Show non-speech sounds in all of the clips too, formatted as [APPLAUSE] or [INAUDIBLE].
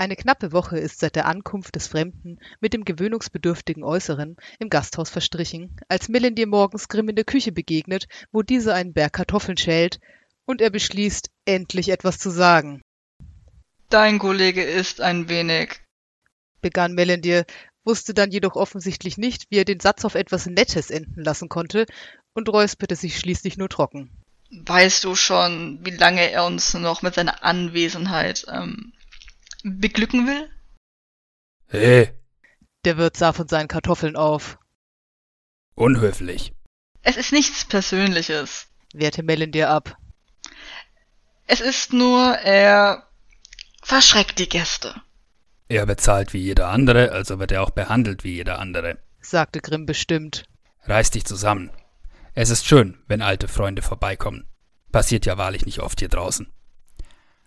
Eine knappe Woche ist seit der Ankunft des Fremden mit dem gewöhnungsbedürftigen Äußeren im Gasthaus verstrichen, als Millen dir morgens Grimm in der Küche begegnet, wo dieser einen Berg Kartoffeln schält, und er beschließt, endlich etwas zu sagen. Dein Kollege ist ein wenig, begann Melendir, wusste dann jedoch offensichtlich nicht, wie er den Satz auf etwas Nettes enden lassen konnte und räusperte sich schließlich nur trocken. Weißt du schon, wie lange er uns noch mit seiner Anwesenheit ähm, beglücken will? Hey, Der Wirt sah von seinen Kartoffeln auf, unhöflich. Es ist nichts Persönliches. wehrte Melendir ab. Es ist nur, er verschreckt die Gäste. Er bezahlt wie jeder andere, also wird er auch behandelt wie jeder andere. sagte Grimm bestimmt. Reiß dich zusammen. Es ist schön, wenn alte Freunde vorbeikommen. Passiert ja wahrlich nicht oft hier draußen.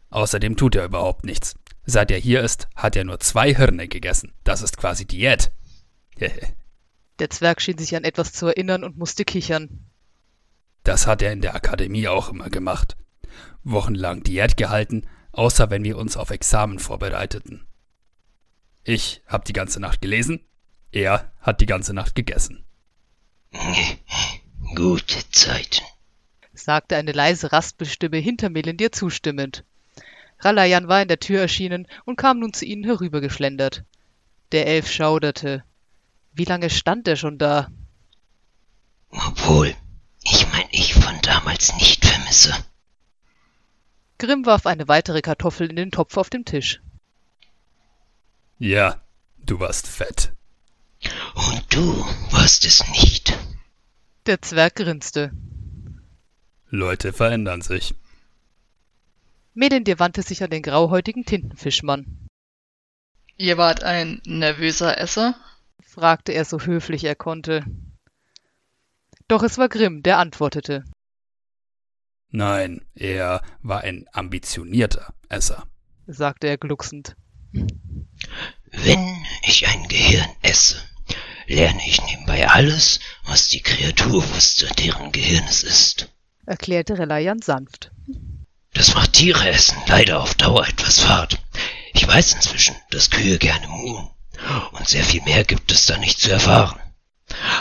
Außerdem tut er überhaupt nichts. Seit er hier ist, hat er nur zwei Hirne gegessen. Das ist quasi Diät. [LAUGHS] Der Zwerg schien sich an etwas zu erinnern und musste kichern. Das hat er in der Akademie auch immer gemacht. Wochenlang Diät gehalten, außer wenn wir uns auf Examen vorbereiteten. Ich hab die ganze Nacht gelesen, er hat die ganze Nacht gegessen. [LAUGHS] Gute Zeiten. sagte eine leise Raspelstimme hinter Melendir zustimmend. Ralayan war in der Tür erschienen und kam nun zu ihnen herübergeschlendert. Der Elf schauderte. Wie lange stand er schon da? Obwohl, ich mein ich von damals nicht vermisse. Grimm warf eine weitere Kartoffel in den Topf auf dem Tisch. Ja, du warst fett. Und du warst es nicht. Der Zwerg grinste. Leute verändern sich. Melendir wandte sich an den grauhäutigen Tintenfischmann. Ihr wart ein nervöser Esser? fragte er so höflich er konnte. Doch es war Grimm, der antwortete. Nein, er war ein ambitionierter Esser. sagte er glucksend. Wenn ich ein Gehirn esse, lerne ich nebenbei alles, was die Kreatur wusste, deren Gehirn es ist. erklärte Relayan sanft. Das macht Tiere essen leider auf Dauer etwas fad. Ich weiß inzwischen, dass Kühe gerne muhen. Und sehr viel mehr gibt es da nicht zu erfahren.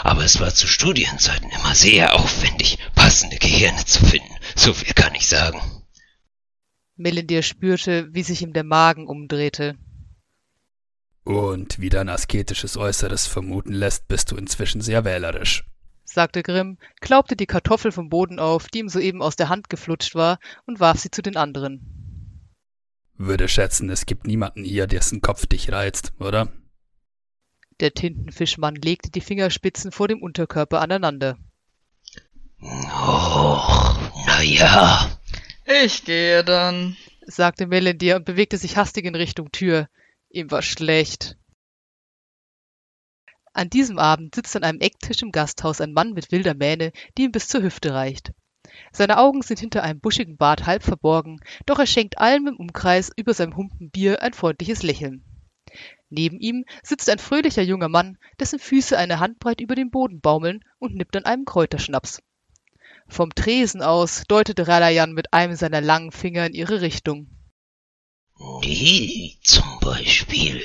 Aber es war zu Studienzeiten immer sehr aufwendig, passende Gehirne zu finden. So viel kann ich sagen. Melendir spürte, wie sich ihm der Magen umdrehte. Und wie dein asketisches Äußeres vermuten lässt, bist du inzwischen sehr wählerisch. Sagte Grimm, klaubte die Kartoffel vom Boden auf, die ihm soeben aus der Hand geflutscht war, und warf sie zu den anderen. Würde schätzen, es gibt niemanden hier, dessen Kopf dich reizt, oder? Der Tintenfischmann legte die Fingerspitzen vor dem Unterkörper aneinander. Och, na ja. Ich gehe dann. sagte Melendir und bewegte sich hastig in Richtung Tür. Ihm war schlecht. An diesem Abend sitzt an einem Ecktisch im Gasthaus ein Mann mit wilder Mähne, die ihm bis zur Hüfte reicht. Seine Augen sind hinter einem buschigen Bart halb verborgen, doch er schenkt allen im Umkreis über seinem Humpen Bier ein freundliches Lächeln. Neben ihm sitzt ein fröhlicher junger Mann, dessen Füße eine Handbreit über den Boden baumeln und nippt an einem Kräuterschnaps. Vom Tresen aus deutete Ralayan mit einem seiner langen Finger in ihre Richtung. Die zum Beispiel.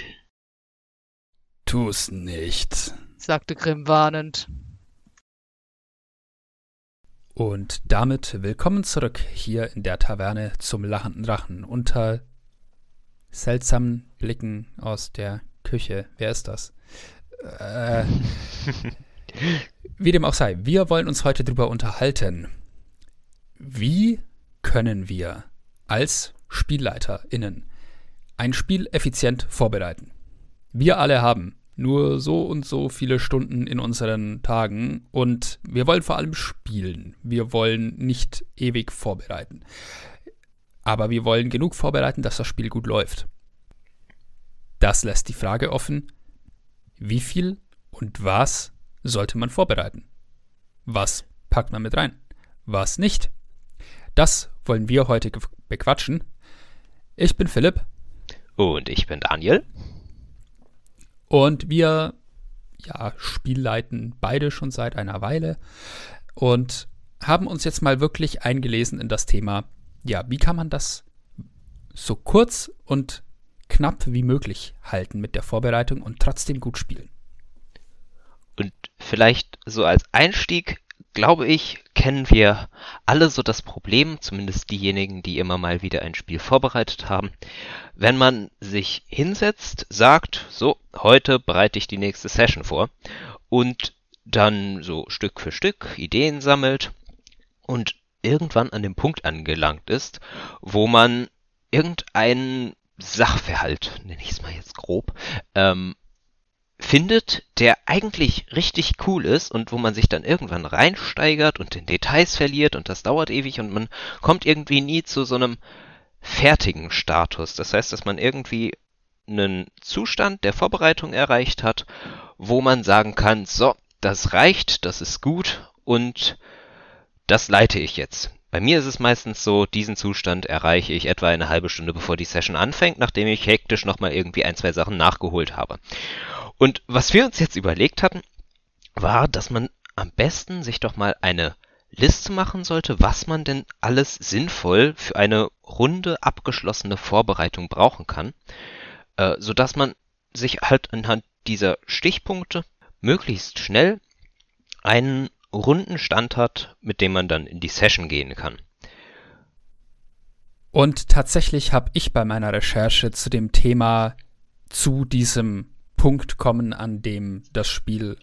Tu's nicht. sagte Grimm warnend. Und damit willkommen zurück hier in der Taverne zum lachenden Drachen unter seltsamen Blicken aus der Küche. Wer ist das? Äh, [LAUGHS] wie dem auch sei, wir wollen uns heute darüber unterhalten. Wie können wir als SpielleiterInnen ein Spiel effizient vorbereiten? Wir alle haben nur so und so viele Stunden in unseren Tagen und wir wollen vor allem spielen. Wir wollen nicht ewig vorbereiten. Aber wir wollen genug vorbereiten, dass das Spiel gut läuft. Das lässt die Frage offen, wie viel und was sollte man vorbereiten? Was packt man mit rein? Was nicht? Das wollen wir heute bequatschen. Ich bin Philipp Und ich bin Daniel. Und wir ja, spielleiten beide schon seit einer Weile und haben uns jetzt mal wirklich eingelesen in das Thema, ja, wie kann man das so kurz und knapp wie möglich halten mit der Vorbereitung und trotzdem gut spielen. Und vielleicht so als Einstieg, glaube ich, kennen wir alle so das Problem, zumindest diejenigen, die immer mal wieder ein Spiel vorbereitet haben. Wenn man sich hinsetzt, sagt, so, heute bereite ich die nächste Session vor und dann so Stück für Stück Ideen sammelt und irgendwann an dem Punkt angelangt ist, wo man irgendeinen Sachverhalt, nenne ich es mal jetzt grob, ähm, findet, der eigentlich richtig cool ist und wo man sich dann irgendwann reinsteigert und in Details verliert und das dauert ewig und man kommt irgendwie nie zu so einem fertigen Status. Das heißt, dass man irgendwie einen Zustand der Vorbereitung erreicht hat, wo man sagen kann, so, das reicht, das ist gut und das leite ich jetzt. Bei mir ist es meistens so, diesen Zustand erreiche ich etwa eine halbe Stunde bevor die Session anfängt, nachdem ich hektisch nochmal irgendwie ein, zwei Sachen nachgeholt habe. Und was wir uns jetzt überlegt hatten, war, dass man am besten sich doch mal eine Liste machen sollte, was man denn alles sinnvoll für eine runde abgeschlossene Vorbereitung brauchen kann, äh, sodass man sich halt anhand dieser Stichpunkte möglichst schnell einen runden Stand hat, mit dem man dann in die Session gehen kann. Und tatsächlich habe ich bei meiner Recherche zu dem Thema zu diesem Punkt kommen, an dem das Spiel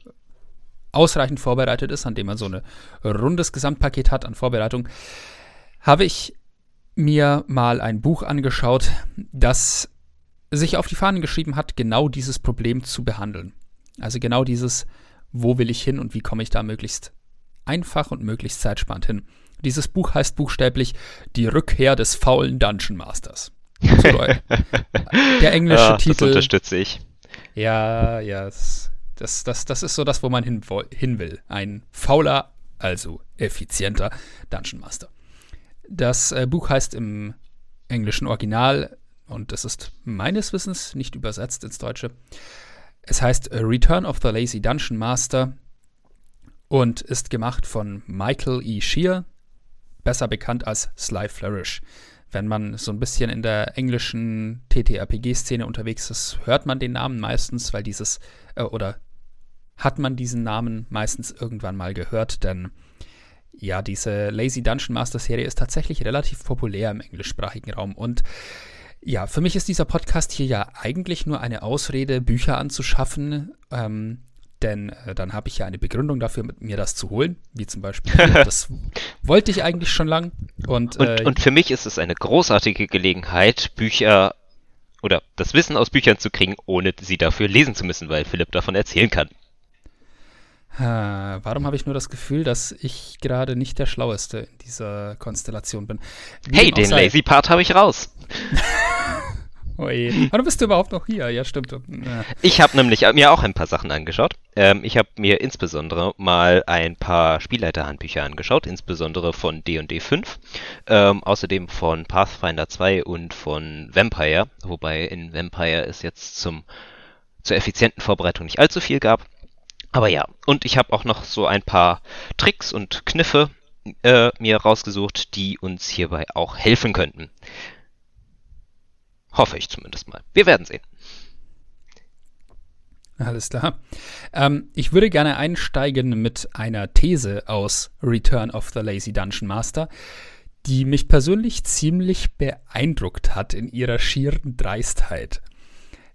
ausreichend vorbereitet ist, an dem man so ein rundes Gesamtpaket hat an Vorbereitung, habe ich mir mal ein Buch angeschaut, das sich auf die Fahnen geschrieben hat, genau dieses Problem zu behandeln. Also genau dieses, wo will ich hin und wie komme ich da möglichst einfach und möglichst zeitsparend hin. Dieses Buch heißt buchstäblich Die Rückkehr des faulen Dungeon Masters. So, [LAUGHS] der englische ja, Titel. Das unterstütze ich. Ja, ja, das, das, das ist so das, wo man hin, hin will. Ein fauler, also effizienter Dungeon Master. Das äh, Buch heißt im englischen Original, und das ist meines Wissens nicht übersetzt ins Deutsche, es heißt Return of the Lazy Dungeon Master und ist gemacht von Michael E. Shear, besser bekannt als Sly Flourish. Wenn man so ein bisschen in der englischen TTRPG-Szene unterwegs ist, hört man den Namen meistens, weil dieses, äh, oder hat man diesen Namen meistens irgendwann mal gehört, denn ja, diese Lazy Dungeon Master Serie ist tatsächlich relativ populär im englischsprachigen Raum und ja, für mich ist dieser Podcast hier ja eigentlich nur eine Ausrede, Bücher anzuschaffen, ähm, denn äh, dann habe ich ja eine Begründung dafür, mir das zu holen, wie zum Beispiel, [LAUGHS] das wollte ich eigentlich schon lang. Und, und, äh, und für mich ist es eine großartige Gelegenheit, Bücher oder das Wissen aus Büchern zu kriegen, ohne sie dafür lesen zu müssen, weil Philipp davon erzählen kann. Warum habe ich nur das Gefühl, dass ich gerade nicht der Schlaueste in dieser Konstellation bin? Wie hey, den Lazy Part habe ich raus. [LAUGHS] Oje. Warum bist du überhaupt noch hier? Ja, stimmt. Ich habe nämlich mir auch ein paar Sachen angeschaut. Ähm, ich habe mir insbesondere mal ein paar Spielleiterhandbücher angeschaut, insbesondere von D&D 5, ähm, außerdem von Pathfinder 2 und von Vampire, wobei in Vampire es jetzt zum zur effizienten Vorbereitung nicht allzu viel gab. Aber ja, und ich habe auch noch so ein paar Tricks und Kniffe äh, mir rausgesucht, die uns hierbei auch helfen könnten. Hoffe ich zumindest mal. Wir werden sehen. Alles klar. Ähm, ich würde gerne einsteigen mit einer These aus Return of the Lazy Dungeon Master, die mich persönlich ziemlich beeindruckt hat in ihrer schieren Dreistheit.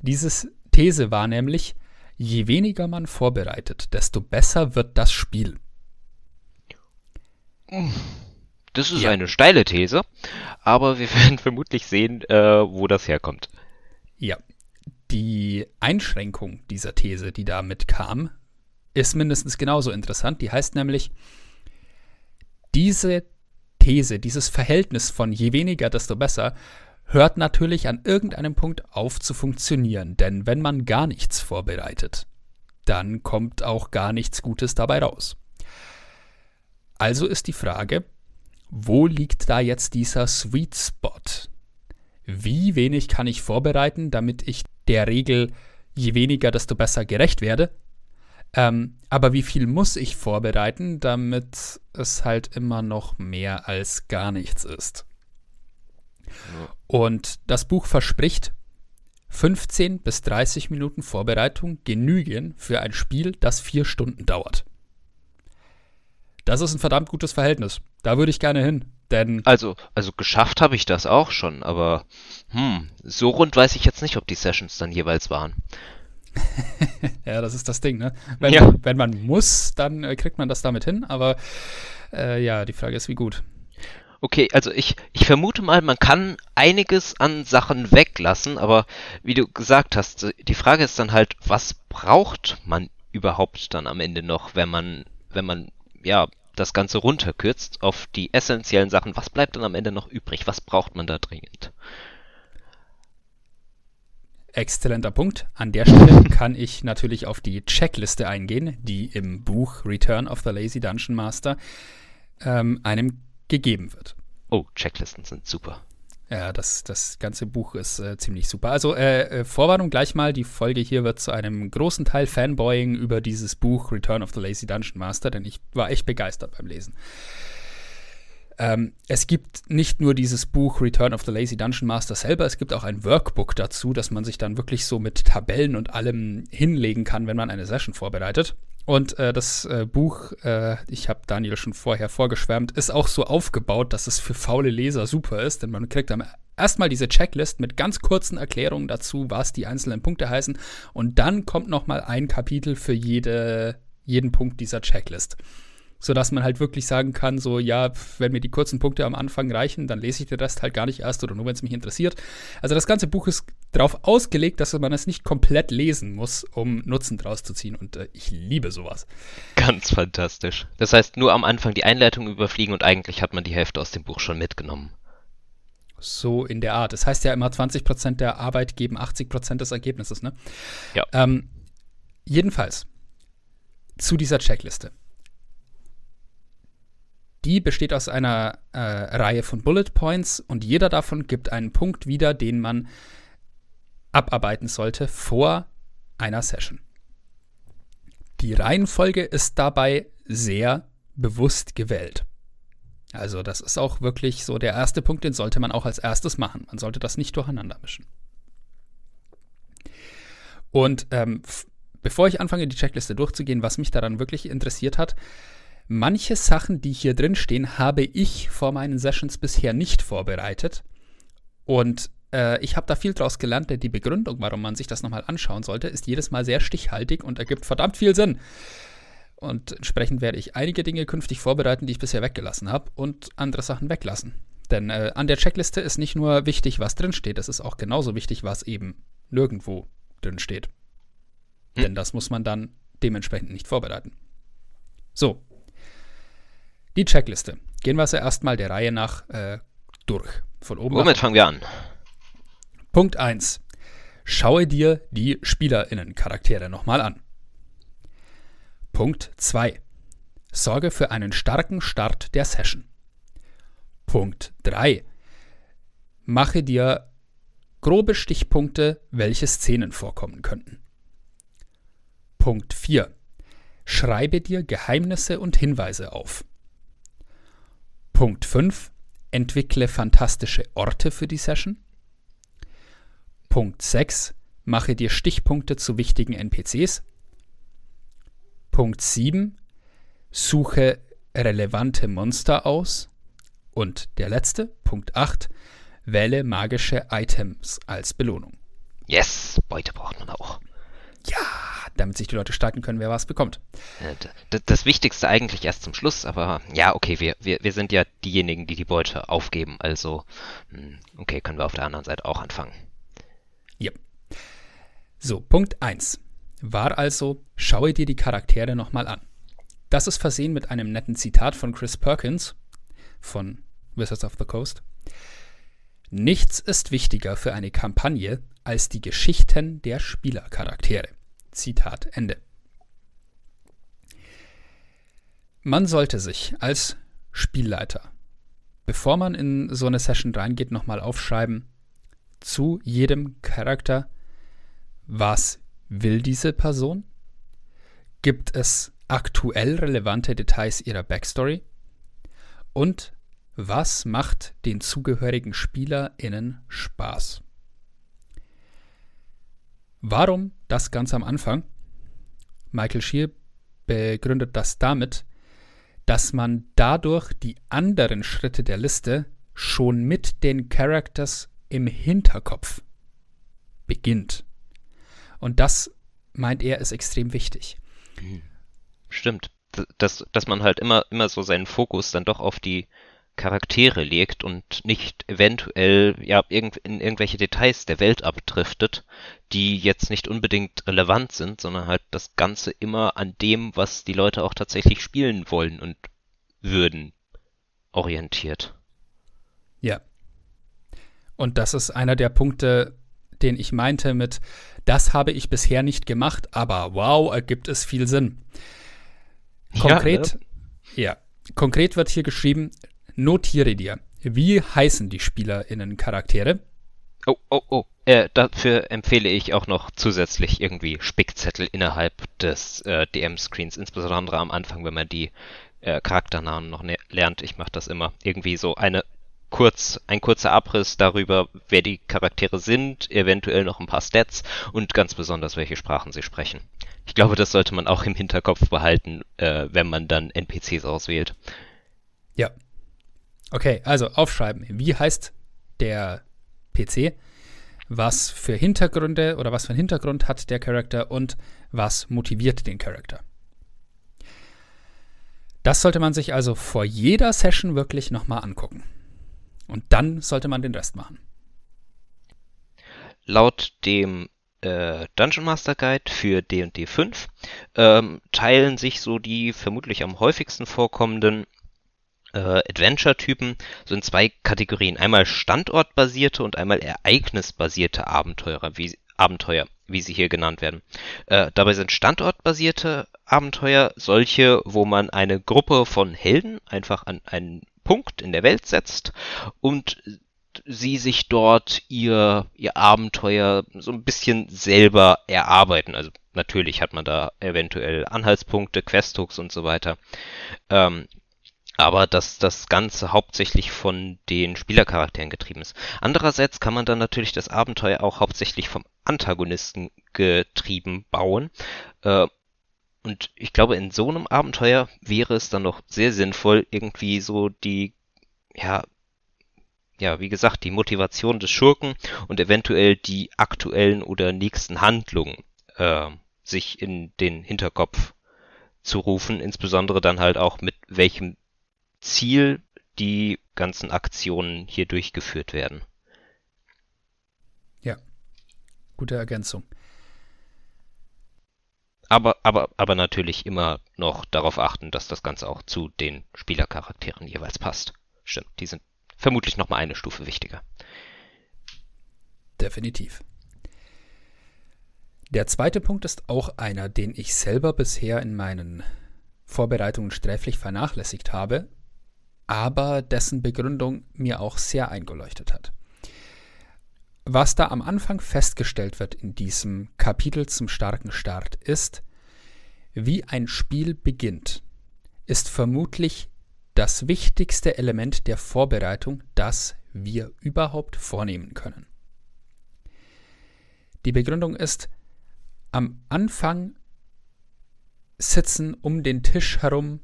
Diese These war nämlich, je weniger man vorbereitet, desto besser wird das Spiel. Das ist ja. eine steile These, aber wir [LAUGHS] werden vermutlich sehen, äh, wo das herkommt. Ja. Die Einschränkung dieser These, die damit kam, ist mindestens genauso interessant. Die heißt nämlich, diese These, dieses Verhältnis von je weniger, desto besser, hört natürlich an irgendeinem Punkt auf zu funktionieren. Denn wenn man gar nichts vorbereitet, dann kommt auch gar nichts Gutes dabei raus. Also ist die Frage, wo liegt da jetzt dieser Sweet Spot? Wie wenig kann ich vorbereiten, damit ich der Regel je weniger, desto besser gerecht werde? Ähm, aber wie viel muss ich vorbereiten, damit es halt immer noch mehr als gar nichts ist? Und das Buch verspricht, 15 bis 30 Minuten Vorbereitung genügen für ein Spiel, das vier Stunden dauert. Das ist ein verdammt gutes Verhältnis. Da würde ich gerne hin. Denn Also, also geschafft habe ich das auch schon, aber hm, so rund weiß ich jetzt nicht, ob die Sessions dann jeweils waren. [LAUGHS] ja, das ist das Ding, ne? Wenn, Ja. wenn man muss, dann äh, kriegt man das damit hin, aber äh, ja, die Frage ist, wie gut. Okay, also ich, ich vermute mal, man kann einiges an Sachen weglassen, aber wie du gesagt hast, die Frage ist dann halt, was braucht man überhaupt dann am Ende noch, wenn man, wenn man, ja, das Ganze runterkürzt auf die essentiellen Sachen, was bleibt dann am Ende noch übrig? Was braucht man da dringend? Exzellenter Punkt. An der Stelle [LAUGHS] kann ich natürlich auf die Checkliste eingehen, die im Buch Return of the Lazy Dungeon Master ähm, einem gegeben wird. Oh, Checklisten sind super. Ja, das, das ganze Buch ist äh, ziemlich super. Also äh, äh, Vorwarnung gleich mal, die Folge hier wird zu einem großen Teil Fanboying über dieses Buch Return of the Lazy Dungeon Master, denn ich war echt begeistert beim Lesen. Ähm, es gibt nicht nur dieses Buch Return of the Lazy Dungeon Master selber, es gibt auch ein Workbook dazu, dass man sich dann wirklich so mit Tabellen und allem hinlegen kann, wenn man eine Session vorbereitet. Und äh, das äh, Buch, äh, ich habe Daniel schon vorher vorgeschwärmt, ist auch so aufgebaut, dass es für faule Leser super ist, denn man kriegt dann erstmal diese Checklist mit ganz kurzen Erklärungen dazu, was die einzelnen Punkte heißen. Und dann kommt noch mal ein Kapitel für jede, jeden Punkt dieser Checklist sodass man halt wirklich sagen kann, so, ja, wenn mir die kurzen Punkte am Anfang reichen, dann lese ich den Rest halt gar nicht erst oder nur, wenn es mich interessiert. Also das ganze Buch ist darauf ausgelegt, dass man es nicht komplett lesen muss, um Nutzen draus zu ziehen. Und äh, ich liebe sowas. Ganz fantastisch. Das heißt, nur am Anfang die Einleitung überfliegen und eigentlich hat man die Hälfte aus dem Buch schon mitgenommen. So in der Art. Das heißt ja immer, 20% der Arbeit geben 80% des Ergebnisses, ne? Ja. Ähm, jedenfalls, zu dieser Checkliste. Die besteht aus einer äh, Reihe von Bullet Points und jeder davon gibt einen Punkt wieder, den man abarbeiten sollte vor einer Session. Die Reihenfolge ist dabei sehr bewusst gewählt. Also das ist auch wirklich so der erste Punkt, den sollte man auch als erstes machen. Man sollte das nicht durcheinander mischen. Und ähm, bevor ich anfange, die Checkliste durchzugehen, was mich daran wirklich interessiert hat, manche Sachen, die hier drin stehen, habe ich vor meinen Sessions bisher nicht vorbereitet. Und äh, ich habe da viel draus gelernt, denn die Begründung, warum man sich das nochmal anschauen sollte, ist jedes Mal sehr stichhaltig und ergibt verdammt viel Sinn. Und entsprechend werde ich einige Dinge künftig vorbereiten, die ich bisher weggelassen habe und andere Sachen weglassen. Denn äh, an der Checkliste ist nicht nur wichtig, was drin steht, es ist auch genauso wichtig, was eben nirgendwo drin steht. Hm. Denn das muss man dann dementsprechend nicht vorbereiten. So. Die Checkliste. Gehen wir also erstmal der Reihe nach äh, durch. Von oben Womit nach fangen wir an? Punkt 1. Schaue dir die SpielerInnen-Charaktere nochmal an. Punkt 2. Sorge für einen starken Start der Session. Punkt 3. Mache dir grobe Stichpunkte, welche Szenen vorkommen könnten. Punkt 4. Schreibe dir Geheimnisse und Hinweise auf. Punkt 5. Entwickle fantastische Orte für die Session. Punkt 6. Mache dir Stichpunkte zu wichtigen NPCs. Punkt 7. Suche relevante Monster aus. Und der letzte, Punkt 8. Wähle magische Items als Belohnung. Yes, Beute braucht man auch. Damit sich die Leute starten können, wer was bekommt. Äh, Das Wichtigste eigentlich erst zum Schluss, aber ja, okay, wir, wir, wir sind ja diejenigen, die die Beute aufgeben, also hm, okay, können wir auf der anderen Seite auch anfangen. So, Punkt 1 war also, schaue dir die Charaktere nochmal an. Das ist versehen mit einem netten Zitat von Chris Perkins von Wizards of the Coast. Nichts ist wichtiger für eine Kampagne als die Geschichten der Spielercharaktere. Zitat Ende. Man sollte sich als Spielleiter, bevor man in so eine Session reingeht, nochmal aufschreiben, zu jedem Charakter, was will diese Person? Gibt es aktuell relevante Details ihrer Backstory? Und was macht den zugehörigen SpielerInnen Spaß? Warum das ganz am Anfang? Michael Scheer begründet das damit, dass man dadurch die anderen Schritte der Liste schon mit den Characters im Hinterkopf beginnt. Und das meint er ist extrem wichtig. Stimmt. Dass, dass man halt immer, immer so seinen Fokus dann doch auf die Charaktere legt und nicht eventuell ja irgend, in irgendwelche Details der Welt abdriftet, die jetzt nicht unbedingt relevant sind, sondern halt das Ganze immer an dem, was die Leute auch tatsächlich spielen wollen und würden, orientiert. Ja. Und das ist einer der Punkte, den ich meinte mit, das habe ich bisher nicht gemacht, aber wow, ergibt es viel Sinn. Konkret, ja, ne? ja, konkret wird hier geschrieben, Notiere dir. Wie heißen die SpielerInnen-Charaktere? Oh, oh, oh. Äh, dafür empfehle ich auch noch zusätzlich irgendwie Spickzettel innerhalb des äh, DM-Screens, insbesondere am Anfang, wenn man die äh, Charakternamen noch ne lernt. Ich mache das immer. Irgendwie so eine kurz, ein kurzer Abriss darüber, wer die Charaktere sind, eventuell noch ein paar Stats und ganz besonders, welche Sprachen sie sprechen. Ich glaube, das sollte man auch im Hinterkopf behalten, äh, wenn man dann NPCs auswählt. Ja, Okay, also aufschreiben. Wie heißt der PC? Was für Hintergründe oder was für einen Hintergrund hat der Charakter und was motiviert den Charakter? Das sollte man sich also vor jeder Session wirklich nochmal angucken. Und dann sollte man den Rest machen. Laut dem äh, Dungeon Master Guide für D&D 5 ähm, teilen sich so die vermutlich am häufigsten vorkommenden äh, Adventure-Typen so in zwei Kategorien. Einmal standortbasierte und einmal ereignisbasierte Abenteuer, wie, Abenteuer, wie sie hier genannt werden. Äh, dabei sind standortbasierte Abenteuer solche, wo man eine Gruppe von Helden einfach an einen Punkt in der Welt setzt und sie sich dort ihr, ihr Abenteuer so ein bisschen selber erarbeiten. Also natürlich hat man da eventuell Anhaltspunkte, Questhooks und so weiter. Ähm, aber dass das Ganze hauptsächlich von den Spielercharakteren getrieben ist. Andererseits kann man dann natürlich das Abenteuer auch hauptsächlich vom Antagonisten getrieben bauen. Äh, und ich glaube, in so einem Abenteuer wäre es dann noch sehr sinnvoll, irgendwie so die, ja, ja, wie gesagt, die Motivation des Schurken und eventuell die aktuellen oder nächsten Handlungen äh, sich in den Hinterkopf zu rufen, insbesondere dann halt auch mit welchem Ziel die ganzen Aktionen hier durchgeführt werden. Ja, gute Ergänzung. Aber, aber, aber natürlich immer noch darauf achten, dass das Ganze auch zu den Spielercharakteren jeweils passt. Stimmt, die sind vermutlich noch mal eine Stufe wichtiger. Definitiv. Der zweite Punkt ist auch einer, den ich selber bisher in meinen Vorbereitungen sträflich vernachlässigt habe, aber dessen Begründung mir auch sehr eingeleuchtet hat. Was da am Anfang festgestellt wird in diesem Kapitel zum starken Start ist, wie ein Spiel beginnt, ist vermutlich das wichtigste Element der Vorbereitung, das wir überhaupt vornehmen können. Die Begründung ist, am Anfang sitzen um den Tisch herum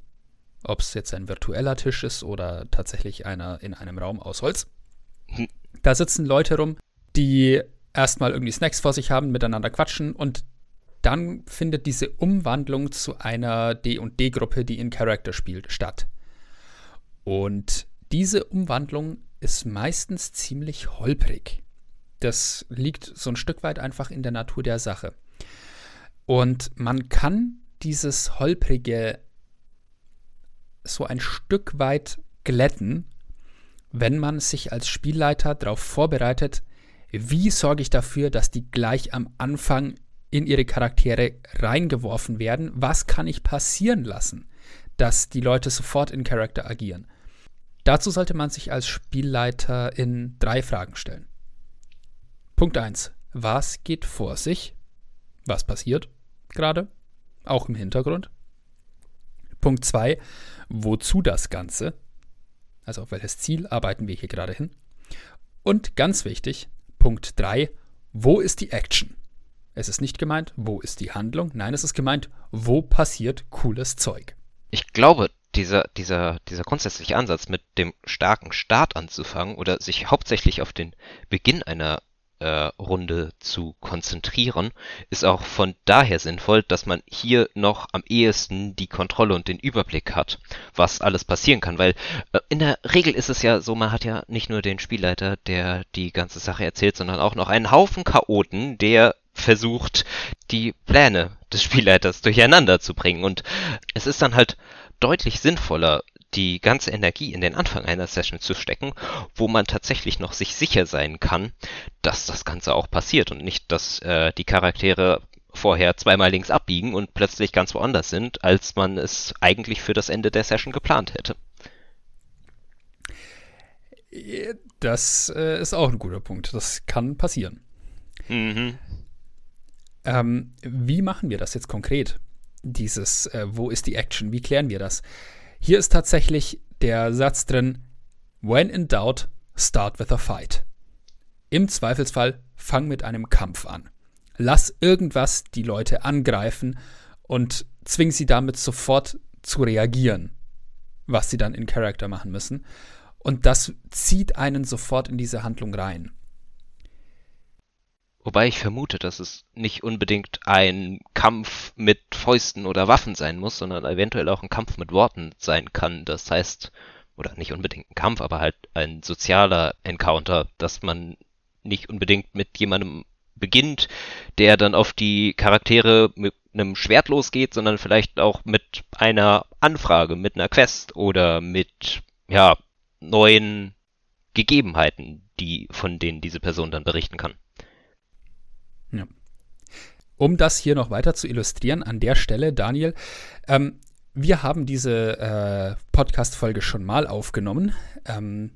ob es jetzt ein virtueller Tisch ist oder tatsächlich einer in einem Raum aus Holz. Da sitzen Leute rum, die erstmal irgendwie Snacks vor sich haben, miteinander quatschen und dann findet diese Umwandlung zu einer D&D-Gruppe, die in Character spielt, statt. Und diese Umwandlung ist meistens ziemlich holprig. Das liegt so ein Stück weit einfach in der Natur der Sache. Und man kann dieses holprige so ein Stück weit glätten, wenn man sich als Spielleiter darauf vorbereitet, wie sorge ich dafür, dass die gleich am Anfang in ihre Charaktere reingeworfen werden? Was kann ich passieren lassen, dass die Leute sofort in Charakter agieren? Dazu sollte man sich als Spielleiter in drei Fragen stellen. Punkt 1. Was geht vor sich? Was passiert gerade? Auch im Hintergrund. Punkt 2 wozu das Ganze, also auf welches Ziel arbeiten wir hier gerade hin. Und ganz wichtig, Punkt 3, wo ist die Action? Es ist nicht gemeint, wo ist die Handlung. Nein, es ist gemeint, wo passiert cooles Zeug. Ich glaube, dieser, dieser, dieser grundsätzliche Ansatz, mit dem starken Start anzufangen oder sich hauptsächlich auf den Beginn einer Runde zu konzentrieren, ist auch von daher sinnvoll, dass man hier noch am ehesten die Kontrolle und den Überblick hat, was alles passieren kann, weil äh, in der Regel ist es ja so, man hat ja nicht nur den Spielleiter, der die ganze Sache erzählt, sondern auch noch einen Haufen Chaoten, der versucht, die Pläne des Spielleiters durcheinander zu bringen. Und es ist dann halt deutlich sinnvoller, die ganze Energie in den Anfang einer Session zu stecken, wo man tatsächlich noch sich sicher sein kann, dass das Ganze auch passiert und nicht, dass äh, die Charaktere vorher zweimal links abbiegen und plötzlich ganz woanders sind, als man es eigentlich für das Ende der Session geplant hätte. Das äh, ist auch ein guter Punkt. Das kann passieren. Mhm. Ähm, wie machen wir das jetzt konkret? Dieses, äh, wo ist die Action? Wie klären wir das? Hier ist tatsächlich der Satz drin, when in doubt, start with a fight. Im Zweifelsfall fang mit einem Kampf an. Lass irgendwas die Leute angreifen und zwing sie damit sofort zu reagieren, was sie dann in Character machen müssen. Und das zieht einen sofort in diese Handlung rein. Wobei ich vermute, dass es nicht unbedingt ein Kampf mit Fäusten oder Waffen sein muss, sondern eventuell auch ein Kampf mit Worten sein kann. Das heißt, oder nicht unbedingt ein Kampf, aber halt ein sozialer Encounter, dass man nicht unbedingt mit jemandem beginnt, der dann auf die Charaktere mit einem Schwert losgeht, sondern vielleicht auch mit einer Anfrage, mit einer Quest oder mit, ja, neuen Gegebenheiten, die, von denen diese Person dann berichten kann. Um das hier noch weiter zu illustrieren, an der Stelle, Daniel, ähm, wir haben diese äh, Podcast-Folge schon mal aufgenommen. Ähm,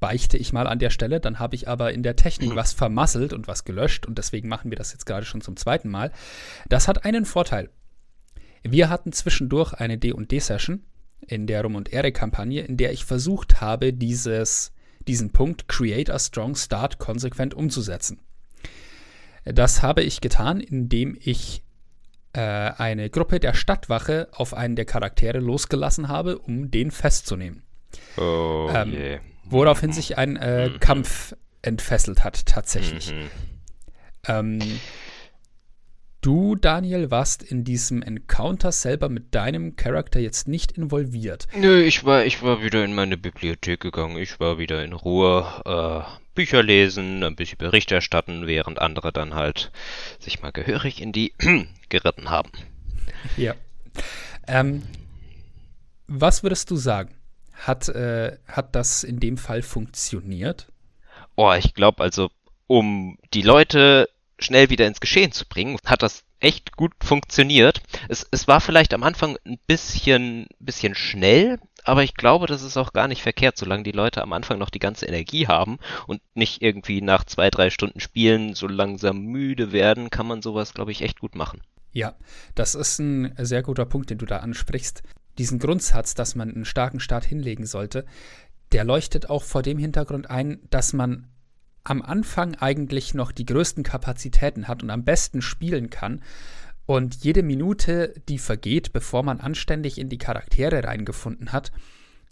beichte ich mal an der Stelle. Dann habe ich aber in der Technik mhm. was vermasselt und was gelöscht und deswegen machen wir das jetzt gerade schon zum zweiten Mal. Das hat einen Vorteil. Wir hatten zwischendurch eine D&D-Session in der Rum- und Ehre-Kampagne, in der ich versucht habe, dieses, diesen Punkt Create a Strong Start konsequent umzusetzen. Das habe ich getan, indem ich äh, eine Gruppe der Stadtwache auf einen der Charaktere losgelassen habe, um den festzunehmen. Oh, ähm, yeah. Woraufhin sich ein äh, mhm. Kampf entfesselt hat, tatsächlich. Mhm. Ähm, du, Daniel, warst in diesem Encounter selber mit deinem Charakter jetzt nicht involviert. Nö, ich war, ich war wieder in meine Bibliothek gegangen. Ich war wieder in Ruhe. Äh, Bücher lesen, ein bisschen Bericht erstatten, während andere dann halt sich mal gehörig in die [CLEARS THROAT] geritten haben. Ja. Ähm, was würdest du sagen? Hat, äh, hat das in dem Fall funktioniert? Oh, ich glaube also, um die Leute schnell wieder ins Geschehen zu bringen, hat das echt gut funktioniert. Es, es war vielleicht am Anfang ein bisschen, bisschen schnell, aber ich glaube, das ist auch gar nicht verkehrt, solange die Leute am Anfang noch die ganze Energie haben und nicht irgendwie nach zwei, drei Stunden Spielen so langsam müde werden, kann man sowas, glaube ich, echt gut machen. Ja, das ist ein sehr guter Punkt, den du da ansprichst. Diesen Grundsatz, dass man einen starken Start hinlegen sollte, der leuchtet auch vor dem Hintergrund ein, dass man am Anfang eigentlich noch die größten Kapazitäten hat und am besten spielen kann. Und jede Minute, die vergeht, bevor man anständig in die Charaktere reingefunden hat,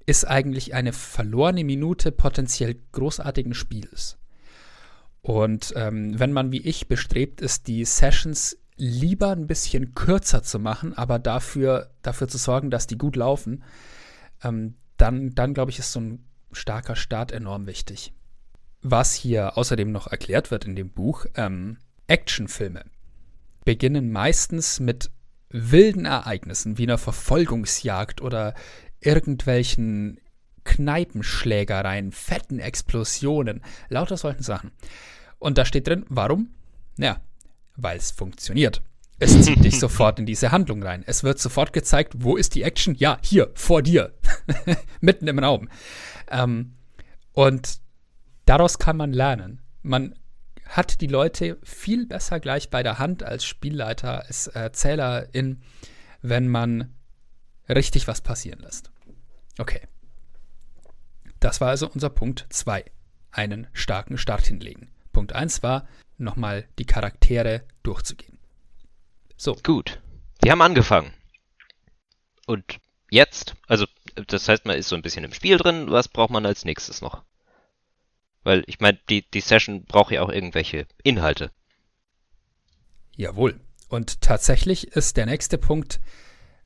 ist eigentlich eine verlorene Minute potenziell großartigen Spiels. Und ähm, wenn man wie ich bestrebt ist, die Sessions lieber ein bisschen kürzer zu machen, aber dafür, dafür zu sorgen, dass die gut laufen, ähm, dann, dann glaube ich, ist so ein starker Start enorm wichtig. Was hier außerdem noch erklärt wird in dem Buch, ähm, Actionfilme beginnen meistens mit wilden Ereignissen wie einer Verfolgungsjagd oder irgendwelchen Kneipenschlägereien, fetten Explosionen, lauter solchen Sachen. Und da steht drin, warum? Ja, weil es funktioniert. Es zieht dich [LAUGHS] sofort in diese Handlung rein. Es wird sofort gezeigt, wo ist die Action? Ja, hier, vor dir. [LAUGHS] Mitten im Raum. Ähm, und daraus kann man lernen. Man hat die Leute viel besser gleich bei der Hand als Spielleiter, als Erzählerin, wenn man richtig was passieren lässt. Okay. Das war also unser Punkt 2. Einen starken Start hinlegen. Punkt 1 war nochmal die Charaktere durchzugehen. So. Gut. Wir haben angefangen. Und jetzt, also das heißt, man ist so ein bisschen im Spiel drin, was braucht man als nächstes noch? Weil ich meine, die, die Session braucht ja auch irgendwelche Inhalte. Jawohl. Und tatsächlich ist der nächste Punkt,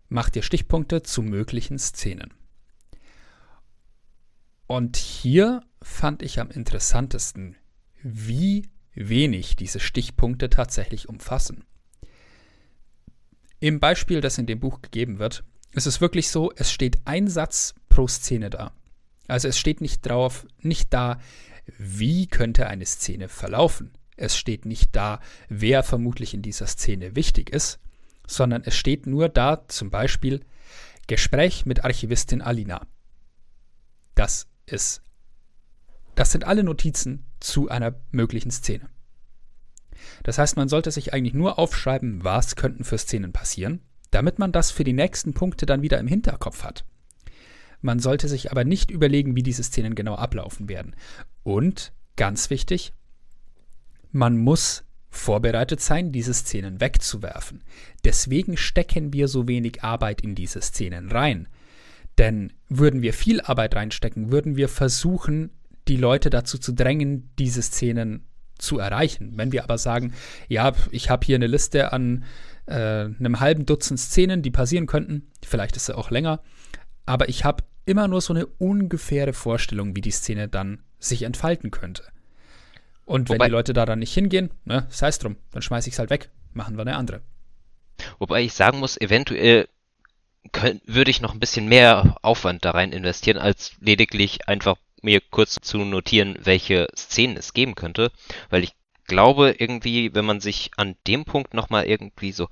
macht ihr Stichpunkte zu möglichen Szenen. Und hier fand ich am interessantesten, wie wenig diese Stichpunkte tatsächlich umfassen. Im Beispiel, das in dem Buch gegeben wird, ist es wirklich so, es steht ein Satz pro Szene da. Also es steht nicht drauf, nicht da, wie könnte eine Szene verlaufen. Es steht nicht da, wer vermutlich in dieser Szene wichtig ist, sondern es steht nur da zum Beispiel Gespräch mit Archivistin Alina. Das ist, das sind alle Notizen zu einer möglichen Szene. Das heißt, man sollte sich eigentlich nur aufschreiben, was könnten für Szenen passieren, damit man das für die nächsten Punkte dann wieder im Hinterkopf hat. Man sollte sich aber nicht überlegen, wie diese Szenen genau ablaufen werden. Und, ganz wichtig, man muss vorbereitet sein, diese Szenen wegzuwerfen. Deswegen stecken wir so wenig Arbeit in diese Szenen rein. Denn würden wir viel Arbeit reinstecken, würden wir versuchen, die Leute dazu zu drängen, diese Szenen zu erreichen. Wenn wir aber sagen, ja, ich habe hier eine Liste an äh, einem halben Dutzend Szenen, die passieren könnten, vielleicht ist sie auch länger, aber ich habe immer nur so eine ungefähre Vorstellung, wie die Szene dann sich entfalten könnte. Und wenn Wobei, die Leute da dann nicht hingehen, ne, sei es drum, dann schmeiße ich es halt weg, machen wir eine andere. Wobei ich sagen muss, eventuell würde ich noch ein bisschen mehr Aufwand da rein investieren, als lediglich einfach mir kurz zu notieren, welche Szenen es geben könnte, weil ich glaube irgendwie, wenn man sich an dem Punkt nochmal irgendwie so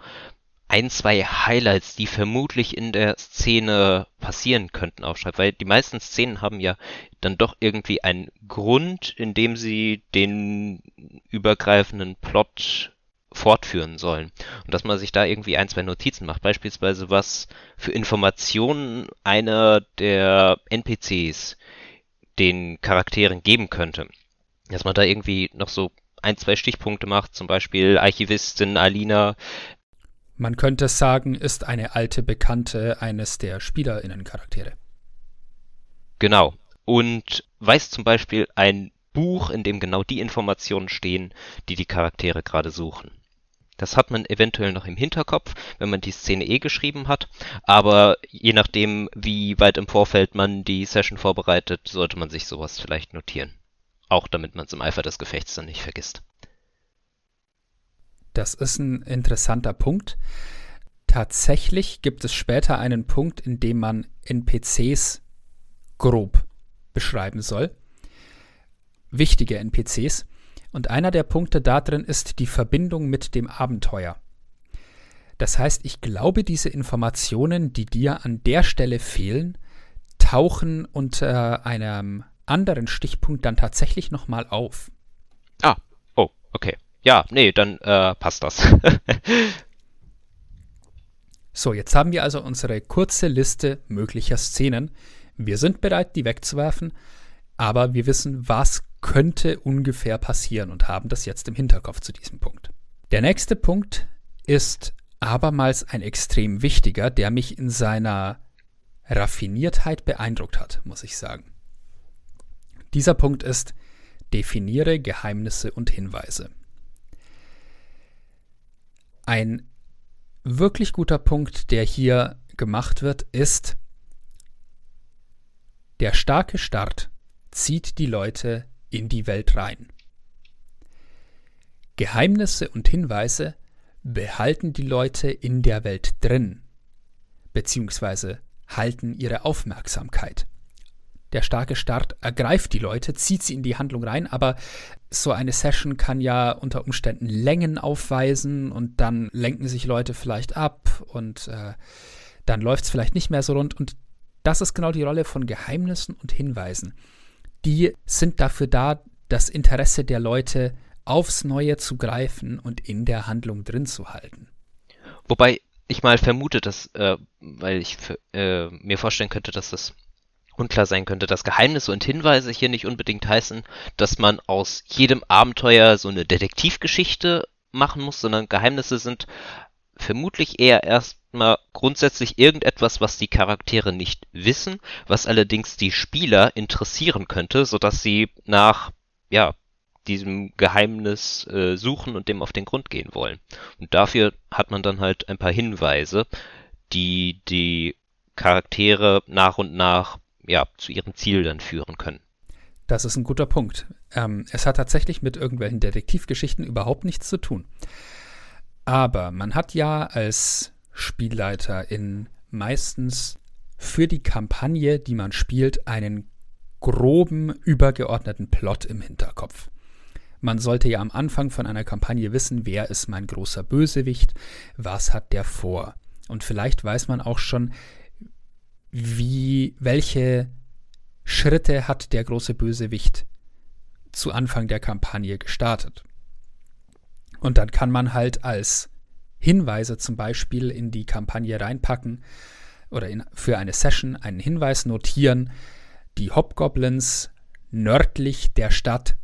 ein, zwei Highlights, die vermutlich in der Szene passieren könnten, aufschreibt, weil die meisten Szenen haben ja dann doch irgendwie einen Grund, in dem sie den übergreifenden Plot fortführen sollen. Und dass man sich da irgendwie ein, zwei Notizen macht. Beispielsweise, was für Informationen einer der NPCs den Charakteren geben könnte. Dass man da irgendwie noch so ein, zwei Stichpunkte macht, zum Beispiel Archivistin Alina. Man könnte sagen, ist eine alte Bekannte eines der SpielerInnen-Charaktere. Genau. Und weiß zum Beispiel ein Buch, in dem genau die Informationen stehen, die die Charaktere gerade suchen. Das hat man eventuell noch im Hinterkopf, wenn man die Szene eh geschrieben hat, aber je nachdem, wie weit im Vorfeld man die Session vorbereitet, sollte man sich sowas vielleicht notieren. Auch damit man es im Eifer des Gefechts dann nicht vergisst. Das ist ein interessanter Punkt. Tatsächlich gibt es später einen Punkt, in dem man NPCs grob beschreiben soll. Wichtige NPCs. Und einer der Punkte da drin ist die Verbindung mit dem Abenteuer. Das heißt, ich glaube, diese Informationen, die dir an der Stelle fehlen, tauchen unter einem anderen Stichpunkt dann tatsächlich nochmal auf. Ah, oh, okay. Ja, nee, dann äh, passt das. [LAUGHS] so, jetzt haben wir also unsere kurze Liste möglicher Szenen. Wir sind bereit, die wegzuwerfen, aber wir wissen, was könnte ungefähr passieren und haben das jetzt im Hinterkopf zu diesem Punkt. Der nächste Punkt ist abermals ein extrem wichtiger, der mich in seiner Raffiniertheit beeindruckt hat, muss ich sagen. Dieser Punkt ist, definiere Geheimnisse und Hinweise. Ein wirklich guter Punkt, der hier gemacht wird, ist, der starke Start zieht die Leute in die Welt rein. Geheimnisse und Hinweise behalten die Leute in der Welt drin, beziehungsweise halten ihre Aufmerksamkeit. Der starke Start ergreift die Leute, zieht sie in die Handlung rein, aber so eine Session kann ja unter Umständen Längen aufweisen und dann lenken sich Leute vielleicht ab und äh, dann läuft es vielleicht nicht mehr so rund. Und das ist genau die Rolle von Geheimnissen und Hinweisen die sind dafür da, das Interesse der Leute aufs Neue zu greifen und in der Handlung drin zu halten. Wobei ich mal vermute, dass, äh, weil ich äh, mir vorstellen könnte, dass das unklar sein könnte, dass Geheimnisse und Hinweise hier nicht unbedingt heißen, dass man aus jedem Abenteuer so eine Detektivgeschichte machen muss, sondern Geheimnisse sind vermutlich eher erstmal grundsätzlich irgendetwas, was die Charaktere nicht wissen, was allerdings die Spieler interessieren könnte, sodass sie nach, ja, diesem Geheimnis äh, suchen und dem auf den Grund gehen wollen. Und dafür hat man dann halt ein paar Hinweise, die die Charaktere nach und nach ja, zu ihrem Ziel dann führen können. Das ist ein guter Punkt. Ähm, es hat tatsächlich mit irgendwelchen Detektivgeschichten überhaupt nichts zu tun. Aber man hat ja als Spielleiter in meistens für die Kampagne, die man spielt, einen groben, übergeordneten Plot im Hinterkopf. Man sollte ja am Anfang von einer Kampagne wissen, wer ist mein großer Bösewicht, was hat der vor. Und vielleicht weiß man auch schon, wie, welche Schritte hat der große Bösewicht zu Anfang der Kampagne gestartet. Und dann kann man halt als Hinweise zum Beispiel in die Kampagne reinpacken oder in, für eine Session einen Hinweis notieren, die Hobgoblins nördlich der Stadt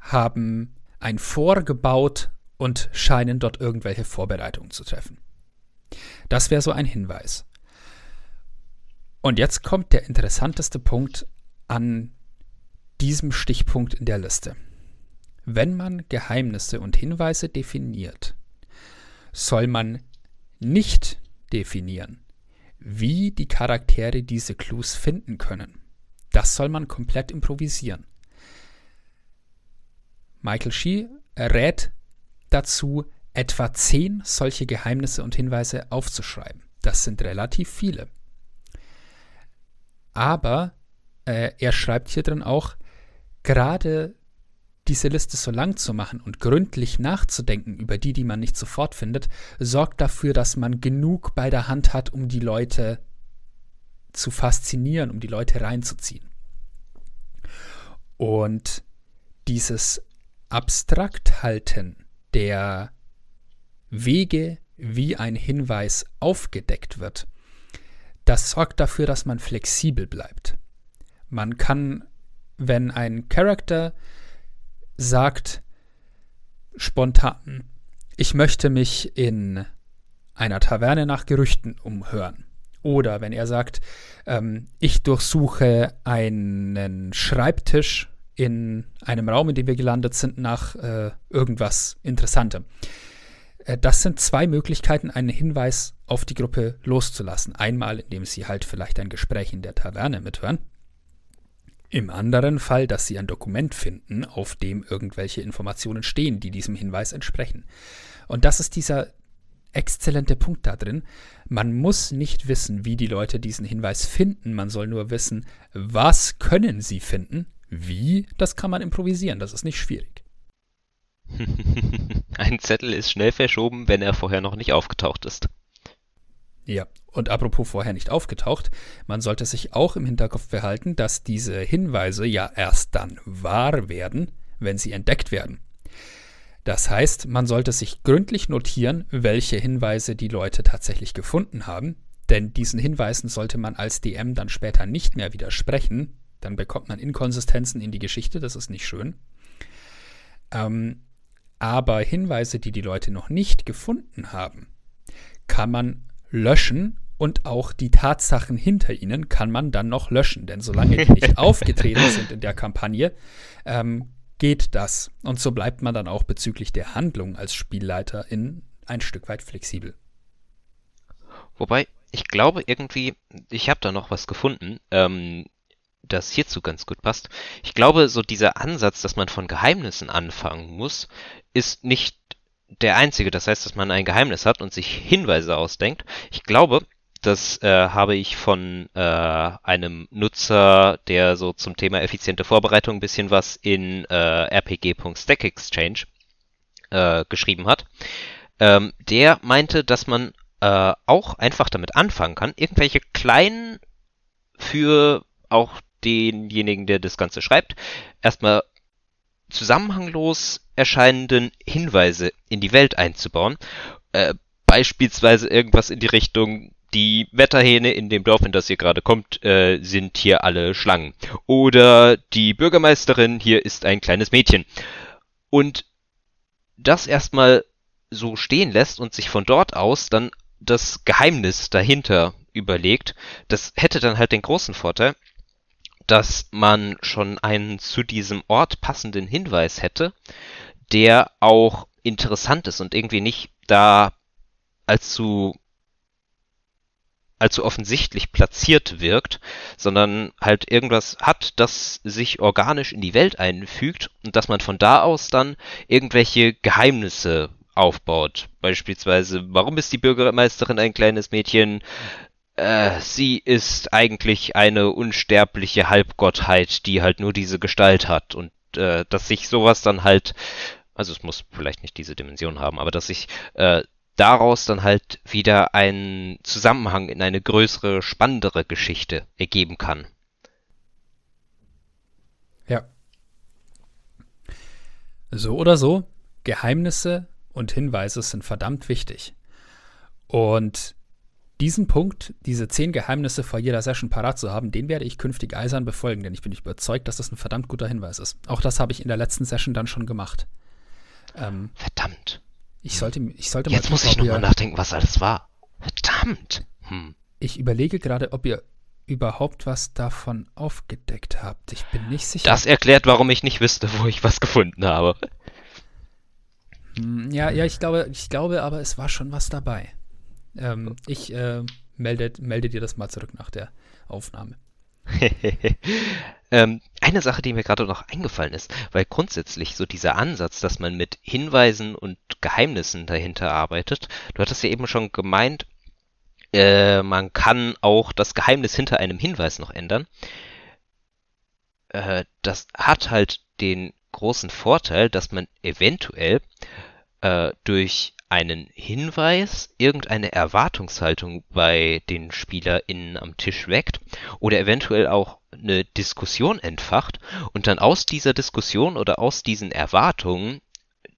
haben ein Fort gebaut und scheinen dort irgendwelche Vorbereitungen zu treffen. Das wäre so ein Hinweis. Und jetzt kommt der interessanteste Punkt an diesem Stichpunkt in der Liste. Wenn man Geheimnisse und Hinweise definiert, soll man nicht definieren, wie die Charaktere diese Clues finden können. Das soll man komplett improvisieren. Michael Shee rät dazu, etwa zehn solche Geheimnisse und Hinweise aufzuschreiben. Das sind relativ viele. Aber äh, er schreibt hier drin auch, gerade diese Liste so lang zu machen und gründlich nachzudenken über die, die man nicht sofort findet, sorgt dafür, dass man genug bei der Hand hat, um die Leute zu faszinieren, um die Leute reinzuziehen. Und dieses Abstrakthalten der Wege, wie ein Hinweis aufgedeckt wird, das sorgt dafür, dass man flexibel bleibt. Man kann, wenn ein Charakter sagt, spontan, ich möchte mich in einer Taverne nach Gerüchten umhören. Oder wenn er sagt, ähm, ich durchsuche einen Schreibtisch in einem Raum, in dem wir gelandet sind, nach äh, irgendwas Interessantem. Äh, das sind zwei Möglichkeiten, einen Hinweis auf die Gruppe loszulassen. Einmal, indem sie halt vielleicht ein Gespräch in der Taverne mithören. Im anderen Fall, dass sie ein Dokument finden, auf dem irgendwelche Informationen stehen, die diesem Hinweis entsprechen. Und das ist dieser exzellente Punkt da drin. Man muss nicht wissen, wie die Leute diesen Hinweis finden, man soll nur wissen, was können sie finden. Wie, das kann man improvisieren, das ist nicht schwierig. [LAUGHS] Ein Zettel ist schnell verschoben, wenn er vorher noch nicht aufgetaucht ist. Ja, und apropos vorher nicht aufgetaucht, man sollte sich auch im Hinterkopf behalten, dass diese Hinweise ja erst dann wahr werden, wenn sie entdeckt werden. Das heißt, man sollte sich gründlich notieren, welche Hinweise die Leute tatsächlich gefunden haben, denn diesen Hinweisen sollte man als DM dann später nicht mehr widersprechen, dann bekommt man Inkonsistenzen in die Geschichte, das ist nicht schön. Ähm, aber Hinweise, die die Leute noch nicht gefunden haben, kann man löschen und auch die Tatsachen hinter ihnen kann man dann noch löschen. Denn solange die nicht [LAUGHS] aufgetreten sind in der Kampagne, ähm, geht das. Und so bleibt man dann auch bezüglich der Handlung als Spielleiter in ein Stück weit flexibel. Wobei, ich glaube irgendwie, ich habe da noch was gefunden. Ähm, das hierzu ganz gut passt. Ich glaube, so dieser Ansatz, dass man von Geheimnissen anfangen muss, ist nicht der einzige. Das heißt, dass man ein Geheimnis hat und sich Hinweise ausdenkt. Ich glaube, das äh, habe ich von äh, einem Nutzer, der so zum Thema effiziente Vorbereitung ein bisschen was in äh, rpg.stackexchange äh, geschrieben hat. Ähm, der meinte, dass man äh, auch einfach damit anfangen kann, irgendwelche kleinen für auch denjenigen, der das Ganze schreibt, erstmal zusammenhanglos erscheinenden Hinweise in die Welt einzubauen. Äh, beispielsweise irgendwas in die Richtung, die Wetterhähne in dem Dorf, in das ihr gerade kommt, äh, sind hier alle Schlangen. Oder die Bürgermeisterin hier ist ein kleines Mädchen. Und das erstmal so stehen lässt und sich von dort aus dann das Geheimnis dahinter überlegt, das hätte dann halt den großen Vorteil, dass man schon einen zu diesem Ort passenden Hinweis hätte, der auch interessant ist und irgendwie nicht da allzu allzu offensichtlich platziert wirkt, sondern halt irgendwas hat, das sich organisch in die Welt einfügt und dass man von da aus dann irgendwelche Geheimnisse aufbaut. Beispielsweise, warum ist die Bürgermeisterin ein kleines Mädchen? Äh, sie ist eigentlich eine unsterbliche Halbgottheit, die halt nur diese Gestalt hat und äh, dass sich sowas dann halt, also es muss vielleicht nicht diese Dimension haben, aber dass sich äh, daraus dann halt wieder ein Zusammenhang in eine größere, spannendere Geschichte ergeben kann. Ja. So oder so, Geheimnisse und Hinweise sind verdammt wichtig. Und diesen Punkt, diese zehn Geheimnisse vor jeder Session parat zu haben, den werde ich künftig eisern befolgen, denn ich bin überzeugt, dass das ein verdammt guter Hinweis ist. Auch das habe ich in der letzten Session dann schon gemacht. Ähm, Verdammt. Ich sollte, ich sollte Jetzt mal muss ich nochmal nachdenken, was alles war. Verdammt. Hm. Ich überlege gerade, ob ihr überhaupt was davon aufgedeckt habt. Ich bin nicht sicher. Das erklärt, warum ich nicht wüsste, wo ich was gefunden habe. Hm, ja, ja, ich glaube, ich glaube, aber es war schon was dabei. Ähm, ich äh, melde, melde dir das mal zurück nach der Aufnahme. [LAUGHS] ähm, eine Sache, die mir gerade noch eingefallen ist, weil grundsätzlich so dieser Ansatz, dass man mit Hinweisen und Geheimnissen dahinter arbeitet, du hattest ja eben schon gemeint, äh, man kann auch das Geheimnis hinter einem Hinweis noch ändern. Äh, das hat halt den großen Vorteil, dass man eventuell äh, durch einen Hinweis, irgendeine Erwartungshaltung bei den SpielerInnen am Tisch weckt oder eventuell auch eine Diskussion entfacht und dann aus dieser Diskussion oder aus diesen Erwartungen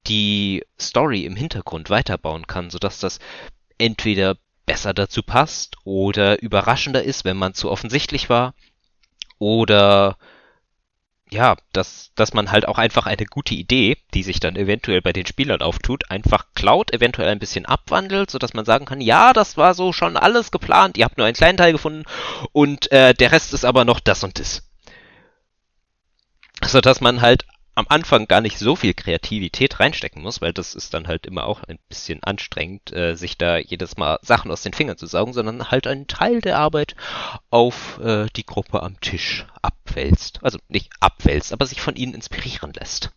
die Story im Hintergrund weiterbauen kann, sodass das entweder besser dazu passt oder überraschender ist, wenn man zu offensichtlich war oder ja, dass, dass man halt auch einfach eine gute Idee, die sich dann eventuell bei den Spielern auftut, einfach klaut, eventuell ein bisschen abwandelt, sodass man sagen kann, ja, das war so schon alles geplant, ihr habt nur einen kleinen Teil gefunden und äh, der Rest ist aber noch das und das. Sodass man halt am Anfang gar nicht so viel Kreativität reinstecken muss, weil das ist dann halt immer auch ein bisschen anstrengend, äh, sich da jedes Mal Sachen aus den Fingern zu saugen, sondern halt einen Teil der Arbeit auf äh, die Gruppe am Tisch abwälzt. Also nicht abwälzt, aber sich von ihnen inspirieren lässt.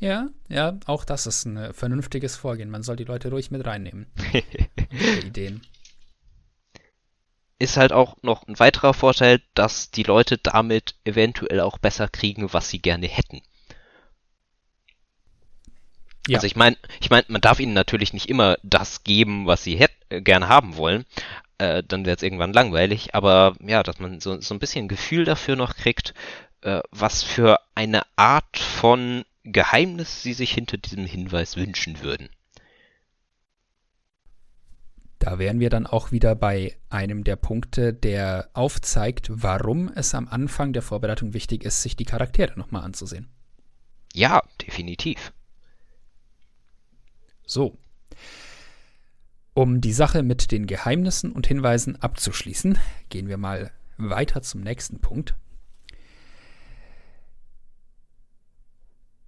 Ja, ja, auch das ist ein vernünftiges Vorgehen. Man soll die Leute ruhig mit reinnehmen. [LAUGHS] Ideen ist halt auch noch ein weiterer Vorteil, dass die Leute damit eventuell auch besser kriegen, was sie gerne hätten. Ja. Also ich meine, ich meine, man darf ihnen natürlich nicht immer das geben, was sie hätt, äh, gerne haben wollen. Äh, dann wird es irgendwann langweilig. Aber ja, dass man so, so ein bisschen Gefühl dafür noch kriegt, äh, was für eine Art von Geheimnis sie sich hinter diesem Hinweis wünschen würden. Da wären wir dann auch wieder bei einem der Punkte, der aufzeigt, warum es am Anfang der Vorbereitung wichtig ist, sich die Charaktere nochmal anzusehen. Ja, definitiv. So. Um die Sache mit den Geheimnissen und Hinweisen abzuschließen, gehen wir mal weiter zum nächsten Punkt.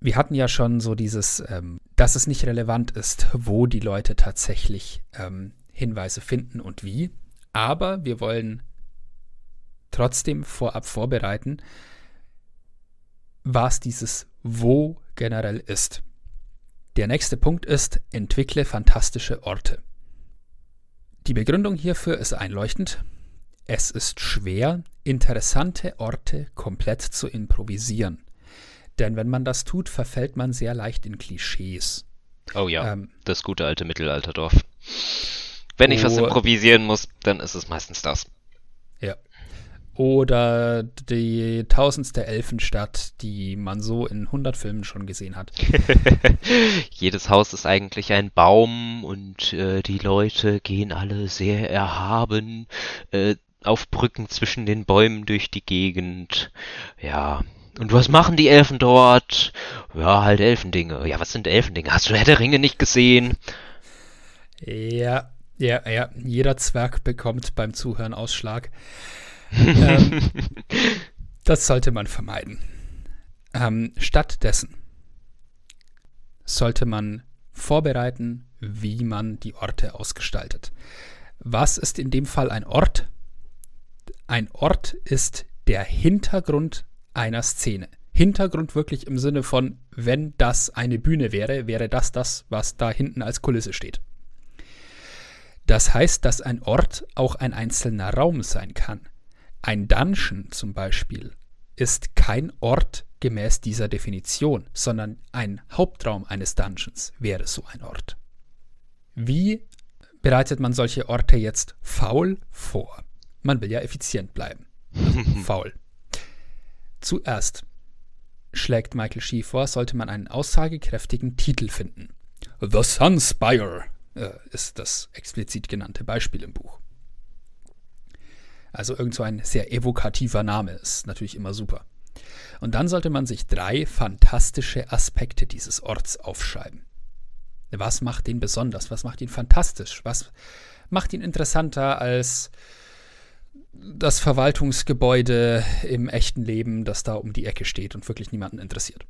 Wir hatten ja schon so dieses, ähm, dass es nicht relevant ist, wo die Leute tatsächlich ähm, Hinweise finden und wie. Aber wir wollen trotzdem vorab vorbereiten, was dieses Wo generell ist. Der nächste Punkt ist, entwickle fantastische Orte. Die Begründung hierfür ist einleuchtend. Es ist schwer, interessante Orte komplett zu improvisieren. Denn wenn man das tut, verfällt man sehr leicht in Klischees. Oh ja, ähm, das gute alte Mittelalterdorf. Wenn ich was improvisieren muss, dann ist es meistens das. Ja. oder die tausendste Elfenstadt, die man so in 100 Filmen schon gesehen hat. [LAUGHS] Jedes Haus ist eigentlich ein Baum und äh, die Leute gehen alle sehr erhaben äh, auf Brücken zwischen den Bäumen durch die Gegend. Ja. Und was machen die Elfen dort? Ja, halt Elfendinge. Ja, was sind Elfendinge? Hast du Herr der Ringe nicht gesehen? Ja, ja, ja. Jeder Zwerg bekommt beim Zuhören Ausschlag [LAUGHS] ähm, das sollte man vermeiden. Ähm, stattdessen sollte man vorbereiten, wie man die Orte ausgestaltet. Was ist in dem Fall ein Ort? Ein Ort ist der Hintergrund einer Szene. Hintergrund wirklich im Sinne von, wenn das eine Bühne wäre, wäre das das, was da hinten als Kulisse steht. Das heißt, dass ein Ort auch ein einzelner Raum sein kann. Ein Dungeon zum Beispiel ist kein Ort gemäß dieser Definition, sondern ein Hauptraum eines Dungeons wäre so ein Ort. Wie bereitet man solche Orte jetzt faul vor? Man will ja effizient bleiben. [LAUGHS] faul. Zuerst schlägt Michael Shee vor, sollte man einen aussagekräftigen Titel finden. The Sunspire äh, ist das explizit genannte Beispiel im Buch. Also irgend so ein sehr evokativer Name ist natürlich immer super. Und dann sollte man sich drei fantastische Aspekte dieses Orts aufschreiben. Was macht ihn besonders? Was macht ihn fantastisch? Was macht ihn interessanter als das Verwaltungsgebäude im echten Leben, das da um die Ecke steht und wirklich niemanden interessiert?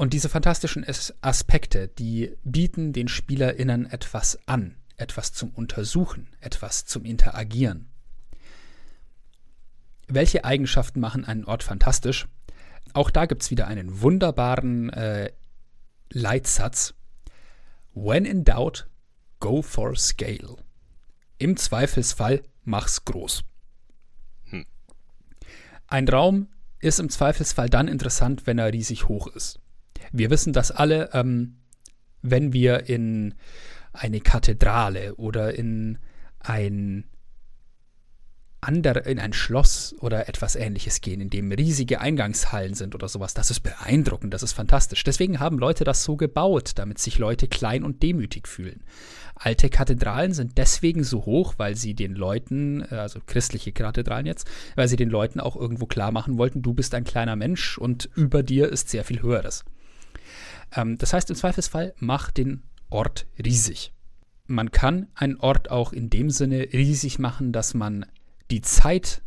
Und diese fantastischen Aspekte, die bieten den SpielerInnen etwas an etwas zum Untersuchen, etwas zum Interagieren. Welche Eigenschaften machen einen Ort fantastisch? Auch da gibt es wieder einen wunderbaren äh, Leitsatz. When in doubt, go for scale. Im Zweifelsfall mach's groß. Hm. Ein Raum ist im Zweifelsfall dann interessant, wenn er riesig hoch ist. Wir wissen das alle, ähm, wenn wir in eine Kathedrale oder in ein andere, in ein Schloss oder etwas ähnliches gehen, in dem riesige Eingangshallen sind oder sowas. Das ist beeindruckend, das ist fantastisch. Deswegen haben Leute das so gebaut, damit sich Leute klein und demütig fühlen. Alte Kathedralen sind deswegen so hoch, weil sie den Leuten, also christliche Kathedralen jetzt, weil sie den Leuten auch irgendwo klar machen wollten, du bist ein kleiner Mensch und über dir ist sehr viel Höheres. Ähm, das heißt, im Zweifelsfall mach den Ort riesig. Man kann einen Ort auch in dem Sinne riesig machen, dass man die Zeit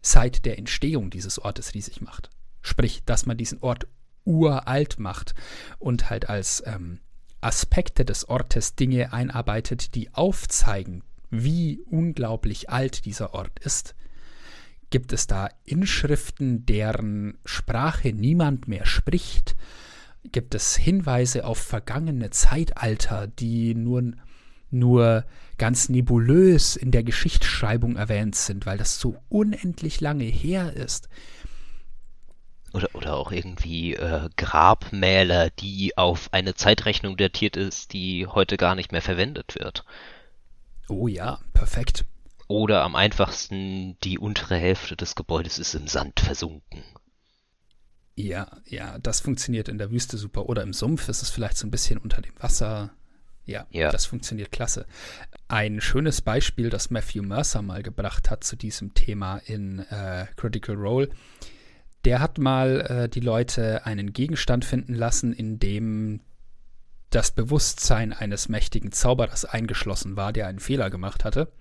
seit der Entstehung dieses Ortes riesig macht. Sprich, dass man diesen Ort uralt macht und halt als ähm, Aspekte des Ortes Dinge einarbeitet, die aufzeigen, wie unglaublich alt dieser Ort ist. Gibt es da Inschriften, deren Sprache niemand mehr spricht? Gibt es Hinweise auf vergangene Zeitalter, die nur, nur ganz nebulös in der Geschichtsschreibung erwähnt sind, weil das so unendlich lange her ist. Oder, oder auch irgendwie äh, Grabmäler, die auf eine Zeitrechnung datiert ist, die heute gar nicht mehr verwendet wird. Oh ja, perfekt. Oder am einfachsten, die untere Hälfte des Gebäudes ist im Sand versunken. Ja, ja, das funktioniert in der Wüste super. Oder im Sumpf ist es vielleicht so ein bisschen unter dem Wasser. Ja, ja, das funktioniert klasse. Ein schönes Beispiel, das Matthew Mercer mal gebracht hat zu diesem Thema in äh, Critical Role, der hat mal äh, die Leute einen Gegenstand finden lassen, in dem das Bewusstsein eines mächtigen Zauberers eingeschlossen war, der einen Fehler gemacht hatte.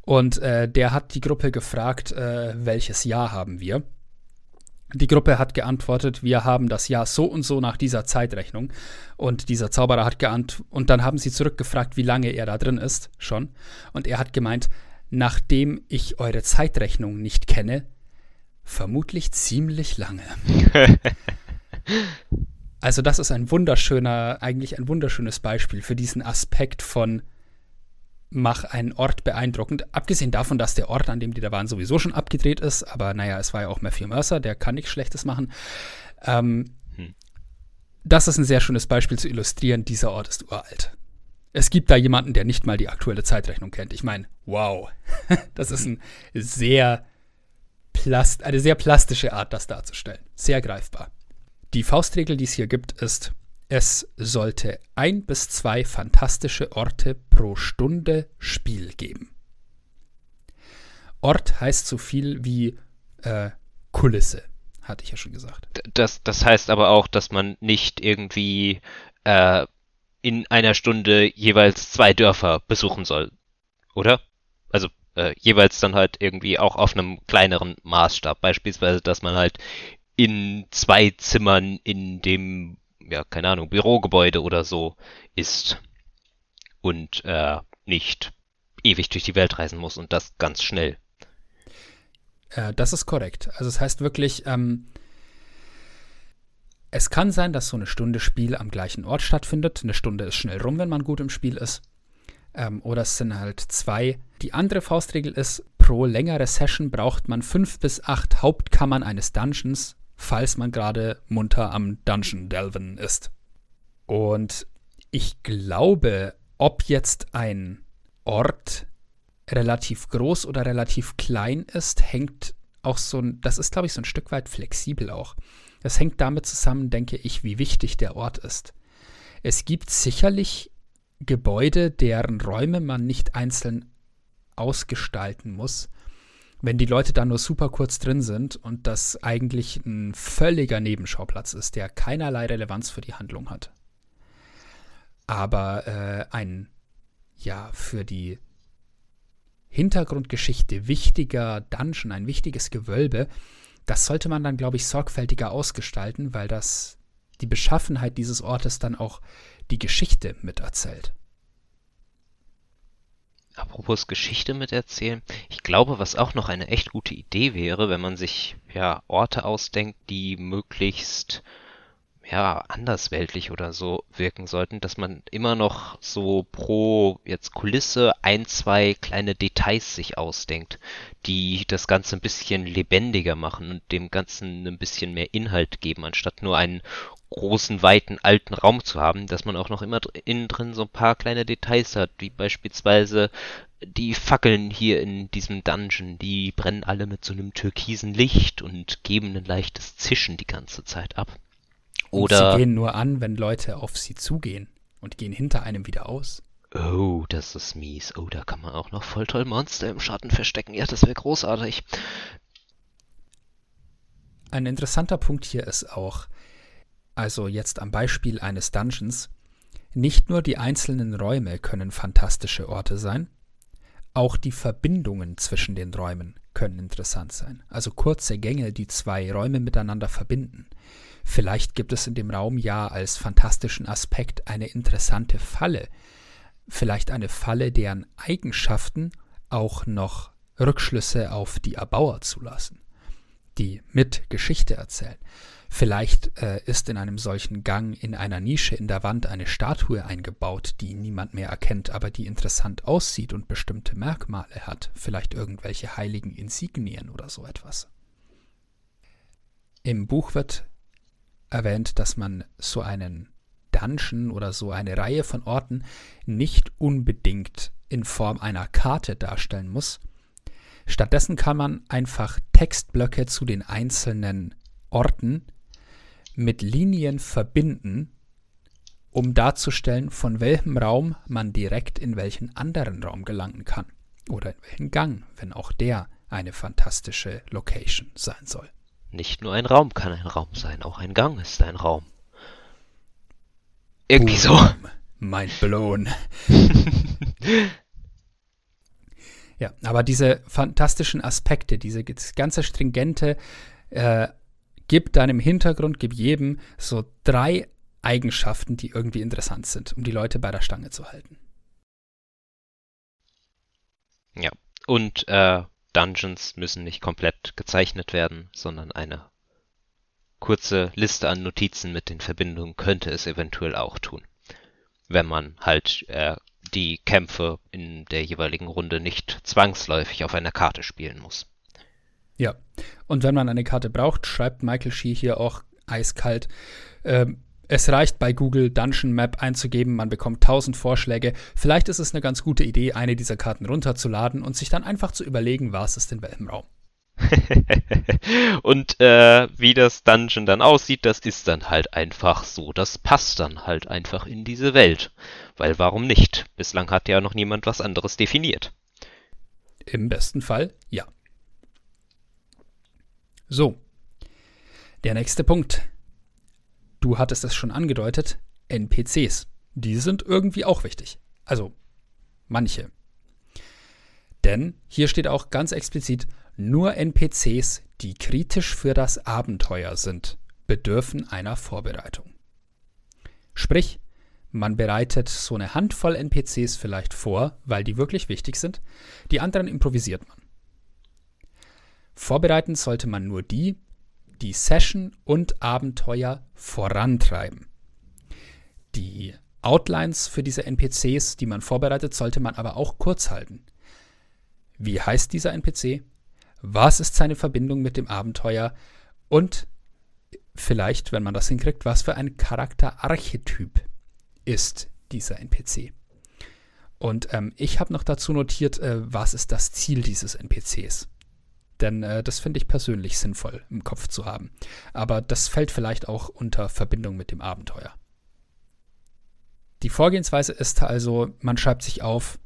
Und äh, der hat die Gruppe gefragt, äh, welches Jahr haben wir? Die Gruppe hat geantwortet, wir haben das Jahr so und so nach dieser Zeitrechnung. Und dieser Zauberer hat geantwortet, und dann haben sie zurückgefragt, wie lange er da drin ist, schon. Und er hat gemeint, nachdem ich eure Zeitrechnung nicht kenne, vermutlich ziemlich lange. [LAUGHS] also das ist ein wunderschöner, eigentlich ein wunderschönes Beispiel für diesen Aspekt von mach einen Ort beeindruckend. Abgesehen davon, dass der Ort, an dem die da waren, sowieso schon abgedreht ist. Aber naja, es war ja auch Matthew Mercer, der kann nichts Schlechtes machen. Ähm, hm. Das ist ein sehr schönes Beispiel zu illustrieren. Dieser Ort ist uralt. es gibt da jemanden, der nicht mal die aktuelle Zeitrechnung kennt. Ich meine, wow. [LAUGHS] Das ist ein sehr plast eine sehr plastische Art, das darzustellen. Sehr greifbar. Die Faustregel, die es hier gibt, ist, es sollte ein bis zwei fantastische Orte pro Stunde Spiel geben. Ort heißt so viel wie äh, Kulisse, hatte ich ja schon gesagt. Das, das heißt aber auch, dass man nicht irgendwie äh, in einer Stunde jeweils zwei Dörfer besuchen soll, oder? Also äh, jeweils dann halt irgendwie auch auf einem kleineren Maßstab. Beispielsweise, dass man halt in zwei Zimmern in dem, ja, keine Ahnung, Bürogebäude oder so ist und äh, nicht ewig durch die Welt reisen muss und das ganz schnell. Äh, das ist korrekt. Also es das heißt wirklich, ähm, es kann sein, dass so eine Stunde Spiel am gleichen Ort stattfindet. Eine Stunde ist schnell rum, wenn man gut im Spiel ist. Ähm, oder es sind halt zwei. Die andere Faustregel ist, pro längere Session braucht man fünf bis acht Hauptkammern eines Dungeons, falls man gerade munter am Dungeon delven ist. Und ich glaube, ob jetzt ein Ort relativ groß oder relativ klein ist, hängt auch so ein, das ist, glaube ich, so ein Stück weit flexibel auch. Das hängt damit zusammen, denke ich, wie wichtig der Ort ist. Es gibt sicherlich Gebäude, deren Räume man nicht einzeln ausgestalten muss, wenn die Leute da nur super kurz drin sind und das eigentlich ein völliger Nebenschauplatz ist, der keinerlei Relevanz für die Handlung hat. Aber äh, ein, ja, für die Hintergrundgeschichte wichtiger Dungeon, ein wichtiges Gewölbe, das sollte man dann, glaube ich, sorgfältiger ausgestalten, weil das die Beschaffenheit dieses Ortes dann auch die Geschichte miterzählt. Apropos Geschichte miterzählen, ich glaube, was auch noch eine echt gute Idee wäre, wenn man sich ja Orte ausdenkt, die möglichst ja, andersweltlich oder so wirken sollten, dass man immer noch so pro jetzt Kulisse ein, zwei kleine Details sich ausdenkt, die das Ganze ein bisschen lebendiger machen und dem Ganzen ein bisschen mehr Inhalt geben, anstatt nur einen großen, weiten, alten Raum zu haben, dass man auch noch immer innen drin so ein paar kleine Details hat, wie beispielsweise die Fackeln hier in diesem Dungeon, die brennen alle mit so einem türkisen Licht und geben ein leichtes Zischen die ganze Zeit ab. Oder sie gehen nur an, wenn Leute auf sie zugehen und gehen hinter einem wieder aus. Oh, das ist mies. Oh, da kann man auch noch voll toll Monster im Schatten verstecken. Ja, das wäre großartig. Ein interessanter Punkt hier ist auch, also jetzt am Beispiel eines Dungeons, nicht nur die einzelnen Räume können fantastische Orte sein, auch die Verbindungen zwischen den Räumen können interessant sein. Also kurze Gänge, die zwei Räume miteinander verbinden. Vielleicht gibt es in dem Raum ja als fantastischen Aspekt eine interessante Falle. Vielleicht eine Falle, deren Eigenschaften auch noch Rückschlüsse auf die Erbauer zulassen, die mit Geschichte erzählen. Vielleicht äh, ist in einem solchen Gang in einer Nische in der Wand eine Statue eingebaut, die niemand mehr erkennt, aber die interessant aussieht und bestimmte Merkmale hat. Vielleicht irgendwelche heiligen Insignien oder so etwas. Im Buch wird erwähnt, dass man so einen Dungeon oder so eine Reihe von Orten nicht unbedingt in Form einer Karte darstellen muss. Stattdessen kann man einfach Textblöcke zu den einzelnen Orten mit Linien verbinden, um darzustellen, von welchem Raum man direkt in welchen anderen Raum gelangen kann. Oder in welchen Gang, wenn auch der eine fantastische Location sein soll. Nicht nur ein Raum kann ein Raum sein, auch ein Gang ist ein Raum. Irgendwie Boom. so. Mind blown. [LAUGHS] ja, aber diese fantastischen Aspekte, diese ganze stringente, äh, gib deinem Hintergrund, gib jedem so drei Eigenschaften, die irgendwie interessant sind, um die Leute bei der Stange zu halten. Ja, und äh, Dungeons müssen nicht komplett gezeichnet werden, sondern eine kurze Liste an Notizen mit den Verbindungen könnte es eventuell auch tun. Wenn man halt äh, die Kämpfe in der jeweiligen Runde nicht zwangsläufig auf einer Karte spielen muss. Ja, und wenn man eine Karte braucht, schreibt Michael Shee hier auch eiskalt, äh, Es reicht bei Google Dungeon Map einzugeben, man bekommt tausend Vorschläge. Vielleicht ist es eine ganz gute Idee, eine dieser Karten runterzuladen und sich dann einfach zu überlegen, was ist in welchem Raum. [LAUGHS] und äh, wie das Dungeon dann aussieht, das ist dann halt einfach so. Das passt dann halt einfach in diese Welt. Weil warum nicht? Bislang hat ja noch niemand was anderes definiert. Im besten Fall ja. So. Der nächste Punkt. Du hattest es schon angedeutet, NPCs. Die sind irgendwie auch wichtig. Also manche. Denn hier steht auch ganz explizit, nur NPCs, die kritisch für das Abenteuer sind, bedürfen einer Vorbereitung. Sprich, man bereitet so eine Handvoll NPCs vielleicht vor, weil die wirklich wichtig sind, die anderen improvisiert man. Vorbereiten sollte man nur die, die Session und Abenteuer vorantreiben. Die Outlines für diese NPCs, die man vorbereitet, sollte man aber auch kurz halten. Wie heißt dieser NPC? Was ist seine Verbindung mit dem Abenteuer? Und vielleicht, wenn man das hinkriegt, was für ein Charakterarchetyp ist dieser NPC? Und ähm, ich habe noch dazu notiert, äh, was ist das Ziel dieses NPCs? Denn äh, das finde ich persönlich sinnvoll im Kopf zu haben. Aber das fällt vielleicht auch unter Verbindung mit dem Abenteuer. Die Vorgehensweise ist also, man schreibt sich auf,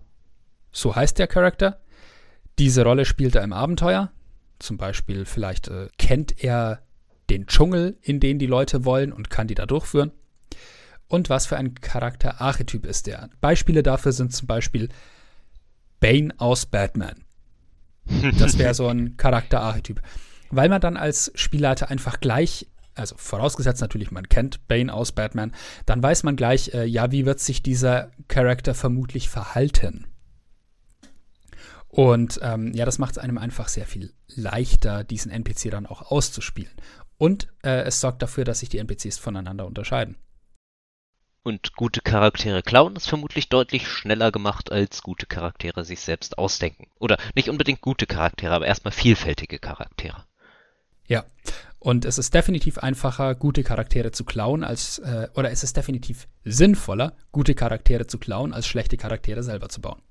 so heißt der Charakter, diese Rolle spielt er im Abenteuer. Zum Beispiel vielleicht äh, kennt er den Dschungel, in den die Leute wollen und kann die da durchführen. Und was für ein Charakterarchetyp ist er? Beispiele dafür sind zum Beispiel Bane aus Batman. Das wäre [LAUGHS] so ein Charakterarchetyp. Weil man dann als Spielleiter einfach gleich, also vorausgesetzt natürlich, man kennt Bane aus Batman, dann weiß man gleich, äh, ja, wie wird sich dieser Charakter vermutlich verhalten. Und ähm, ja, das macht es einem einfach sehr viel leichter, diesen NPC dann auch auszuspielen. Und äh, es sorgt dafür, dass sich die NPCs voneinander unterscheiden. Und gute Charaktere klauen ist vermutlich deutlich schneller gemacht, als gute Charaktere sich selbst ausdenken. Oder nicht unbedingt gute Charaktere, aber erstmal vielfältige Charaktere. Ja, und es ist definitiv einfacher, gute Charaktere zu klauen, als, äh, oder es ist definitiv sinnvoller, gute Charaktere zu klauen, als schlechte Charaktere selber zu bauen.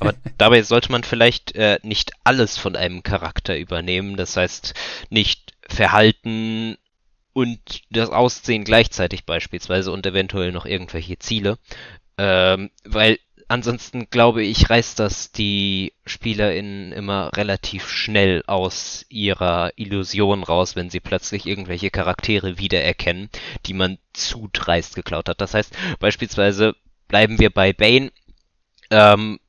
Aber [LAUGHS] dabei sollte man vielleicht äh, nicht alles von einem Charakter übernehmen. Das heißt, nicht Verhalten und das Aussehen gleichzeitig beispielsweise und eventuell noch irgendwelche Ziele. Ähm, weil ansonsten glaube ich, reißt das die SpielerInnen immer relativ schnell aus ihrer Illusion raus, wenn sie plötzlich irgendwelche Charaktere wiedererkennen, die man zu dreist geklaut hat. Das heißt, beispielsweise bleiben wir bei Bane. Ähm,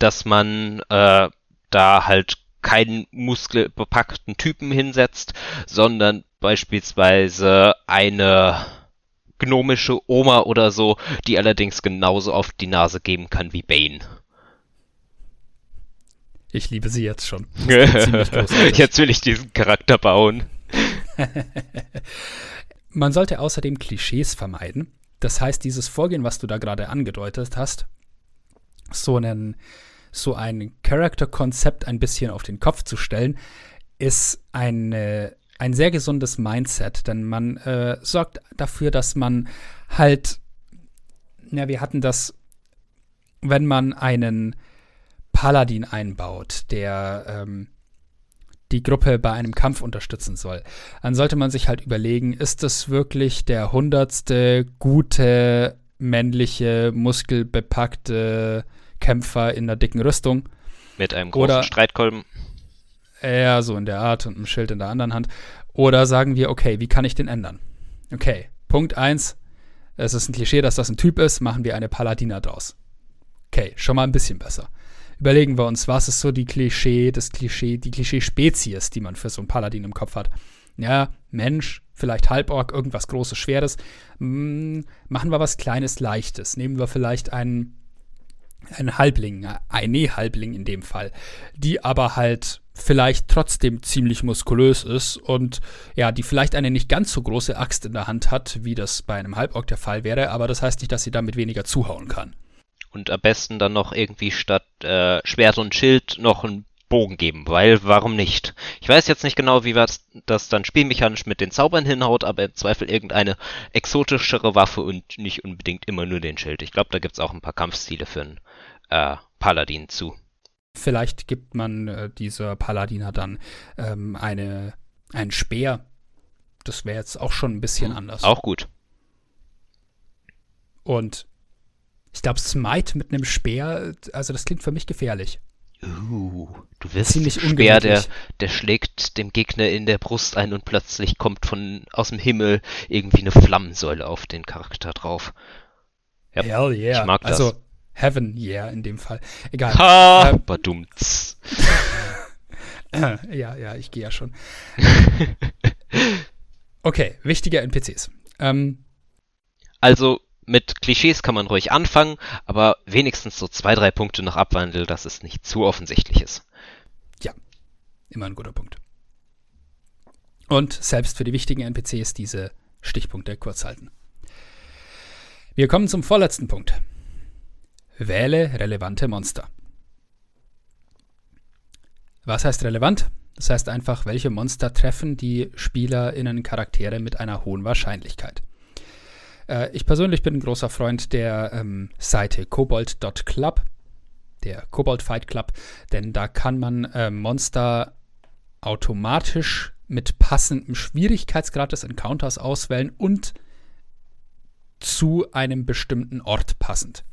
dass man äh, da halt keinen muskelbepackten Typen hinsetzt, sondern beispielsweise eine gnomische Oma oder so, die allerdings genauso auf die Nase geben kann wie Bane. Ich liebe sie jetzt schon. [LAUGHS] jetzt will ich diesen Charakter bauen. [LAUGHS] Man sollte außerdem Klischees vermeiden. Das heißt, dieses Vorgehen, was du da gerade angedeutet hast, so einen so ein Character-Konzept ein bisschen auf den Kopf zu stellen, ist eine, ein sehr gesundes Mindset, denn man äh, sorgt dafür, dass man halt, ja, wir hatten das, wenn man einen Paladin einbaut, der ähm, die Gruppe bei einem Kampf unterstützen soll, dann sollte man sich halt überlegen, ist das wirklich der hundertste gute männliche, muskelbepackte Kämpfer in einer dicken Rüstung. Mit einem großen Oder, Streitkolben. Ja, so in der Art und einem Schild in der anderen Hand. Oder sagen wir, okay, wie kann ich den ändern? Okay, Punkt 1. Es ist ein Klischee, dass das ein Typ ist, machen wir eine Paladina draus. Okay, schon mal ein bisschen besser. Überlegen wir uns, was ist so die Klischee, das Klischee, die Klischee-Spezies, die man für so einen Paladin im Kopf hat. Ja, Mensch, vielleicht Halborg, irgendwas Großes, Schweres. Hm, machen wir was Kleines, Leichtes. Nehmen wir vielleicht einen ein Halbling, eine Halbling in dem Fall, die aber halt vielleicht trotzdem ziemlich muskulös ist und ja, die vielleicht eine nicht ganz so große Axt in der Hand hat, wie das bei einem Halborg der Fall wäre, aber das heißt nicht, dass sie damit weniger zuhauen kann. Und am besten dann noch irgendwie statt äh, Schwert und Schild noch ein Bogen geben, weil warum nicht? Ich weiß jetzt nicht genau, wie das dann spielmechanisch mit den Zaubern hinhaut, aber im Zweifel irgendeine exotischere Waffe und nicht unbedingt immer nur den Schild. Ich glaube, da gibt's auch ein paar Kampfstile für einen äh, Paladin zu. Vielleicht gibt man äh, dieser Paladiner dann ähm, eine, einen Speer. Das wäre jetzt auch schon ein bisschen anders. Auch gut. Und ich glaube, Smite mit einem Speer, also das klingt für mich gefährlich. Uh, du wirst Ziemlich Speer, der, der schlägt dem Gegner in der Brust ein und plötzlich kommt von aus dem Himmel irgendwie eine Flammensäule auf den Charakter drauf. Ja, Hell yeah. ich mag das. Also Heaven yeah in dem Fall. Egal. Ha, Ähm, badumts. [LAUGHS] ja, ja, ich gehe ja schon. [LAUGHS] Okay, wichtige NPCs. Ähm, Also mit Klischees kann man ruhig anfangen, aber wenigstens so zwei, drei Punkte noch abwandeln, dass es nicht zu offensichtlich ist. immer ein guter Punkt. Und selbst für die wichtigen NPCs diese Stichpunkte kurz halten. Wir kommen zum vorletzten Punkt. Wähle relevante Monster. Was heißt relevant? Das heißt einfach, welche Monster treffen die SpielerInnen Charaktere mit einer hohen Wahrscheinlichkeit. Äh, ich persönlich bin ein großer Freund der ähm, Seite kobold.club, der Kobold Fight Club, denn da kann man äh, Monster automatisch mit passendem Schwierigkeitsgrad des Encounters auswählen und zu einem bestimmten Ort passend.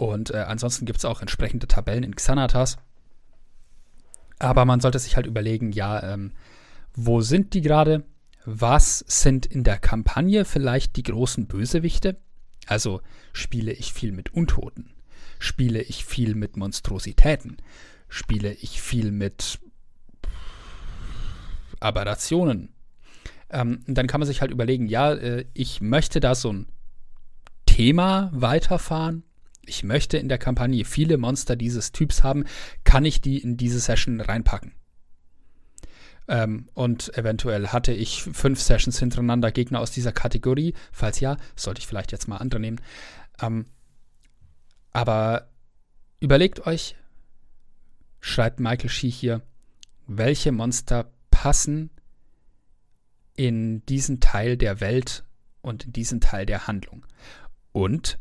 Und äh, ansonsten gibt es auch entsprechende Tabellen in Xanatas. Aber man sollte sich halt überlegen, ja, ähm, wo sind die gerade? Was sind in der Kampagne vielleicht die großen Bösewichte? Also spiele ich viel mit Untoten? Spiele ich viel mit Monstrositäten? Spiele ich viel mit Aberrationen? Ähm, dann kann man sich halt überlegen, ja, äh, ich möchte da so ein Thema weiterfahren. Ich möchte in der Kampagne viele Monster dieses Typs haben. Kann ich die in diese Session reinpacken? Ähm, und eventuell hatte ich fünf Sessions hintereinander Gegner aus dieser Kategorie. Falls ja, sollte ich vielleicht jetzt mal andere nehmen. Ähm, aber überlegt euch, schreibt Michael Shee hier, welche Monster passen in diesen Teil der Welt und in diesen Teil der Handlung. Und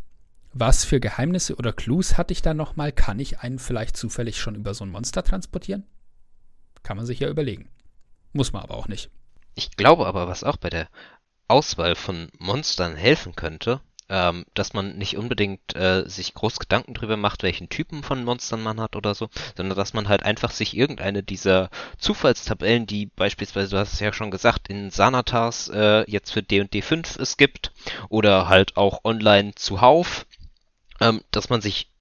was für Geheimnisse oder Clues hatte ich da nochmal? Kann ich einen vielleicht zufällig schon über so ein Monster transportieren? Kann man sich ja überlegen. Muss man aber auch nicht. Ich glaube aber, was auch bei der Auswahl von Monstern helfen könnte, ähm, dass man nicht unbedingt äh, sich groß Gedanken drüber macht, welchen Typen von Monstern man hat oder so, sondern dass man halt einfach sich irgendeine dieser Zufallstabellen, die beispielsweise, du hast es ja schon gesagt, in Sanatas äh, jetzt für D&D 5 es gibt oder halt auch online zuhauf, ähm, dass man sich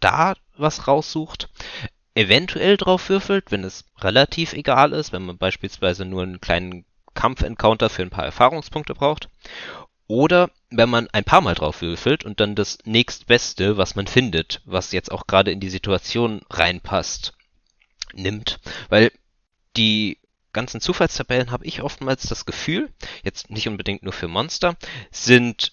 da was raussucht, eventuell drauf würfelt, wenn es relativ egal ist, wenn man beispielsweise nur einen kleinen Kampf-Encounter für ein paar Erfahrungspunkte braucht. Oder wenn man ein paar Mal drauf würfelt und dann das nächstbeste, was man findet, was jetzt auch gerade in die Situation reinpasst, nimmt. Weil die ganzen Zufallstabellen habe ich oftmals das Gefühl, jetzt nicht unbedingt nur für Monster, sind,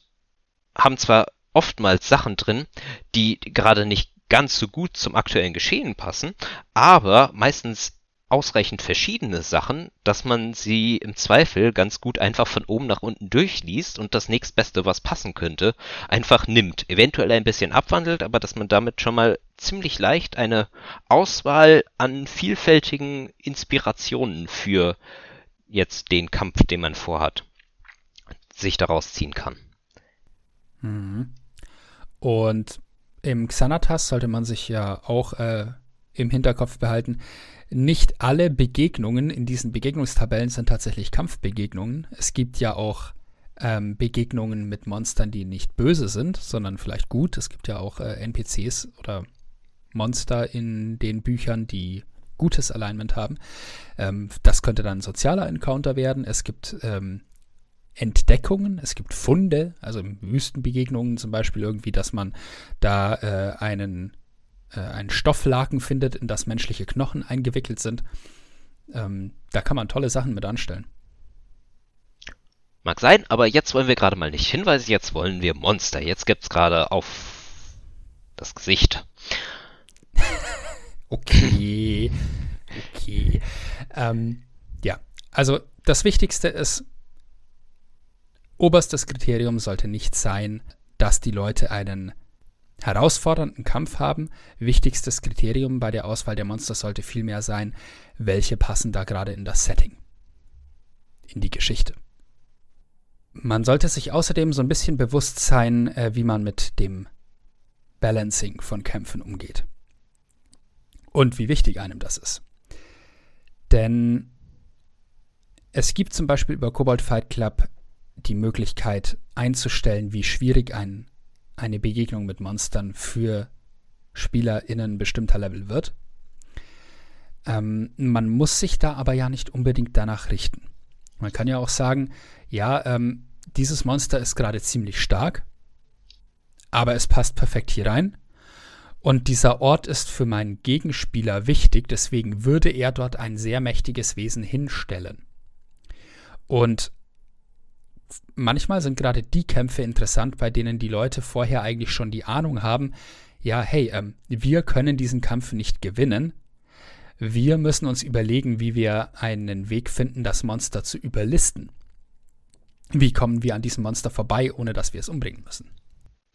haben zwar oftmals Sachen drin, die gerade nicht ganz so gut zum aktuellen Geschehen passen, aber meistens ausreichend verschiedene Sachen, dass man sie im Zweifel ganz gut einfach von oben nach unten durchliest und das nächstbeste, was passen könnte, einfach nimmt. Eventuell ein bisschen abwandelt, aber dass man damit schon mal ziemlich leicht eine Auswahl an vielfältigen Inspirationen für jetzt den Kampf, den man vorhat, sich daraus ziehen kann. Mhm. Und im Xanatas sollte man sich ja auch äh, im Hinterkopf behalten, nicht alle Begegnungen in diesen Begegnungstabellen sind tatsächlich Kampfbegegnungen. Es gibt ja auch ähm, Begegnungen mit Monstern, die nicht böse sind, sondern vielleicht gut. Es gibt ja auch äh, NPCs oder Monster in den Büchern, die gutes Alignment haben. Ähm, das könnte dann ein sozialer Encounter werden. Es gibt ähm, Entdeckungen, es gibt Funde, also Wüstenbegegnungen zum Beispiel irgendwie, dass man da äh, einen, äh, einen Stofflaken findet, in das menschliche Knochen eingewickelt sind. Ähm, da kann man tolle Sachen mit anstellen. Mag sein, aber jetzt wollen wir gerade mal nicht Hinweise, jetzt wollen wir Monster. Jetzt gibt's gerade auf das Gesicht. [LAUGHS] Okay. Okay. Ähm, ja, also das Wichtigste ist, oberstes Kriterium sollte nicht sein, dass die Leute einen herausfordernden Kampf haben. Wichtigstes Kriterium bei der Auswahl der Monster sollte vielmehr sein, welche passen da gerade in das Setting, in die Geschichte. Man sollte sich außerdem so ein bisschen bewusst sein, äh, wie man mit dem Balancing von Kämpfen umgeht. Und wie wichtig einem das ist. Denn es gibt zum Beispiel über Cobalt Fight Club die Möglichkeit einzustellen, wie schwierig ein, eine Begegnung mit Monstern für SpielerInnen bestimmter Level wird. Ähm, man muss sich da aber ja nicht unbedingt danach richten. Man kann ja auch sagen, ja, ähm, dieses Monster ist gerade ziemlich stark, aber es passt perfekt hier rein. Und dieser Ort ist für meinen Gegenspieler wichtig, deswegen würde er dort ein sehr mächtiges Wesen hinstellen. Und manchmal sind gerade die Kämpfe interessant, bei denen die Leute vorher eigentlich schon die Ahnung haben, ja, hey, ähm, wir können diesen Kampf nicht gewinnen. Wir müssen uns überlegen, wie wir einen Weg finden, das Monster zu überlisten. Wie kommen wir an diesem Monster vorbei, ohne dass wir es umbringen müssen?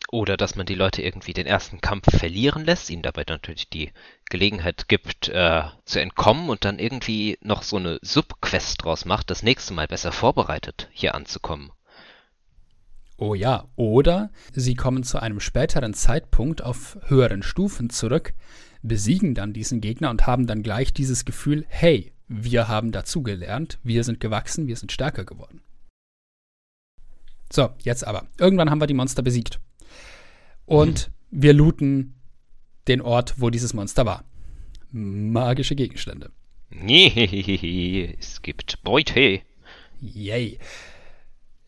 Oder dass man die Leute irgendwie den ersten Kampf verlieren lässt, ihnen dabei natürlich die Gelegenheit gibt, äh, zu entkommen und dann irgendwie noch so eine Subquest draus macht, das nächste Mal besser vorbereitet, hier anzukommen. Oh ja, oder sie kommen zu einem späteren Zeitpunkt auf höheren Stufen zurück, besiegen dann diesen Gegner und haben dann gleich dieses Gefühl, hey, wir haben dazugelernt, wir sind gewachsen, wir sind stärker geworden. So, jetzt aber. Irgendwann haben wir die Monster besiegt. Und mhm. wir looten den Ort, wo dieses Monster war. Magische Gegenstände. es gibt Beute. Yay.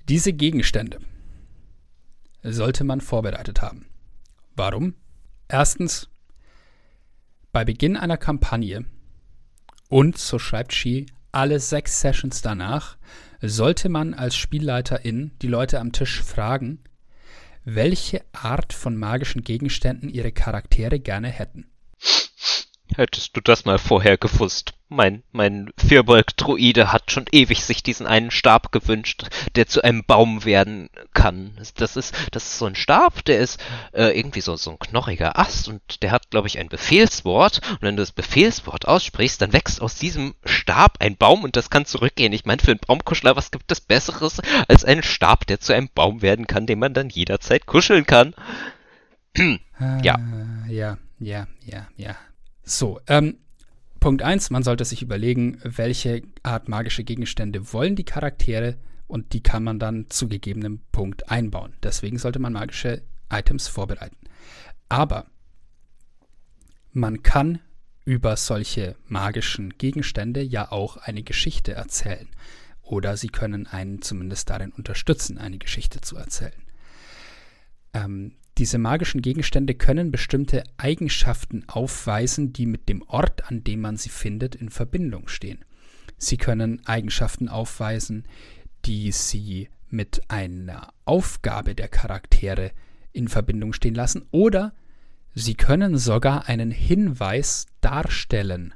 Diese Gegenstände sollte man vorbereitet haben. Warum? Erstens, bei Beginn einer Kampagne und, so schreibt Shi, alle sechs Sessions danach, sollte man als Spielleiterin die Leute am Tisch fragen, welche Art von magischen Gegenständen ihre Charaktere gerne hätten. Hättest du das mal vorher gewusst. Mein, mein Firbolg-Druide hat schon ewig sich diesen einen Stab gewünscht, der zu einem Baum werden kann. Das ist, das ist so ein Stab, der ist äh, irgendwie so, so ein knochiger Ast und der hat, glaube ich, ein Befehlswort. Und wenn du das Befehlswort aussprichst, dann wächst aus diesem Stab ein Baum und das kann zurückgehen. Ich meine, für einen Baumkuschler, was gibt es Besseres als einen Stab, der zu einem Baum werden kann, den man dann jederzeit kuscheln kann? [CLEARS THROAT] ja. Ja, ja, ja, ja. So, ähm, Punkt 1, man sollte sich überlegen, welche Art magische Gegenstände wollen die Charaktere und die kann man dann zu gegebenem Punkt einbauen. Deswegen sollte man magische Items vorbereiten. Aber man kann über solche magischen Gegenstände ja auch eine Geschichte erzählen. Oder sie können einen zumindest darin unterstützen, eine Geschichte zu erzählen. Ähm, diese magischen Gegenstände können bestimmte Eigenschaften aufweisen, die mit dem Ort, an dem man sie findet, in Verbindung stehen. Sie können Eigenschaften aufweisen, die sie mit einer Aufgabe der Charaktere in Verbindung stehen lassen oder sie können sogar einen Hinweis darstellen,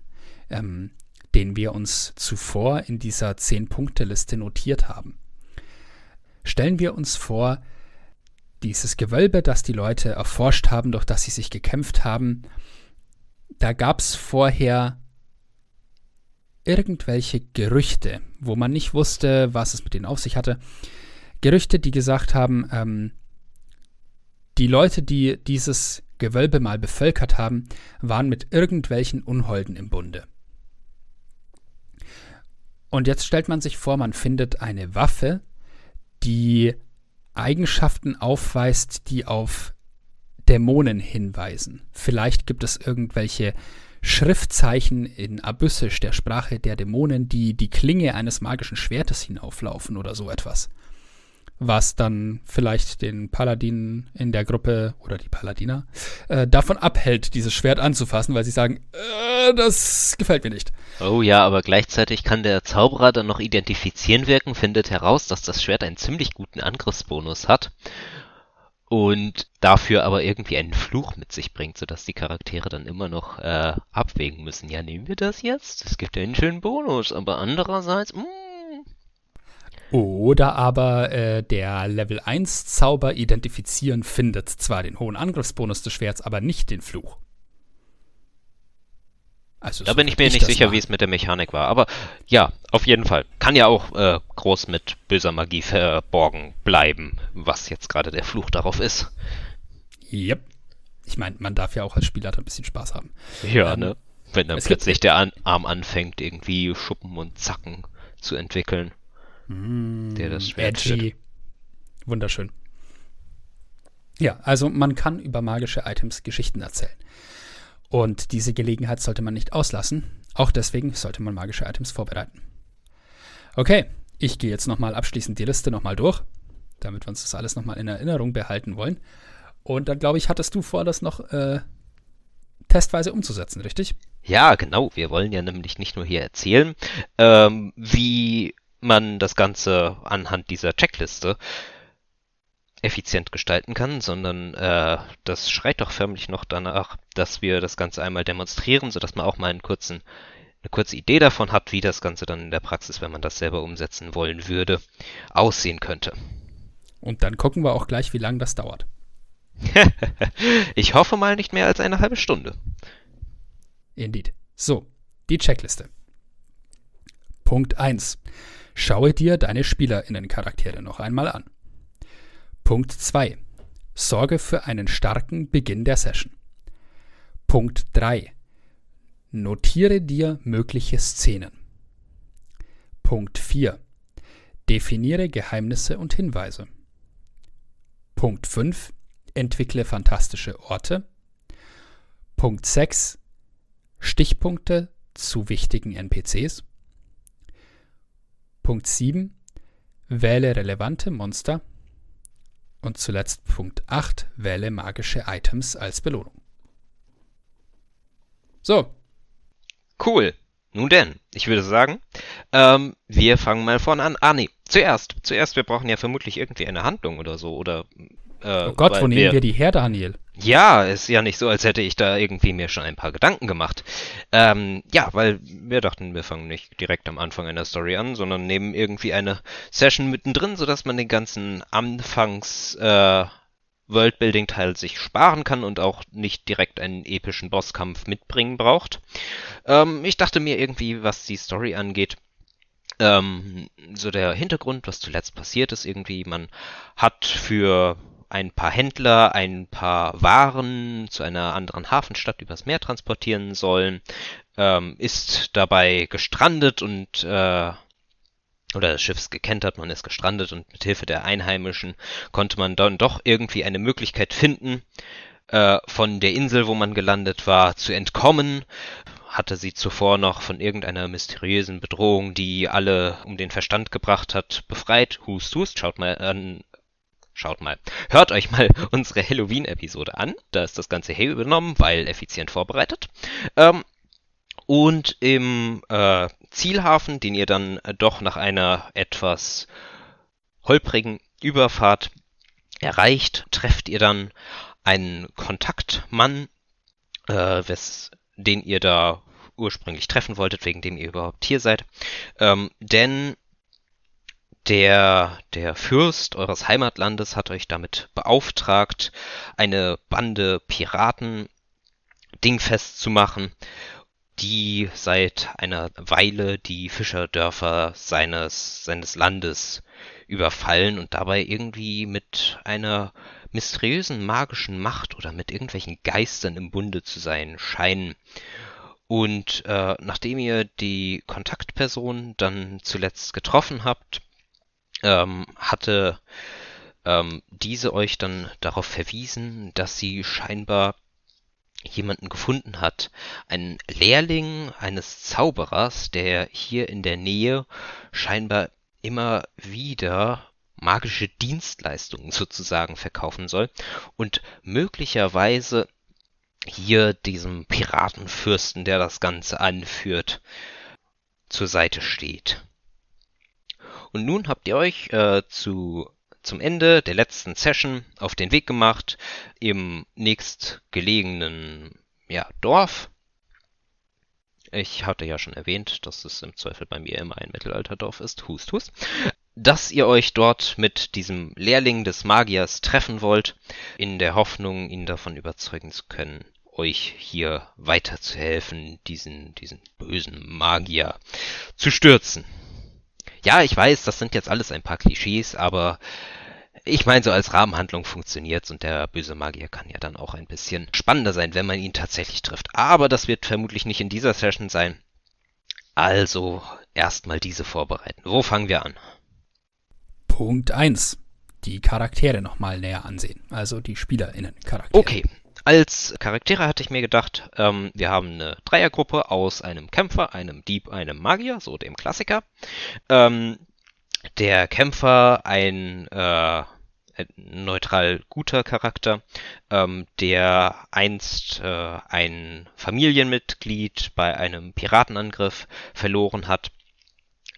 ähm, den wir uns zuvor in dieser Zehn-Punkte-Liste notiert haben. Stellen wir uns vor, dieses Gewölbe, das die Leute erforscht haben, durch das sie sich gekämpft haben, da gab es vorher irgendwelche Gerüchte, wo man nicht wusste, was es mit denen auf sich hatte. Gerüchte, die gesagt haben, ähm, die Leute, die dieses Gewölbe mal bevölkert haben, waren mit irgendwelchen Unholden im Bunde. Und jetzt stellt man sich vor, man findet eine Waffe, die Eigenschaften aufweist, die auf Dämonen hinweisen. Vielleicht gibt es irgendwelche Schriftzeichen in Abyssisch, der Sprache der Dämonen, die die Klinge eines magischen Schwertes hinauflaufen oder so etwas was dann vielleicht den Paladinen in der Gruppe oder die Paladiner äh, davon abhält, dieses Schwert anzufassen, weil sie sagen, äh, das gefällt mir nicht. Oh ja, aber gleichzeitig kann der Zauberer dann noch identifizieren wirken, findet heraus, dass das Schwert einen ziemlich guten Angriffsbonus hat und dafür aber irgendwie einen Fluch mit sich bringt, sodass die Charaktere dann immer noch äh, abwägen müssen. Ja, nehmen wir das jetzt? Das gibt ja einen schönen Bonus, aber andererseits, mh, Oder aber äh, der Level 1 Zauber identifizieren findet zwar den hohen Angriffsbonus des Schwerts, aber nicht den Fluch. Also Da bin ich mir nicht das sicher, machen. wie es mit der Mechanik war. Aber ja, auf jeden Fall. Kann ja auch äh, groß mit böser Magie verborgen bleiben, was jetzt gerade der Fluch darauf ist. Yep. Ich meine, man darf ja auch als Spieler ein bisschen Spaß haben. Ja, Ähm, ne? Wenn dann plötzlich der An Arm anfängt, irgendwie Schuppen und Zacken zu entwickeln, der das Schwert. Edgy. Wunderschön. Ja, also man kann über magische Items Geschichten erzählen. Und diese Gelegenheit sollte man nicht auslassen. Auch deswegen sollte man magische Items vorbereiten. Okay, ich gehe jetzt nochmal abschließend die Liste nochmal durch, damit wir uns das alles nochmal in Erinnerung behalten wollen. Und dann, glaube ich, hattest du vor, das noch äh, testweise umzusetzen, richtig? Ja, genau. Wir wollen ja nämlich nicht nur hier erzählen, ähm, wie man das Ganze anhand dieser Checkliste effizient gestalten kann, sondern äh, das schreit doch förmlich noch danach, dass wir das Ganze einmal demonstrieren, sodass man auch mal einen kurzen, eine kurze Idee davon hat, wie das Ganze dann in der Praxis, wenn man das selber umsetzen wollen würde, aussehen könnte. Und dann gucken wir auch gleich, wie lange das dauert. [LAUGHS] ich hoffe mal nicht mehr als eine halbe Stunde. Indeed. So, die Checkliste. Punkt 1. Schaue dir deine SpielerInnen-Charaktere noch einmal an. Punkt 2. Sorge für einen starken Beginn der Session. Punkt 3. Notiere dir mögliche Szenen. Punkt 4. Definiere Geheimnisse und Hinweise. Punkt 5. Entwickle fantastische Orte. Punkt 6. Stichpunkte zu wichtigen NPCs. Punkt 7. Wähle relevante Monster. Und zuletzt Punkt 8. Wähle magische Items als Belohnung. So, Cool. Nun denn, ich würde sagen, ähm, wir fangen mal vorne an. Ah, nee, zuerst. Zuerst, wir brauchen ja vermutlich irgendwie eine Handlung oder so, oder. Äh, oh Gott, wo nehmen wir die her, Daniel? Ja, ist ja nicht so, als hätte ich da irgendwie mir schon ein paar Gedanken gemacht. Ähm, ja, weil wir dachten, wir fangen nicht direkt am Anfang einer Story an, sondern nehmen irgendwie eine Session mittendrin, sodass man den ganzen Anfangs äh, sich sparen kann und auch nicht direkt einen epischen Bosskampf mitbringen braucht. Ähm, ich dachte mir irgendwie, was die Story angeht, ähm, so der Hintergrund, was zuletzt passiert ist, irgendwie, man hat für ein paar Händler ein paar Waren zu einer anderen Hafenstadt übers Meer transportieren sollen, ähm, ist dabei gestrandet und äh, oder das Schiff ist gekentert, man ist gestrandet und mit Hilfe der Einheimischen konnte man dann doch irgendwie eine Möglichkeit finden, äh, von der Insel, wo man gelandet war, zu entkommen. Hatte sie zuvor noch von irgendeiner mysteriösen Bedrohung, die alle um den Verstand gebracht hat, befreit. Hust, hust, schaut mal an, Schaut mal, hört euch mal [LAUGHS] unsere Halloween-Episode an. Da ist das Ganze hey übernommen, weil effizient vorbereitet. Ähm, und im äh, Zielhafen, den ihr dann äh, doch nach einer etwas holprigen Überfahrt erreicht, trefft ihr dann einen Kontaktmann, äh, wes, den ihr da ursprünglich treffen wolltet, wegen dem ihr überhaupt hier seid. Ähm, denn der, der Fürst eures Heimatlandes hat euch damit beauftragt, eine Bande Piraten dingfest zu machen, die seit einer Weile die Fischerdörfer seines, seines Landes überfallen und dabei irgendwie mit einer mysteriösen magischen Macht oder mit irgendwelchen Geistern im Bunde zu sein scheinen. Und äh, nachdem ihr die Kontaktperson dann zuletzt getroffen habt, ähm, hatte ähm, diese euch dann darauf verwiesen, dass sie scheinbar jemanden gefunden hat, einen Lehrling eines Zauberers, der hier in der Nähe scheinbar immer wieder magische Dienstleistungen sozusagen verkaufen soll und möglicherweise hier diesem Piratenfürsten, der das Ganze anführt, zur Seite steht. Und nun habt ihr euch äh, zu zum Ende der letzten Session auf den Weg gemacht im nächstgelegenen ja, Dorf. Ich hatte ja schon erwähnt, dass es im Zweifel bei mir immer ein Mittelalterdorf ist. Hust, hust. Dass ihr euch dort mit diesem Lehrling des Magiers treffen wollt, in der Hoffnung, ihn davon überzeugen zu können, euch hier weiterzuhelfen, diesen, diesen bösen Magier zu stürzen. Ja, ich weiß, das sind jetzt alles ein paar Klischees, aber ich meine, so als Rahmenhandlung funktioniert's und der böse Magier kann ja dann auch ein bisschen spannender sein, wenn man ihn tatsächlich trifft. Aber das wird vermutlich nicht in dieser Session sein. Also erstmal diese vorbereiten. Wo fangen wir an? Punkt 1. Die Charaktere nochmal näher ansehen. Also die SpielerInnen-Charaktere. Okay, als Charaktere hatte ich mir gedacht, ähm, wir haben eine Dreiergruppe aus einem Kämpfer, einem Dieb, einem Magier, so dem Klassiker. Ähm, der Kämpfer ein, äh, neutral guter Charakter, ähm, der einst äh, ein Familienmitglied bei einem Piratenangriff verloren hat.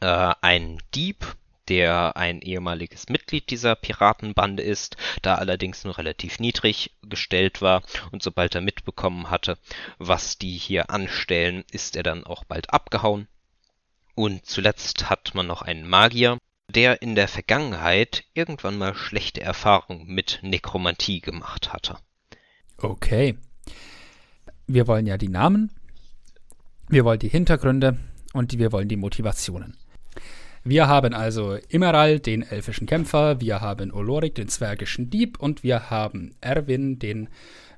Äh, ein Dieb, der ein ehemaliges Mitglied dieser Piratenbande ist, da allerdings nur relativ niedrig gestellt war und sobald er mitbekommen hatte, was die hier anstellen, ist er dann auch bald abgehauen. Und zuletzt hat man noch einen Magier, der in der Vergangenheit irgendwann mal schlechte Erfahrungen mit Nekromantie gemacht hatte. Okay. Wir wollen ja die Namen, wir wollen die Hintergründe und wir wollen die Motivationen. Wir haben also Immeral, den elfischen Kämpfer, wir haben Olorik, den zwergischen Dieb und wir haben Erwin, den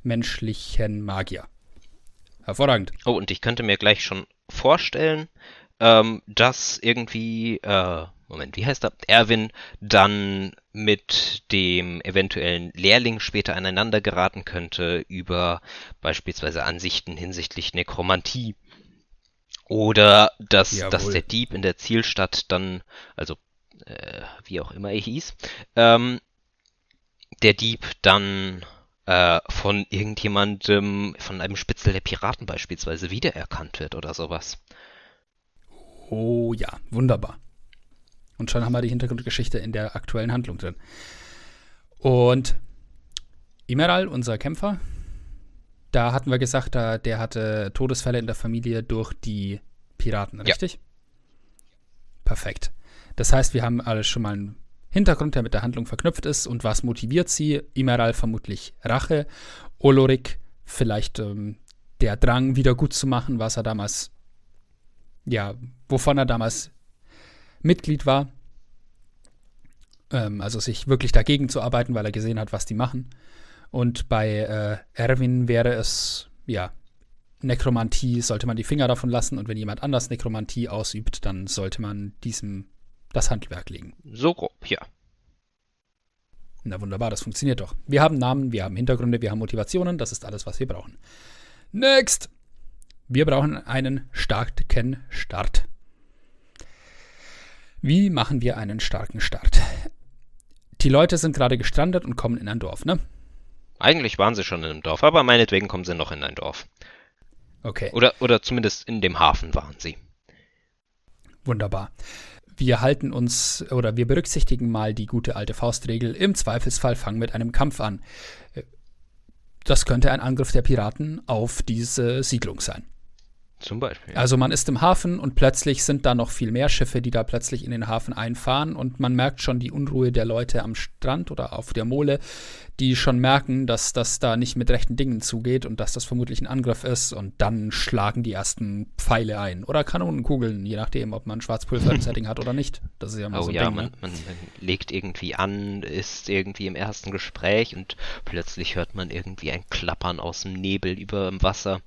menschlichen Magier. Hervorragend. Oh, und ich könnte mir gleich schon vorstellen, ähm, dass irgendwie, äh, Moment, wie heißt er? Erwin dann mit dem eventuellen Lehrling später aneinander geraten könnte über beispielsweise Ansichten hinsichtlich Nekromantie oder dass, dass der Dieb in der Zielstadt dann, also äh, wie auch immer er hieß, ähm, der Dieb dann äh, von irgendjemandem, von einem Spitzel der Piraten beispielsweise wiedererkannt wird oder sowas. Oh ja, wunderbar. Und schon haben wir die Hintergrundgeschichte in der aktuellen Handlung drin. Und Imeral, unser Kämpfer, da hatten wir gesagt, da, der hatte Todesfälle in der Familie durch die Piraten, richtig? Ja. Perfekt. Das heißt, wir haben alles schon mal einen Hintergrund, der mit der Handlung verknüpft ist. Und was motiviert sie? Imeral vermutlich Rache. Olorik vielleicht ähm, der Drang, wieder gut zu machen, was er damals, ja, wovon er damals Mitglied war. Ähm, also sich wirklich dagegen zu arbeiten, weil er gesehen hat, was die machen. Und bei äh, Erwin wäre es, ja, Nekromantie sollte man die Finger davon lassen und wenn jemand anders Nekromantie ausübt, dann sollte man diesem das Handwerk legen. So grob, ja. Na wunderbar, das funktioniert doch. Wir haben Namen, wir haben Hintergründe, wir haben Motivationen, das ist alles, was wir brauchen. Next! Wir brauchen einen starken Start. Wie machen wir einen starken Start? Die Leute sind gerade gestrandet und kommen in ein Dorf, ne? Eigentlich waren sie schon in einem Dorf, aber meinetwegen kommen sie noch in ein Dorf. Okay. Oder, oder zumindest in dem Hafen waren sie. Wunderbar. Wir halten uns oder wir berücksichtigen mal die gute alte Faustregel. Im Zweifelsfall fangen mit einem Kampf an. Das könnte ein Angriff der Piraten auf diese Siedlung sein. Zum Beispiel. Also man ist im Hafen und plötzlich sind da noch viel mehr Schiffe, die da plötzlich in den Hafen einfahren und man merkt schon die Unruhe der Leute am Strand oder auf der Mole, die schon merken, dass das da nicht mit rechten Dingen zugeht und dass das vermutlich ein Angriff ist und dann schlagen die ersten Pfeile ein oder Kanonenkugeln, je nachdem, ob man Schwarzpulver im Setting hat oder nicht. Das ist ja immer oh, so ein ja, Ding, man, ne? man, man legt irgendwie an, ist irgendwie im ersten Gespräch und plötzlich hört man irgendwie ein Klappern aus dem Nebel über dem Wasser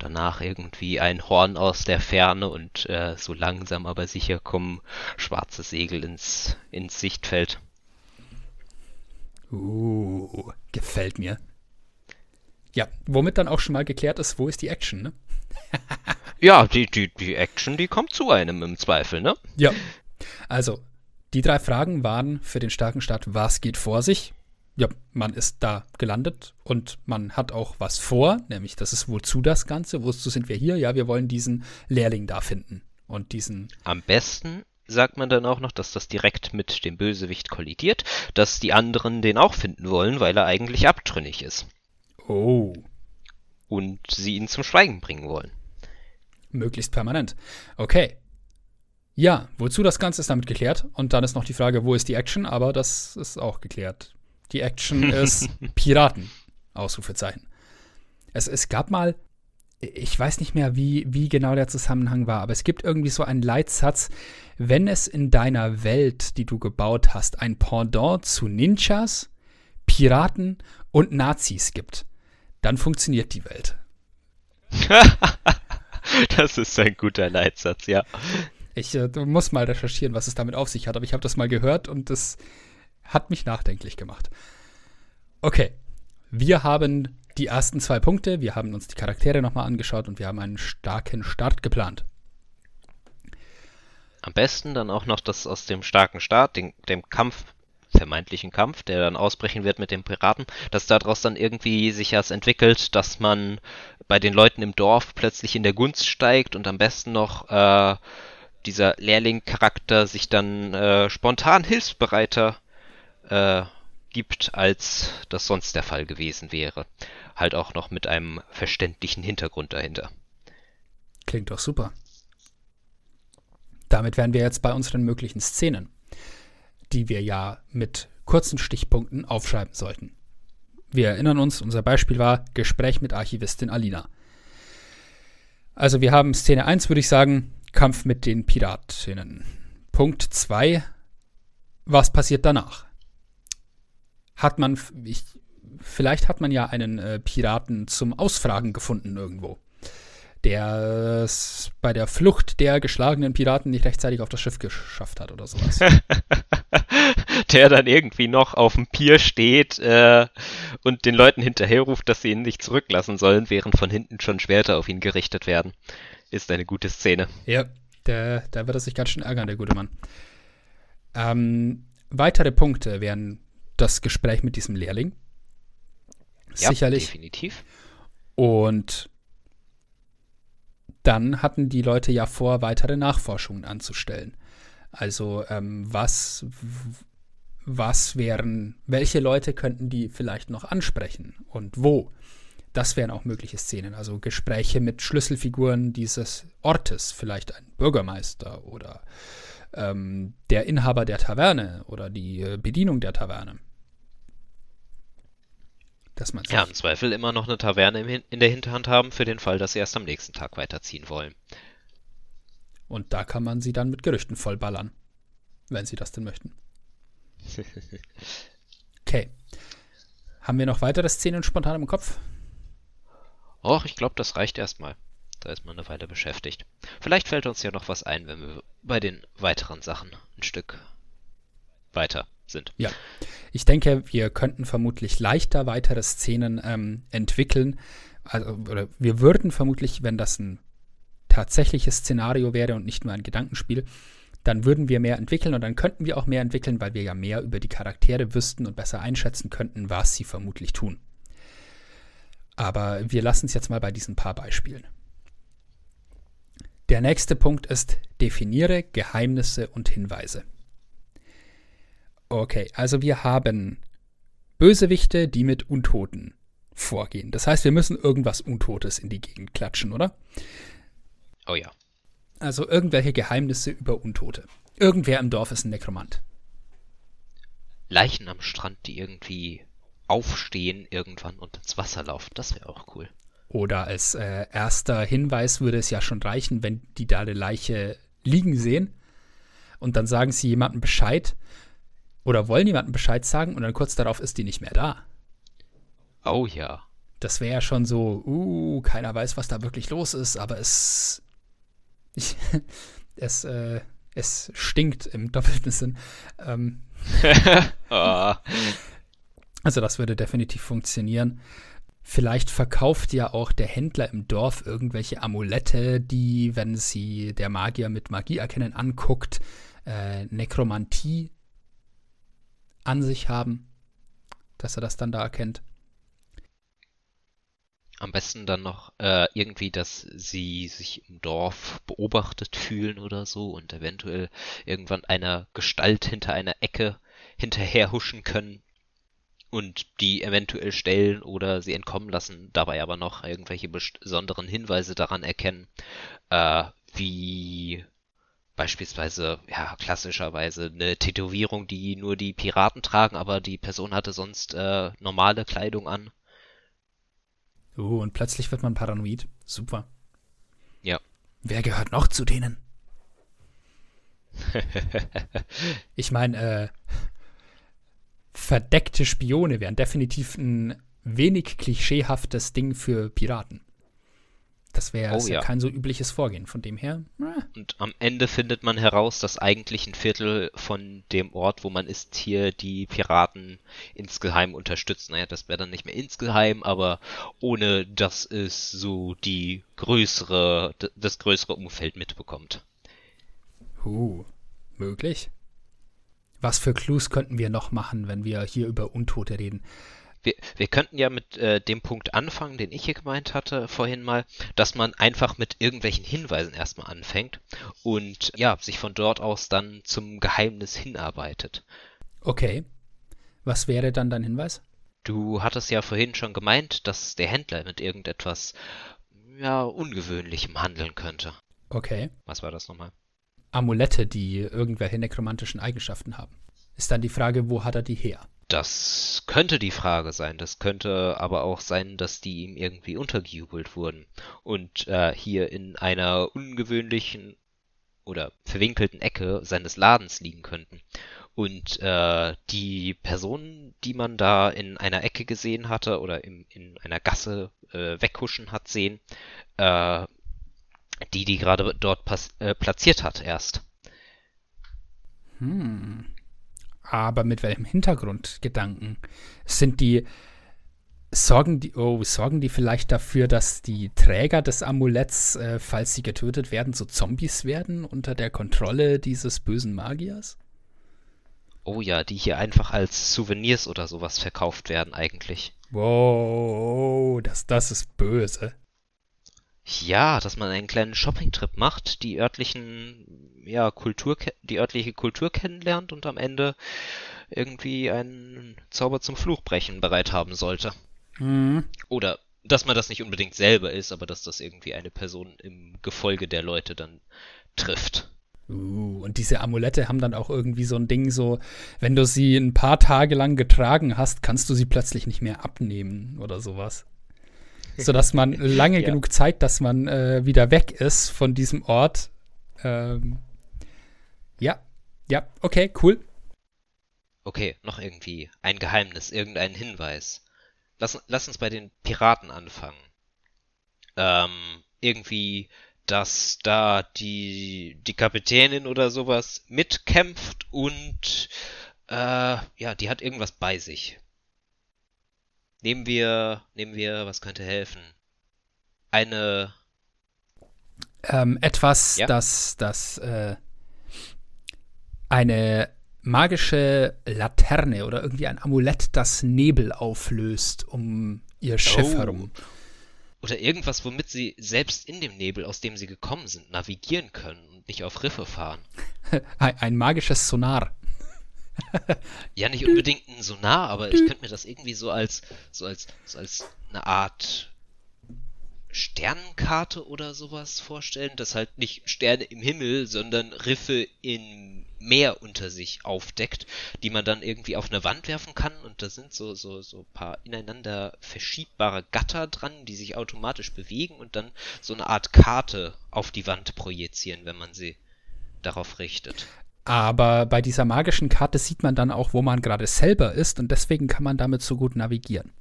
danach irgendwie ein Horn aus der Ferne und äh, so langsam aber sicher kommen schwarze Segel ins, ins Sichtfeld. Uh, gefällt mir. Ja, womit dann auch schon mal geklärt ist, wo ist die Action, ne? [LAUGHS] ja, die, die, die Action, die kommt zu einem im Zweifel, ne? Ja. Also, die drei Fragen waren für den starken Start, was geht vor sich? Ja, man ist da gelandet und man hat auch was vor, nämlich das ist wozu das Ganze, wozu sind wir hier? Ja, wir wollen diesen Lehrling da finden und diesen. Am besten sagt man dann auch noch, dass das direkt mit dem Bösewicht kollidiert, dass die anderen den auch finden wollen, weil er eigentlich abtrünnig ist. Oh. Und sie ihn zum Schweigen bringen wollen. Möglichst permanent. Okay. Ja, wozu das Ganze ist damit geklärt. Und dann ist noch die Frage, wo ist die Action? Aber das ist auch geklärt. Die Action ist [LAUGHS] Piraten. Ausrufezeichen. Es, es gab mal, ich weiß nicht mehr, wie, wie genau der Zusammenhang war, aber es gibt irgendwie so einen Leitsatz, wenn es in deiner Welt, die du gebaut hast, ein Pendant zu Ninjas, Piraten und Nazis gibt, dann funktioniert die Welt. [LAUGHS] das ist ein guter Leitsatz, ja. Ich äh, muss mal recherchieren, was es damit auf sich hat, aber ich habe das mal gehört und das hat mich nachdenklich gemacht. Okay, wir haben die ersten zwei Punkte, wir haben uns die Charaktere nochmal angeschaut und wir haben einen starken Start geplant. Am besten dann auch noch das aus dem starken Start, den, dem Kampf, vermeintlichen Kampf, der dann ausbrechen wird mit den Piraten, dass daraus dann irgendwie sich erst entwickelt, dass man bei den Leuten im Dorf plötzlich in der Gunst steigt und am besten noch äh, dieser Lehrling-Charakter sich dann äh, spontan hilfsbereiter äh, gibt, als das sonst der Fall gewesen wäre. Halt auch noch mit einem verständlichen Hintergrund dahinter. Klingt doch super. Damit wären wir jetzt bei unseren möglichen Szenen, die wir ja mit kurzen Stichpunkten aufschreiben sollten. Wir erinnern uns, unser Beispiel war Gespräch mit Archivistin Alina. Also wir haben Szene 1, würde ich sagen, Kampf mit den Piratinnen. Punkt 2, was passiert danach? Hat man, ich, vielleicht hat man ja einen äh, Piraten zum Ausfragen gefunden irgendwo, der es bei der Flucht der geschlagenen Piraten nicht rechtzeitig auf das Schiff geschafft hat oder sowas. [LAUGHS] der dann irgendwie noch auf dem Pier steht äh, und den Leuten hinterherruft, dass sie ihn nicht zurücklassen sollen, während von hinten schon Schwerter auf ihn gerichtet werden. Ist eine gute Szene. Ja, da wird er sich ganz schön ärgern, der gute Mann. Ähm, weitere Punkte wären das Gespräch mit diesem Lehrling. Ja, Sicherlich. definitiv. Und dann hatten die Leute ja vor, weitere Nachforschungen anzustellen. Also ähm, was, was wären, welche Leute könnten die vielleicht noch ansprechen und wo? Das wären auch mögliche Szenen. Also Gespräche mit Schlüsselfiguren dieses Ortes, vielleicht ein Bürgermeister oder ähm, der Inhaber der Taverne oder die äh, Bedienung der Taverne. Dass man Ja, im Zweifel immer noch eine Taverne in der Hinterhand haben, für den Fall, dass sie erst am nächsten Tag weiterziehen wollen. Und da kann man sie dann mit Gerüchten vollballern, wenn sie das denn möchten. [LAUGHS] Okay. Haben wir noch weitere Szenen spontan im Kopf? Och, ich glaube, das reicht erstmal. Da ist man eine Weile beschäftigt. Vielleicht fällt uns ja noch was ein, wenn wir bei den weiteren Sachen ein Stück weiter sind. Ja. Ich denke, wir könnten vermutlich leichter weitere Szenen ähm, entwickeln. Also, oder wir würden vermutlich, wenn das ein tatsächliches Szenario wäre und nicht nur ein Gedankenspiel, dann würden wir mehr entwickeln und dann könnten wir auch mehr entwickeln, weil wir ja mehr über die Charaktere wüssten und besser einschätzen könnten, was sie vermutlich tun. Aber wir lassen es jetzt mal bei diesen paar Beispielen. Der nächste Punkt ist, definiere Geheimnisse und Hinweise. Okay, also wir haben Bösewichte, die mit Untoten vorgehen. Das heißt, wir müssen irgendwas Untotes in die Gegend klatschen, oder? Oh ja. Also irgendwelche Geheimnisse über Untote. Irgendwer im Dorf ist ein Nekromant. Leichen am Strand, die irgendwie aufstehen irgendwann und ins Wasser laufen. Das wäre auch cool. Oder als äh, erster Hinweis würde es ja schon reichen, wenn die da eine Leiche liegen sehen und dann sagen sie jemandem Bescheid oder wollen jemandem Bescheid sagen und dann kurz darauf ist die nicht mehr da. Oh ja. Das wäre ja schon so, uh, keiner weiß, was da wirklich los ist, aber es ich, [LAUGHS] es, äh, es stinkt im doppelten Sinn. Ähm, [LAUGHS] Ah, Also das würde definitiv funktionieren. Vielleicht verkauft ja auch der Händler im Dorf irgendwelche Amulette, die, wenn sie der Magier mit Magie erkennen anguckt, äh, Nekromantie an sich haben, dass er das dann da erkennt. Am besten dann noch äh, irgendwie, dass sie sich im Dorf beobachtet fühlen oder so und eventuell irgendwann einer Gestalt hinter einer Ecke hinterherhuschen können und die eventuell stellen oder sie entkommen lassen, dabei aber noch irgendwelche besonderen Hinweise daran erkennen, äh, wie beispielsweise, ja, klassischerweise eine Tätowierung, die nur die Piraten tragen, aber die Person hatte sonst äh, normale Kleidung an. Uh, und plötzlich wird man paranoid. Super. Ja. Wer gehört noch zu denen? [LAUGHS] ich meine, äh, verdeckte Spione wären definitiv ein wenig klischeehaftes Ding für Piraten. Das wäre Oh, ja. ja. kein so übliches Vorgehen. Von dem her, äh, Und am Ende findet man heraus, dass eigentlich ein Viertel von dem Ort, wo man ist, hier die Piraten insgeheim unterstützen. Naja, das wäre dann nicht mehr insgeheim, aber ohne dass es so die größere, das größere Umfeld mitbekommt. uh, möglich. Was für Clues könnten wir noch machen, wenn wir hier über Untote reden? Wir, wir könnten ja mit äh, dem Punkt anfangen, den ich hier gemeint hatte vorhin mal, dass man einfach mit irgendwelchen Hinweisen erstmal anfängt und ja, sich von dort aus dann zum Geheimnis hinarbeitet. Okay. Was wäre dann dein Hinweis? Du hattest ja vorhin schon gemeint, dass der Händler mit irgendetwas, ja, Ungewöhnlichem handeln könnte. Okay. Was war das nochmal? Amulette, die irgendwelche nekromantischen Eigenschaften haben. Ist dann die Frage, wo hat er die her? Das könnte die Frage sein. Das könnte aber auch sein, dass die ihm irgendwie untergejubelt wurden und äh, hier in einer ungewöhnlichen oder verwinkelten Ecke seines Ladens liegen könnten. Und äh, die Person, die man da in einer Ecke gesehen hatte oder im, in einer Gasse äh, weghuschen hat sehen, äh, die die gerade dort äh, platziert hat erst. Hm. Aber mit welchem Hintergrundgedanken? Sind die. Sorgen die, oh, sorgen die vielleicht dafür, dass die Träger des Amuletts, äh, falls sie getötet werden, so Zombies werden unter der Kontrolle dieses bösen Magiers? Oh ja, die hier einfach als Souvenirs oder sowas verkauft werden eigentlich. Wow, das, das ist böse. Ja, dass man einen kleinen Shoppingtrip macht, die örtlichen, ja, Kultur, die örtliche Kultur kennenlernt und am Ende irgendwie einen Zauber zum Fluchbrechen bereit haben sollte. Hm. Oder dass man das nicht unbedingt selber ist, aber dass das irgendwie eine Person im Gefolge der Leute dann trifft. Uh, und diese Amulette haben dann auch irgendwie so ein Ding, so, wenn du sie ein paar Tage lang getragen hast, kannst du sie plötzlich nicht mehr abnehmen oder sowas. Sodass man [LAUGHS] lange Ja. genug Zeit, dass man äh, wieder weg ist von diesem Ort. Ähm, ja, ja, okay, cool. Okay, noch irgendwie ein Geheimnis, irgendein Hinweis. Lass, lass uns bei den Piraten anfangen. Ähm, irgendwie, dass da die, die Kapitänin oder sowas mitkämpft und, äh, ja, die hat irgendwas bei sich. Nehmen wir, nehmen wir, was könnte helfen? Eine, Ähm, etwas, Ja. das, das, äh, eine magische Laterne oder irgendwie ein Amulett, das Nebel auflöst um ihr Schiff Oh. herum. oder irgendwas, womit sie selbst in dem Nebel, aus dem sie gekommen sind, navigieren können und nicht auf Riffe fahren. [LAUGHS] Ein, ein magisches Sonar. Ja, nicht unbedingt ein Sonar, aber ich könnte mir das irgendwie so als, so als, so als eine Art Sternenkarte oder sowas vorstellen, dass halt nicht Sterne im Himmel, sondern Riffe im Meer unter sich aufdeckt, die man dann irgendwie auf eine Wand werfen kann und da sind so, so, so ein paar ineinander verschiebbare Gatter dran, die sich automatisch bewegen und dann so eine Art Karte auf die Wand projizieren, wenn man sie darauf richtet. Aber bei dieser magischen Karte sieht man dann auch, wo man gerade selber ist und deswegen kann man damit so gut navigieren.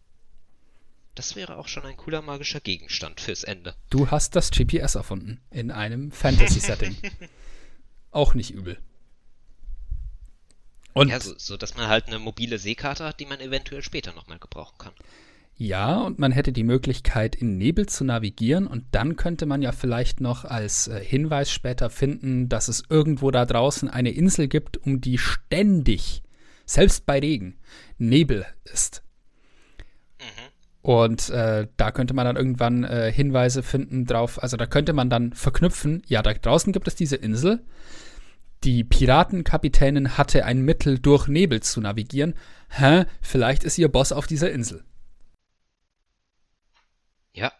Das wäre auch schon ein cooler magischer Gegenstand fürs Ende. Du hast das GPS erfunden in einem Fantasy-Setting. [LAUGHS] auch nicht übel. Und ja, so, so dass man halt eine mobile Seekarte hat, die man eventuell später nochmal gebrauchen kann. Ja, und man hätte die Möglichkeit, in Nebel zu navigieren und dann könnte man ja vielleicht noch als äh, Hinweis später finden, dass es irgendwo da draußen eine Insel gibt, um die ständig, selbst bei Regen, Nebel ist. Mhm. Und äh, da könnte man dann irgendwann äh, Hinweise finden drauf. Also da könnte man dann verknüpfen, ja, da draußen gibt es diese Insel. Die Piratenkapitänin hatte ein Mittel, durch Nebel zu navigieren. Hä? Vielleicht ist ihr Boss auf dieser Insel. Ja.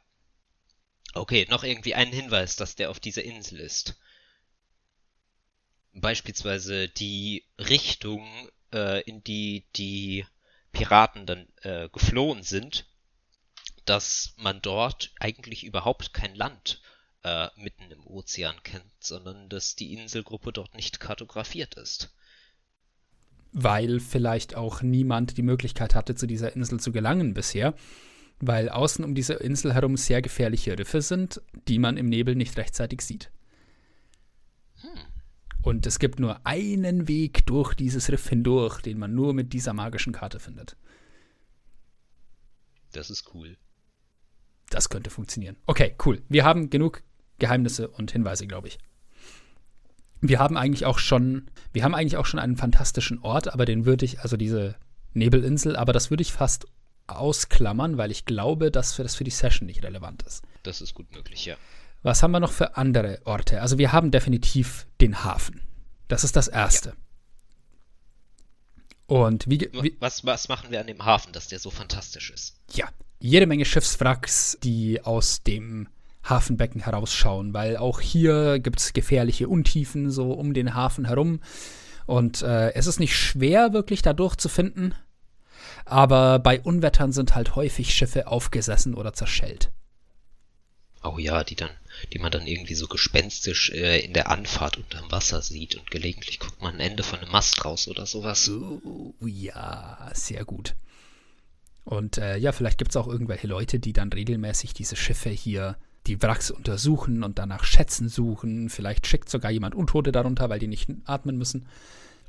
Okay, noch irgendwie einen Hinweis, dass der auf dieser Insel ist. Beispielsweise die Richtung, äh, in die die Piraten dann äh, geflohen sind, dass man dort eigentlich überhaupt kein Land äh, mitten im Ozean kennt, sondern dass die Inselgruppe dort nicht kartografiert ist. Weil vielleicht auch niemand die Möglichkeit hatte, zu dieser Insel zu gelangen bisher, weil außen um diese Insel herum sehr gefährliche Riffe sind, die man im Nebel nicht rechtzeitig sieht. Hm. Und es gibt nur einen Weg durch dieses Riff hindurch, den man nur mit dieser magischen Karte findet. Das ist cool. Das könnte funktionieren. Okay, cool. Wir haben genug Geheimnisse und Hinweise, glaube ich. Wir haben eigentlich auch schon, wir haben eigentlich auch schon einen fantastischen Ort, aber den würde ich, also diese Nebelinsel, aber das würde ich fast ausklammern, weil ich glaube, dass das für die Session nicht relevant ist. Das ist gut möglich, ja. Was haben wir noch für andere Orte? Also wir haben definitiv den Hafen. Das ist das Erste. Ja. Und wie, wie was, was machen wir an dem Hafen, dass der so fantastisch ist? Ja, jede Menge Schiffswracks, die aus dem Hafenbecken herausschauen, weil auch hier gibt es gefährliche Untiefen so um den Hafen herum. Und äh, es ist nicht schwer, wirklich da durchzufinden. Aber bei Unwettern sind halt häufig Schiffe aufgesessen oder zerschellt. Oh ja, die dann, die man dann irgendwie so gespenstisch äh, in der Anfahrt unterm Wasser sieht und gelegentlich guckt man ein Ende von einem Mast raus oder sowas. Oh, ja, sehr gut. Und äh, ja, vielleicht gibt es auch irgendwelche Leute, die dann regelmäßig diese Schiffe hier, die Wracks untersuchen und danach Schätzen suchen. Vielleicht schickt sogar jemand Untote darunter, weil die nicht atmen müssen.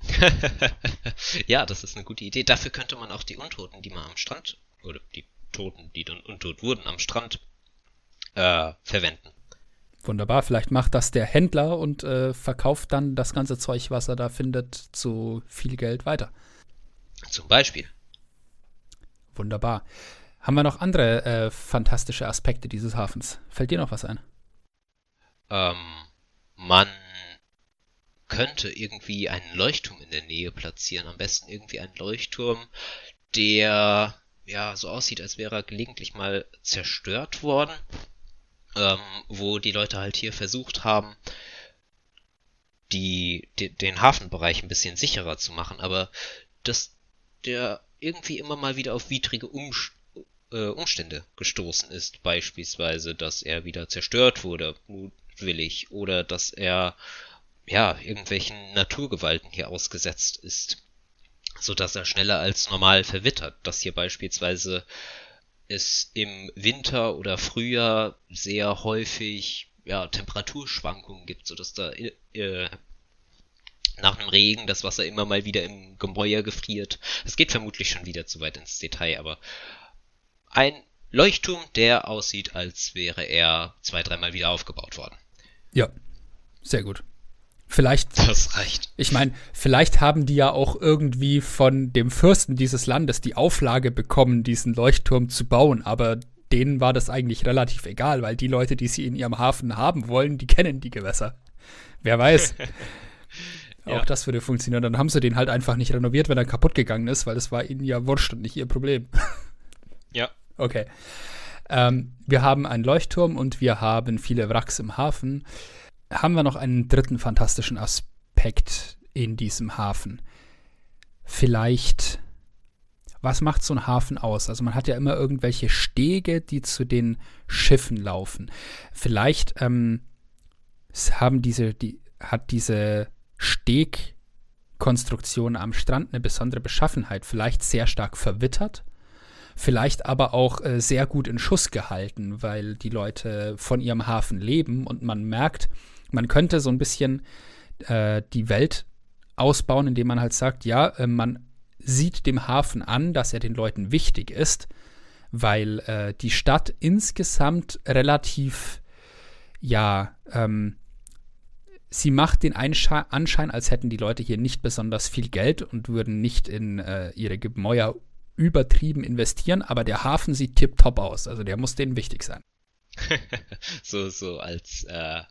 [LAUGHS] ja, das ist eine gute Idee. Dafür könnte man auch die Untoten, die man am Strand, oder die Toten, die dann untot wurden, am Strand äh, verwenden. Wunderbar, vielleicht macht das der Händler und äh, verkauft dann das ganze Zeug, was er da findet, zu viel Geld weiter. Zum Beispiel. Wunderbar. Haben wir noch andere äh, fantastische Aspekte dieses Hafens? Fällt dir noch was ein? Ähm, man könnte irgendwie einen Leuchtturm in der Nähe platzieren. Am besten irgendwie einen Leuchtturm, der ja so aussieht, als wäre er gelegentlich mal zerstört worden ähm, wo die Leute halt hier versucht haben, die, die, den Hafenbereich ein bisschen sicherer zu machen, aber dass der irgendwie immer mal wieder auf widrige Umst äh, Umstände gestoßen ist, beispielsweise, dass er wieder zerstört wurde, mutwillig, oder dass er ja irgendwelchen Naturgewalten hier ausgesetzt ist, so dass er schneller als normal verwittert, dass hier beispielsweise es im Winter oder Frühjahr sehr häufig ja, Temperaturschwankungen gibt, sodass da äh, nach dem Regen das Wasser immer mal wieder im Gemäuer gefriert. Es geht vermutlich schon wieder zu weit ins Detail, aber ein Leuchtturm, der aussieht, als wäre er zwei, dreimal wieder aufgebaut worden. Ja, sehr gut. Vielleicht. Das reicht. Ich meine, vielleicht haben die ja auch irgendwie von dem Fürsten dieses Landes die Auflage bekommen, diesen Leuchtturm zu bauen, aber denen war das eigentlich relativ egal, weil die Leute, die sie in ihrem Hafen haben wollen, die kennen die Gewässer. Wer weiß. [LAUGHS] ja. Auch das würde funktionieren. Dann haben sie den halt einfach nicht renoviert, wenn er kaputt gegangen ist, weil das war ihnen ja wurscht und nicht ihr Problem. [LAUGHS] ja. Okay. Ähm, wir haben einen Leuchtturm und wir haben viele Wracks im Hafen haben wir noch einen dritten fantastischen Aspekt in diesem Hafen. Vielleicht, was macht so ein Hafen aus? Also man hat ja immer irgendwelche Stege, die zu den Schiffen laufen. Vielleicht ähm, haben diese, die, hat diese Stegkonstruktion am Strand eine besondere Beschaffenheit, vielleicht sehr stark verwittert vielleicht aber auch äh, sehr gut in Schuss gehalten, weil die Leute von ihrem Hafen leben und man merkt, man könnte so ein bisschen äh, die Welt ausbauen, indem man halt sagt, ja, äh, man sieht dem Hafen an, dass er den Leuten wichtig ist, weil äh, die Stadt insgesamt relativ, ja, ähm, sie macht den Einsche Anschein, als hätten die Leute hier nicht besonders viel Geld und würden nicht in äh, ihre Gemäuer übertrieben investieren, aber der Hafen sieht tipptopp aus. Also der muss denen wichtig sein. [LAUGHS] so, so als äh,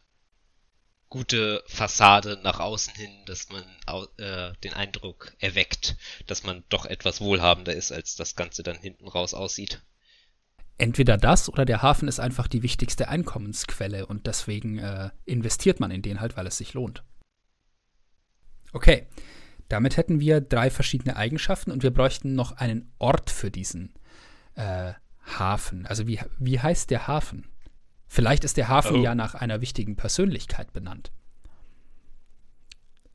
gute Fassade nach außen hin, dass man äh, den Eindruck erweckt, dass man doch etwas wohlhabender ist, als das Ganze dann hinten raus aussieht. Entweder das oder der Hafen ist einfach die wichtigste Einkommensquelle und deswegen äh, investiert man in den halt, weil es sich lohnt. Okay, damit hätten wir drei verschiedene Eigenschaften und wir bräuchten noch einen Ort für diesen äh, Hafen. Also wie, wie heißt der Hafen? Vielleicht ist der Hafen oh. ja nach einer wichtigen Persönlichkeit benannt.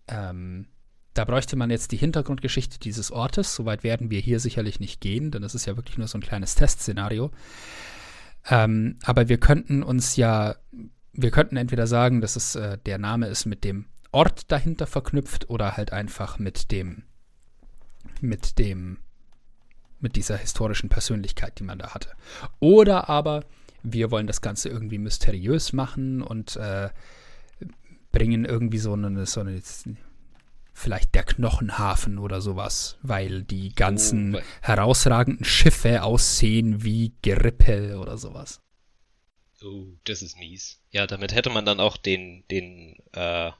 Ähm, da bräuchte man jetzt die Hintergrundgeschichte dieses Ortes. Soweit werden wir hier sicherlich nicht gehen, denn das ist ja wirklich nur so ein kleines Testszenario. Ähm, aber wir könnten uns ja, wir könnten entweder sagen, dass es äh, der Name ist mit dem Ort dahinter verknüpft oder halt einfach mit dem, mit dem, mit dieser historischen Persönlichkeit, die man da hatte. Oder aber wir wollen das Ganze irgendwie mysteriös machen und äh, bringen irgendwie so eine, so eine, vielleicht der Knochenhafen oder sowas, weil die ganzen oh, herausragenden Schiffe aussehen wie Gerippe oder sowas. Oh, das ist mies. Ja, damit hätte man dann auch den, den, äh,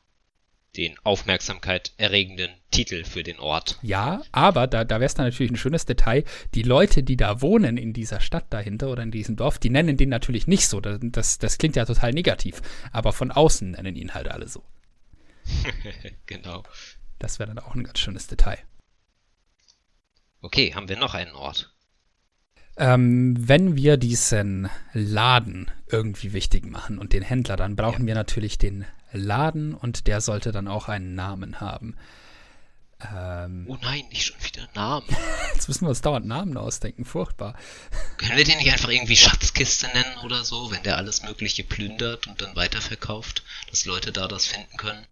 den Aufmerksamkeit erregenden Titel für den Ort. Ja, aber da, da wäre es dann natürlich ein schönes Detail. Die Leute, die da wohnen in dieser Stadt dahinter oder in diesem Dorf, die nennen den natürlich nicht so. Das, das klingt ja total negativ. Aber von außen nennen ihn halt alle so. [LAUGHS] genau. Das wäre dann auch ein ganz schönes Detail. Okay, haben wir noch einen Ort? Ähm, wenn wir diesen Laden irgendwie wichtig machen und den Händler, dann brauchen ja. wir natürlich den Laden und der sollte dann auch einen Namen haben. Ähm, oh nein, nicht schon wieder Namen. [LAUGHS] Jetzt müssen wir uns dauernd Namen ausdenken, furchtbar. Können wir den nicht einfach irgendwie Schatzkiste nennen oder so, wenn der alles Mögliche plündert und dann weiterverkauft, dass Leute da das finden können?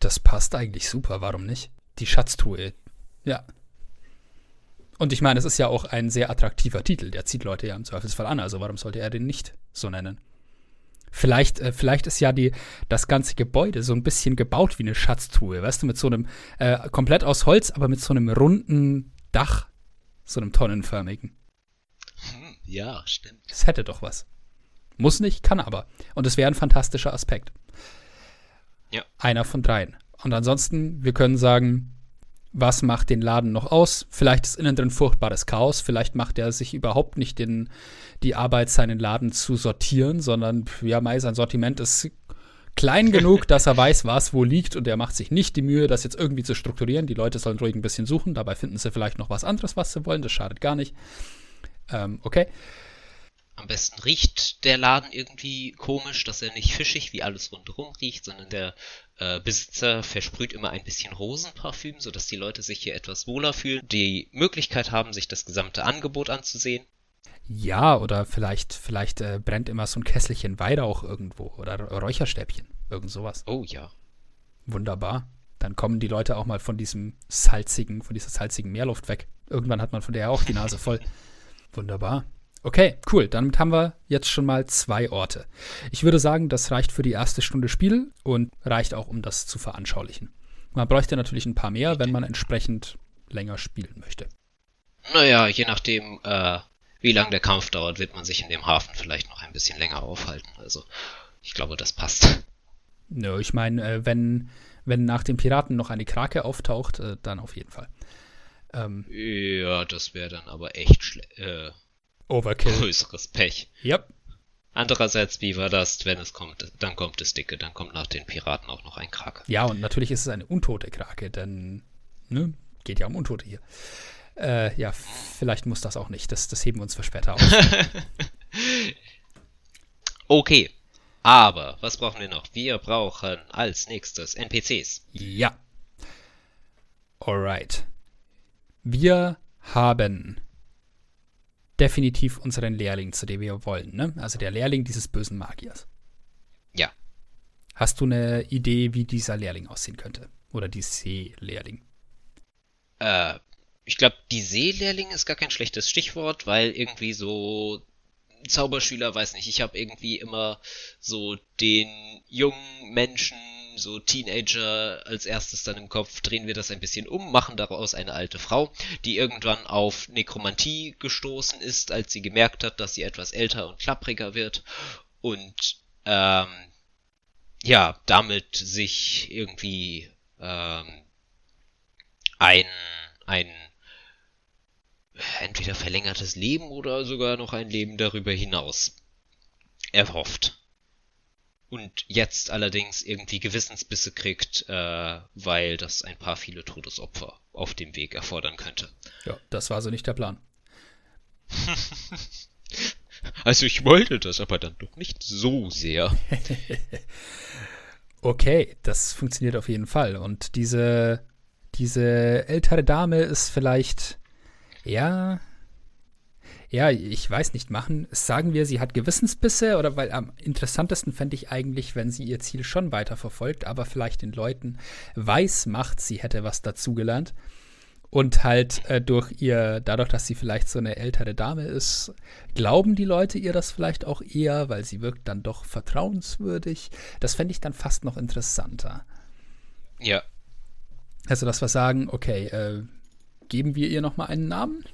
Das passt eigentlich super, warum nicht? Die Schatztruhe. Ja. Und ich meine, es ist ja auch ein sehr attraktiver Titel. Der zieht Leute ja im Zweifelsfall an. Also warum sollte er den nicht so nennen? Vielleicht, äh, vielleicht ist ja die, das ganze Gebäude so ein bisschen gebaut wie eine Schatztruhe, weißt du, mit so einem, äh, komplett aus Holz, aber mit so einem runden Dach, so einem tonnenförmigen. Hm, ja, stimmt. Es hätte doch was. Muss nicht, kann aber. Und es wäre ein fantastischer Aspekt. Ja. Einer von dreien. Und ansonsten, wir können sagen, was macht den Laden noch aus? Vielleicht ist innen drin furchtbares Chaos, vielleicht macht er sich überhaupt nicht den, die Arbeit, seinen Laden zu sortieren, sondern ja, Mai, sein Sortiment ist klein genug, dass er weiß, was wo liegt und er macht sich nicht die Mühe, das jetzt irgendwie zu strukturieren. Die Leute sollen ruhig ein bisschen suchen, dabei finden sie vielleicht noch was anderes, was sie wollen, das schadet gar nicht. Ähm, okay. Am besten riecht der Laden irgendwie komisch, dass er nicht fischig wie alles rundherum riecht, sondern der äh, Besitzer versprüht immer ein bisschen Rosenparfüm, sodass die Leute sich hier etwas wohler fühlen, die Möglichkeit haben, sich das gesamte Angebot anzusehen. Ja, oder vielleicht, vielleicht äh, brennt immer so ein Kesselchen Weihrauch irgendwo oder Räucherstäbchen, irgend sowas. Oh ja. Wunderbar. Dann kommen die Leute auch mal von diesem salzigen, von dieser salzigen Meerluft weg. Irgendwann hat man von der auch die Nase voll. [LAUGHS] Wunderbar. Okay, cool. Damit haben wir jetzt schon mal zwei Orte. Ich würde sagen, das reicht für die erste Stunde Spiel und reicht auch, um das zu veranschaulichen. Man bräuchte natürlich ein paar mehr, wenn man entsprechend länger spielen möchte. Naja, je nachdem, äh, wie lang der Kampf dauert, wird man sich in dem Hafen vielleicht noch ein bisschen länger aufhalten. Also, ich glaube, das passt. Nö, ich meine, äh, wenn, wenn nach den Piraten noch eine Krake auftaucht, äh, dann auf jeden Fall. Ähm, ja, das wäre dann aber echt schlecht. Äh, Overkill. Größeres Pech. Yep. Andererseits, wie war das, wenn es kommt, dann kommt es dicke, dann kommt nach den Piraten auch noch ein Krake. Ja, und natürlich ist es eine untote Krake, denn, ne, geht ja um Untote hier. Äh, ja, vielleicht muss das auch nicht. Das, das heben wir uns für später auf. [LAUGHS] okay. Aber, was brauchen wir noch? Wir brauchen als nächstes NPCs. Ja. Alright. Wir haben definitiv unseren Lehrling, zu dem wir wollen, ne? Also der Lehrling dieses bösen Magiers. Ja. Hast du eine Idee, wie dieser Lehrling aussehen könnte? Oder die Seelehrling? Äh, ich glaube, die Seelehrling ist gar kein schlechtes Stichwort, weil irgendwie so Zauberschüler, weiß nicht, ich habe irgendwie immer so den jungen Menschen so Teenager als erstes dann im Kopf, drehen wir das ein bisschen um, machen daraus eine alte Frau, die irgendwann auf Nekromantie gestoßen ist, als sie gemerkt hat, dass sie etwas älter und klappriger wird und ähm, ja, damit sich irgendwie ähm, ein, ein entweder verlängertes Leben oder sogar noch ein Leben darüber hinaus erhofft. Und jetzt allerdings irgendwie Gewissensbisse kriegt, äh, weil das ein paar viele Todesopfer auf dem Weg erfordern könnte. Ja, das war so nicht der Plan. [LAUGHS] also ich wollte das aber dann doch nicht so sehr. [LAUGHS] okay, das funktioniert auf jeden Fall. Und diese, diese ältere Dame ist vielleicht, ja, ja, ich weiß nicht, machen, sagen wir, sie hat Gewissensbisse oder weil am interessantesten fände ich eigentlich, wenn sie ihr Ziel schon weiter verfolgt, aber vielleicht den Leuten weiß macht, sie hätte was dazugelernt und halt äh, durch ihr, dadurch, dass sie vielleicht so eine ältere Dame ist, glauben die Leute ihr das vielleicht auch eher, weil sie wirkt dann doch vertrauenswürdig. Das fände ich dann fast noch interessanter. Ja. Also, dass wir sagen, okay, äh, geben wir ihr nochmal einen Namen?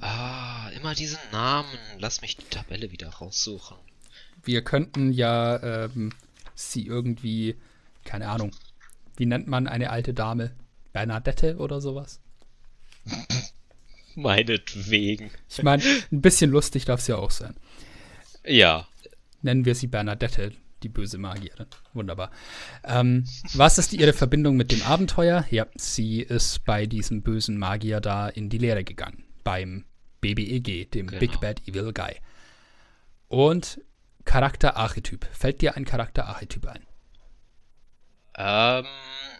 Ah, immer diesen Namen. Lass mich die Tabelle wieder raussuchen. Wir könnten ja ähm, sie irgendwie, keine Ahnung, wie nennt man eine alte Dame? Bernadette oder sowas? [LAUGHS] Meinetwegen. Ich meine, ein bisschen lustig darf es ja auch sein. Ja. Nennen wir sie Bernadette, die böse Magierin. Wunderbar. Ähm, was ist ihre Verbindung mit dem Abenteuer? Ja, sie ist bei diesem bösen Magier da in die Lehre gegangen. Beim BBEG, dem genau. Big Bad Evil Guy. Und Charakterarchetyp. Fällt dir ein Charakterarchetyp ein? Ähm,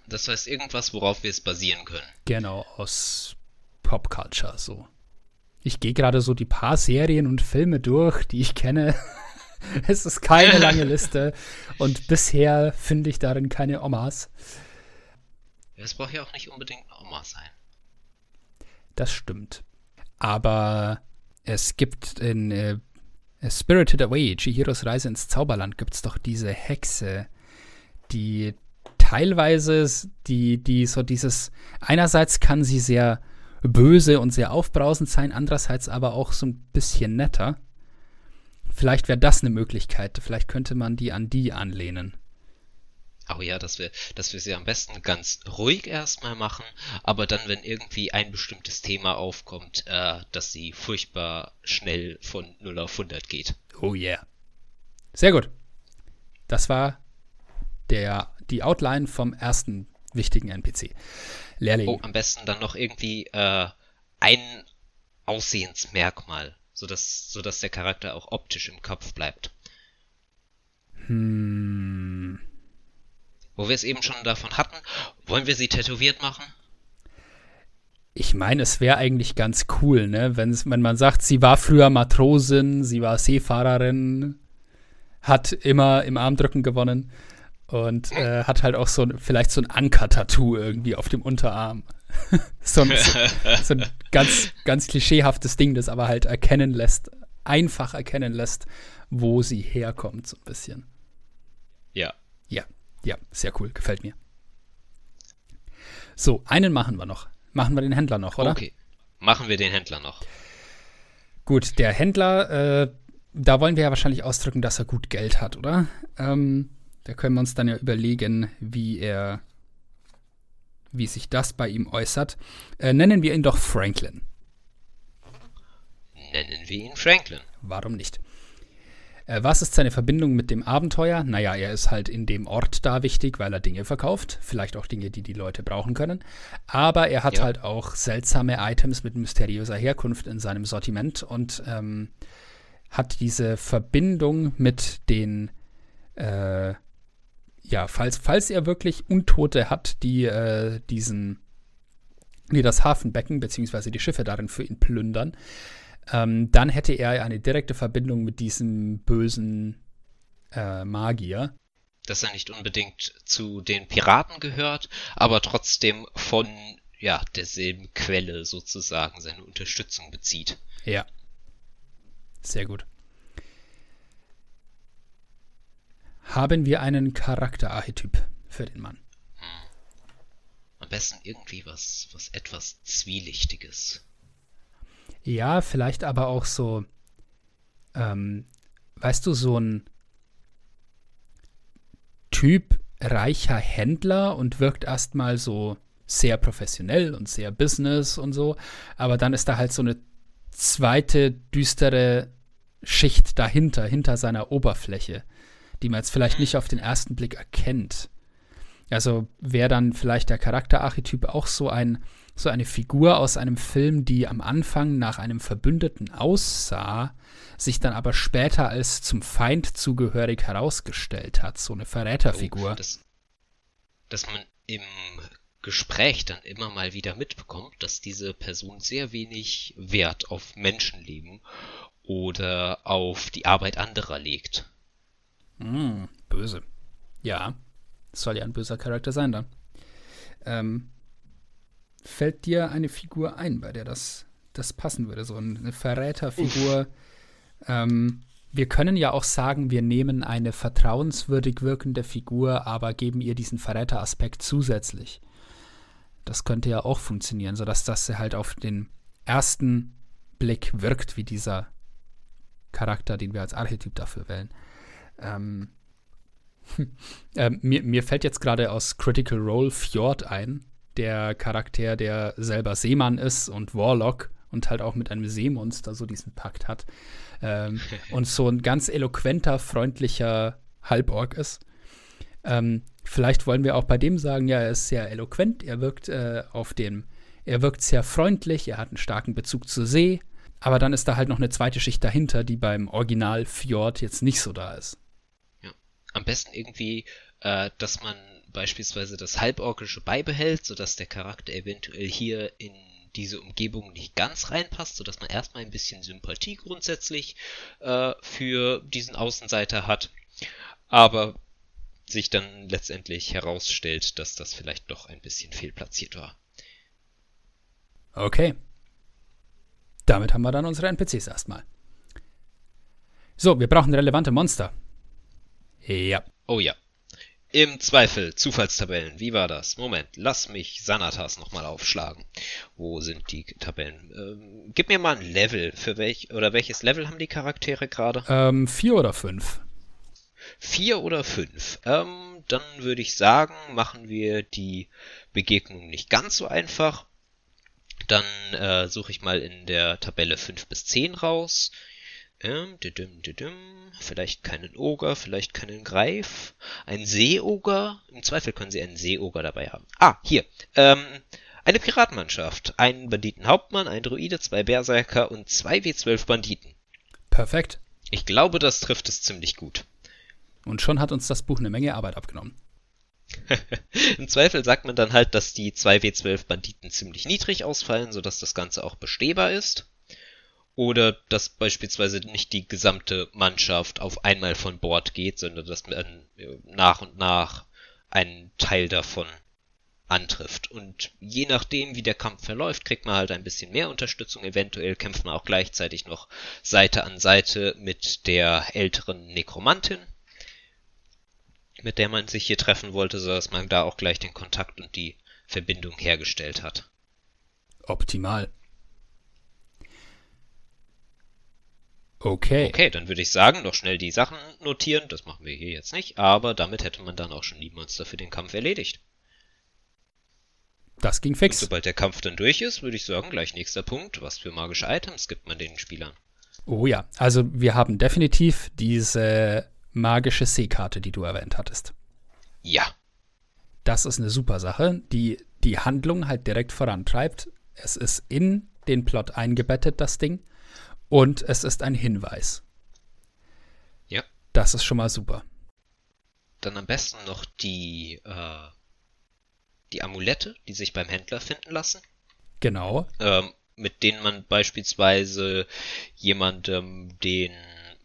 das heißt irgendwas, worauf wir es basieren können. Genau, aus Popculture so. Ich gehe gerade so die paar Serien und Filme durch, die ich kenne. [LAUGHS] es ist keine [LAUGHS] lange Liste und bisher finde ich darin keine Omas. Es braucht ja auch nicht unbedingt eine Oma sein. Das stimmt. Aber es gibt in äh, Spirited Away, Chihiros Reise ins Zauberland, gibt es doch diese Hexe, die teilweise, die, die so dieses, einerseits kann sie sehr böse und sehr aufbrausend sein, andererseits aber auch so ein bisschen netter. Vielleicht wäre das eine Möglichkeit. Vielleicht könnte man die an die anlehnen. Oh ja, dass wir, dass wir sie am besten ganz ruhig erstmal machen, aber dann, wenn irgendwie ein bestimmtes Thema aufkommt, äh, dass sie furchtbar schnell von 0 auf 100 geht. Oh yeah. Sehr gut. Das war der, die Outline vom ersten wichtigen NPC. Lehrling. Oh, am besten dann noch irgendwie äh, ein Aussehensmerkmal, sodass, sodass der Charakter auch optisch im Kopf bleibt. Hm. Wo wir es eben schon davon hatten, wollen wir sie tätowiert machen? Ich meine, es wäre eigentlich ganz cool, ne? Wenn's, wenn man sagt, sie war früher Matrosin, sie war Seefahrerin, hat immer im Armdrücken gewonnen und äh, hat halt auch so vielleicht so ein Anker-Tattoo irgendwie auf dem Unterarm. [LAUGHS] so, ein, so, so, ein ganz, ganz klischeehaftes Ding, das aber halt erkennen lässt, einfach erkennen lässt, wo sie herkommt, so ein bisschen. Ja. Ja, sehr cool, gefällt mir. So, einen machen wir noch. Machen wir den Händler noch, oder? Okay, machen wir den Händler noch. Gut, der Händler, äh, da wollen wir ja wahrscheinlich ausdrücken, dass er gut Geld hat, oder? Ähm, da können wir uns dann ja überlegen, wie er, wie sich das bei ihm äußert. Äh, nennen wir ihn doch Franklin. Nennen wir ihn Franklin. Warum nicht? Äh, was ist seine Verbindung mit dem Abenteuer? Naja, er ist halt in dem Ort da wichtig, weil er Dinge verkauft. Vielleicht auch Dinge, die die Leute brauchen können. Aber er hat ja. halt auch seltsame Items mit mysteriöser Herkunft in seinem Sortiment und ähm, hat diese Verbindung mit den äh, ja, falls, falls er wirklich Untote hat, die äh, diesen, die das Hafenbecken bzw. die Schiffe darin für ihn plündern, ähm, dann hätte er eine direkte Verbindung mit diesem bösen äh, Magier. Dass er nicht unbedingt zu den Piraten gehört, aber trotzdem von ja, derselben Quelle sozusagen seine Unterstützung bezieht. Ja. Sehr gut. haben wir einen Charakterarchetyp für den Mann. Am besten irgendwie was, was etwas Zwielichtiges. Ja, vielleicht aber auch so, ähm, weißt du, so ein Typ reicher Händler und wirkt erstmal so sehr professionell und sehr Business und so, aber dann ist da halt so eine zweite düstere Schicht dahinter, hinter seiner Oberfläche, die man jetzt vielleicht nicht auf den ersten Blick erkennt. Also wäre dann vielleicht der Charakterarchetyp auch so ein so eine Figur aus einem Film, die am Anfang nach einem Verbündeten aussah, sich dann aber später als zum Feind zugehörig herausgestellt hat, so eine Verräterfigur. Oh, dass, dass man im Gespräch dann immer mal wieder mitbekommt, dass diese Person sehr wenig Wert auf Menschenleben oder auf die Arbeit anderer legt. Mm, böse. Ja, soll ja ein böser Charakter sein dann. Ähm, fällt dir eine Figur ein, bei der das, das passen würde? So eine Verräterfigur. Ähm, wir können ja auch sagen, wir nehmen eine vertrauenswürdig wirkende Figur, aber geben ihr diesen Verräteraspekt zusätzlich. Das könnte ja auch funktionieren, sodass das halt auf den ersten Blick wirkt wie dieser Charakter, den wir als Archetyp dafür wählen. Ähm, [LAUGHS] äh, mir, mir fällt jetzt gerade aus Critical Role Fjord ein, der Charakter, der selber Seemann ist und Warlock und halt auch mit einem Seemonster so diesen Pakt hat. Ähm, [LAUGHS] und so ein ganz eloquenter, freundlicher Halborg ist. Ähm, vielleicht wollen wir auch bei dem sagen, ja, er ist sehr eloquent, er wirkt äh, auf dem, er wirkt sehr freundlich, er hat einen starken Bezug zur See, aber dann ist da halt noch eine zweite Schicht dahinter, die beim Original Fjord jetzt nicht so da ist. Ja, am besten irgendwie, äh, dass man beispielsweise das Halborgische beibehält, sodass der Charakter eventuell hier in diese Umgebung nicht ganz reinpasst, sodass man erstmal ein bisschen Sympathie grundsätzlich äh, für diesen Außenseiter hat, aber sich dann letztendlich herausstellt, dass das vielleicht doch ein bisschen fehlplatziert war. Okay. Damit haben wir dann unsere NPCs erstmal. So, wir brauchen relevante Monster. Ja. Oh ja. Im Zweifel, Zufallstabellen. Wie war das? Moment, lass mich Sanatas nochmal aufschlagen. Wo sind die Tabellen? Ähm, gib mir mal ein Level. Für welch, oder welches Level haben die Charaktere gerade? Ähm, vier oder fünf. Vier oder fünf. Ähm, dann würde ich sagen, machen wir die Begegnung nicht ganz so einfach. Dann äh, suche ich mal in der Tabelle 5 bis 10 raus. Ähm, düdüm, düdüm. Vielleicht keinen Oger, vielleicht keinen Greif. Ein Seeoger. Im Zweifel können Sie einen Seeoger dabei haben. Ah, hier. Ähm, eine Piratenmannschaft. Einen Banditenhauptmann, ein Druide, zwei Berserker und zwei W12 Banditen. Perfekt. Ich glaube, das trifft es ziemlich gut. Und schon hat uns das Buch eine Menge Arbeit abgenommen. [LAUGHS] Im Zweifel sagt man dann halt, dass die 2W12 Banditen ziemlich niedrig ausfallen, sodass das Ganze auch bestehbar ist. Oder dass beispielsweise nicht die gesamte Mannschaft auf einmal von Bord geht, sondern dass man nach und nach einen Teil davon antrifft. Und je nachdem, wie der Kampf verläuft, kriegt man halt ein bisschen mehr Unterstützung. Eventuell kämpft man auch gleichzeitig noch Seite an Seite mit der älteren Nekromantin, mit der man sich hier treffen wollte, sodass man da auch gleich den Kontakt und die Verbindung hergestellt hat. Optimal. Okay. Okay, dann würde ich sagen, noch schnell die Sachen notieren. Das machen wir hier jetzt nicht, aber damit hätte man dann auch schon die Monster für den Kampf erledigt. Das ging Und fix. sobald der Kampf dann durch ist, würde ich sagen, gleich nächster Punkt. Was für magische Items gibt man den Spielern? Oh ja, also wir haben definitiv diese magische Seekarte, die du erwähnt hattest. Ja, Das ist eine super Sache, die die Handlung halt direkt vorantreibt. Es ist in den Plot eingebettet, das Ding. Und es ist ein Hinweis. Ja. Das ist schon mal super. dann am besten noch die, äh, die Amulette, die sich beim Händler finden lassen. Genau. ähm, mit denen man beispielsweise jemandem den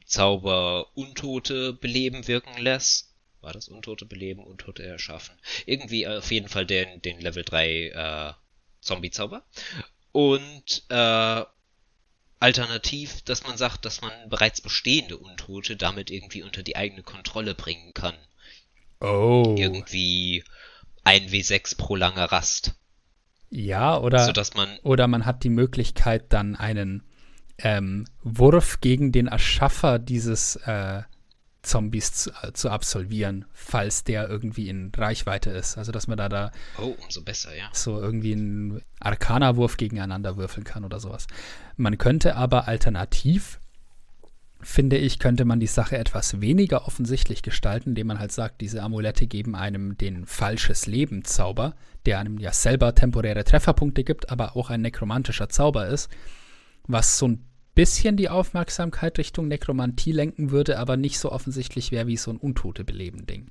Zauber Untote beleben wirken lässt. War das Untote beleben, Untote erschaffen? Irgendwie auf jeden Fall den, den Level 3 äh, Zombie-Zauber. Und äh, alternativ, dass man sagt, dass man bereits bestehende Untote damit irgendwie unter die eigene Kontrolle bringen kann. Oh. Irgendwie ein W6 pro lange Rast. Ja, oder, man, oder man hat die Möglichkeit, dann einen ähm, Wurf gegen den Erschaffer dieses äh, Zombies zu, äh, zu absolvieren, falls der irgendwie in Reichweite ist. Also, dass man da, da oh, umso besser, ja. so irgendwie einen Arcana-Wurf gegeneinander würfeln kann oder sowas. Man könnte aber alternativ, finde ich, könnte man die Sache etwas weniger offensichtlich gestalten, indem man halt sagt, diese Amulette geben einem den falsches Leben Zauber, der einem ja selber temporäre Trefferpunkte gibt, aber auch ein nekromantischer Zauber ist, was so ein bisschen die Aufmerksamkeit Richtung Nekromantie lenken würde, aber nicht so offensichtlich wäre wie so ein Untote beleben Ding.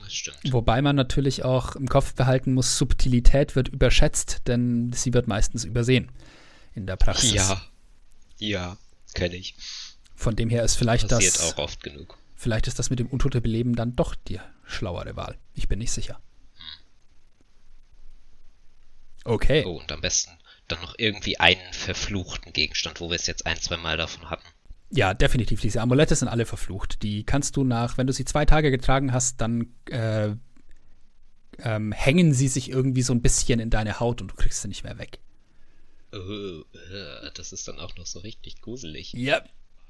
Das stimmt. Wobei man natürlich auch im Kopf behalten muss, Subtilität wird überschätzt, denn sie wird meistens übersehen in der Praxis. Ja. Ja, kenne ich. Von dem her ist vielleicht Passiert das, auch oft genug. vielleicht ist das mit dem Untote beleben dann doch die schlauere Wahl. Ich bin nicht sicher. Okay. Oh, und am besten dann noch irgendwie einen verfluchten Gegenstand, wo wir es jetzt ein, zwei Mal davon hatten. Ja, definitiv. Diese Amulette sind alle verflucht. Die kannst du nach, wenn du sie zwei Tage getragen hast, dann äh, ähm, hängen sie sich irgendwie so ein bisschen in deine Haut und du kriegst sie nicht mehr weg. Äh, äh, das ist dann auch noch so richtig gruselig. Ja,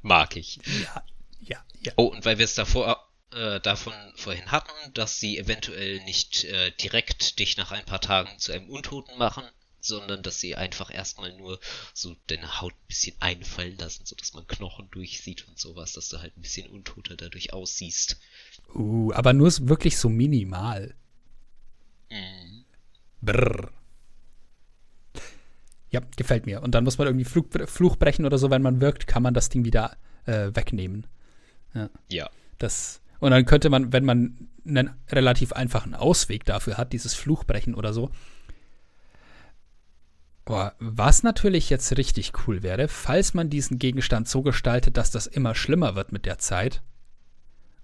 Mag ich. ja, ja, ja. Oh, und weil wir es davor äh, davon vorhin hatten, dass sie eventuell nicht äh, direkt dich nach ein paar Tagen zu einem Untoten machen, sondern dass sie einfach erstmal nur so deine Haut ein bisschen einfallen lassen, sodass man Knochen durchsieht und sowas, dass du halt ein bisschen untoter dadurch aussiehst. Uh, aber nur wirklich so minimal. Mhm. Brrr. Ja, gefällt mir. Und dann muss man irgendwie Flug, Fluch brechen oder so, wenn man wirkt, kann man das Ding wieder äh, wegnehmen. Ja. Das, und dann könnte man, wenn man einen relativ einfachen Ausweg dafür hat, dieses Fluchbrechen oder so. Was natürlich jetzt richtig cool wäre, falls man diesen Gegenstand so gestaltet, dass das immer schlimmer wird mit der Zeit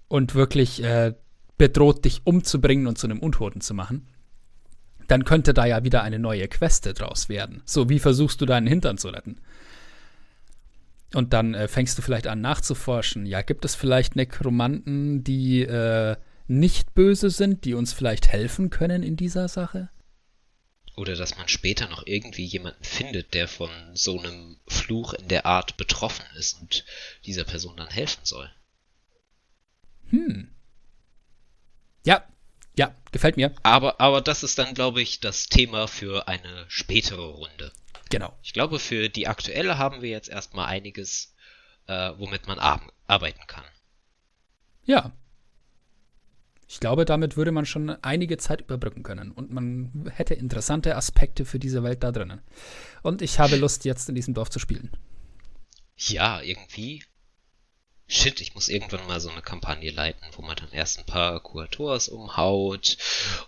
und wirklich äh, bedroht, dich umzubringen und zu einem Untoten zu machen, dann könnte da ja wieder eine neue Queste draus werden. So, wie versuchst du deinen Hintern zu retten? Und dann äh, fängst du vielleicht an nachzuforschen. Ja, gibt es vielleicht Nekromanten, die äh, nicht böse sind, die uns vielleicht helfen können in dieser Sache? Oder dass man später noch irgendwie jemanden findet, der von so einem Fluch in der Art betroffen ist und dieser Person dann helfen soll. Hm. Ja, ja, gefällt mir. Aber, aber das ist dann, glaube ich, das Thema für eine spätere Runde. Genau. Ich glaube, für die aktuelle haben wir jetzt erstmal einiges, äh, womit man ar arbeiten kann. Ja. Ich glaube, damit würde man schon einige Zeit überbrücken können und man hätte interessante Aspekte für diese Welt da drinnen. Und ich habe Lust, jetzt in diesem Dorf zu spielen. Ja, irgendwie. Shit, ich muss irgendwann mal so eine Kampagne leiten, wo man dann erst ein paar Kurators umhaut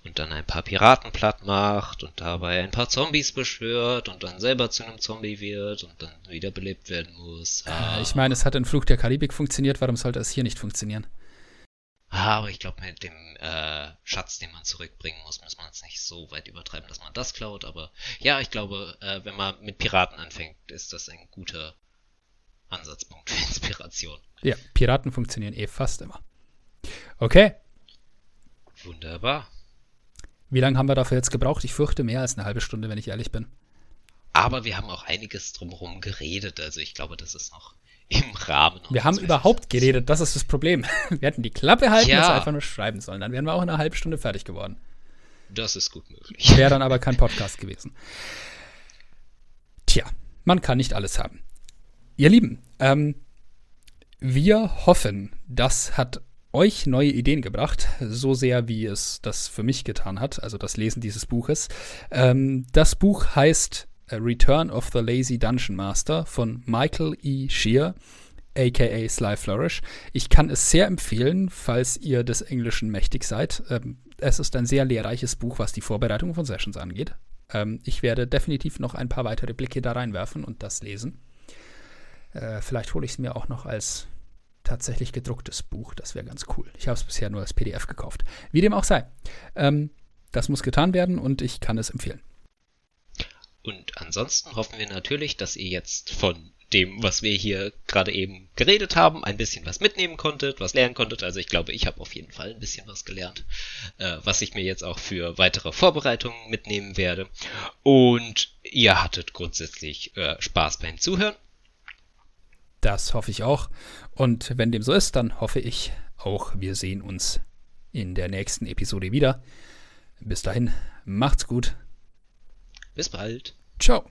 und dann ein paar Piraten platt macht und dabei ein paar Zombies beschwört und dann selber zu einem Zombie wird und dann wiederbelebt werden muss. Ah, Äh, Ich meine, es hat in Fluch der Karibik funktioniert, warum sollte es hier nicht funktionieren? Aber ich glaube, mit dem äh, Schatz, den man zurückbringen muss, muss man es nicht so weit übertreiben, dass man das klaut. Aber ja, ich glaube, äh, wenn man mit Piraten anfängt, ist das ein guter Ansatzpunkt für [LAUGHS] Inspiration. Ja, Piraten funktionieren eh fast immer. Okay, Wunderbar. wie lange haben wir dafür jetzt gebraucht? Ich fürchte mehr als eine halbe Stunde, wenn ich ehrlich bin. Aber wir haben auch einiges drumherum geredet, also ich glaube, das ist noch im Rahmen. Wir haben überhaupt geredet, das ist das Problem. [LAUGHS] Wir hätten die Klappe halten Ja. einfach nur schreiben sollen. Dann wären wir auch in einer halben Stunde fertig geworden. Das ist gut möglich. Wäre dann aber kein Podcast gewesen. Tja, man kann nicht alles haben. Ihr Lieben, ähm, wir hoffen, das hat euch neue Ideen gebracht, so sehr wie es das für mich getan hat, also das Lesen dieses Buches. Ähm, das Buch heißt Return of the Lazy Dungeon Master von Michael E. Shear, aka Sly Flourish. Ich kann es sehr empfehlen, falls ihr des Englischen mächtig seid. Ähm, es ist ein sehr lehrreiches Buch, was die Vorbereitung von Sessions angeht. Ähm, ich werde definitiv noch ein paar weitere Blicke da reinwerfen und das lesen. Äh, vielleicht hole ich es mir auch noch als tatsächlich gedrucktes Buch. Das wäre ganz cool. Ich habe es bisher nur als PDF gekauft. Wie dem auch sei. Ähm, das muss getan werden und ich kann es empfehlen. Und ansonsten hoffen wir natürlich, dass ihr jetzt von dem, was wir hier gerade eben geredet haben, ein bisschen was mitnehmen konntet, was lernen konntet. Also ich glaube, ich habe auf jeden Fall ein bisschen was gelernt, äh, was ich mir jetzt auch für weitere Vorbereitungen mitnehmen werde. Und ihr hattet grundsätzlich äh, Spaß beim Zuhören. Das hoffe ich auch. Und wenn dem so ist, dann hoffe ich auch, wir sehen uns in der nächsten Episode wieder. Bis dahin, macht's gut. Bis bald. Ciao.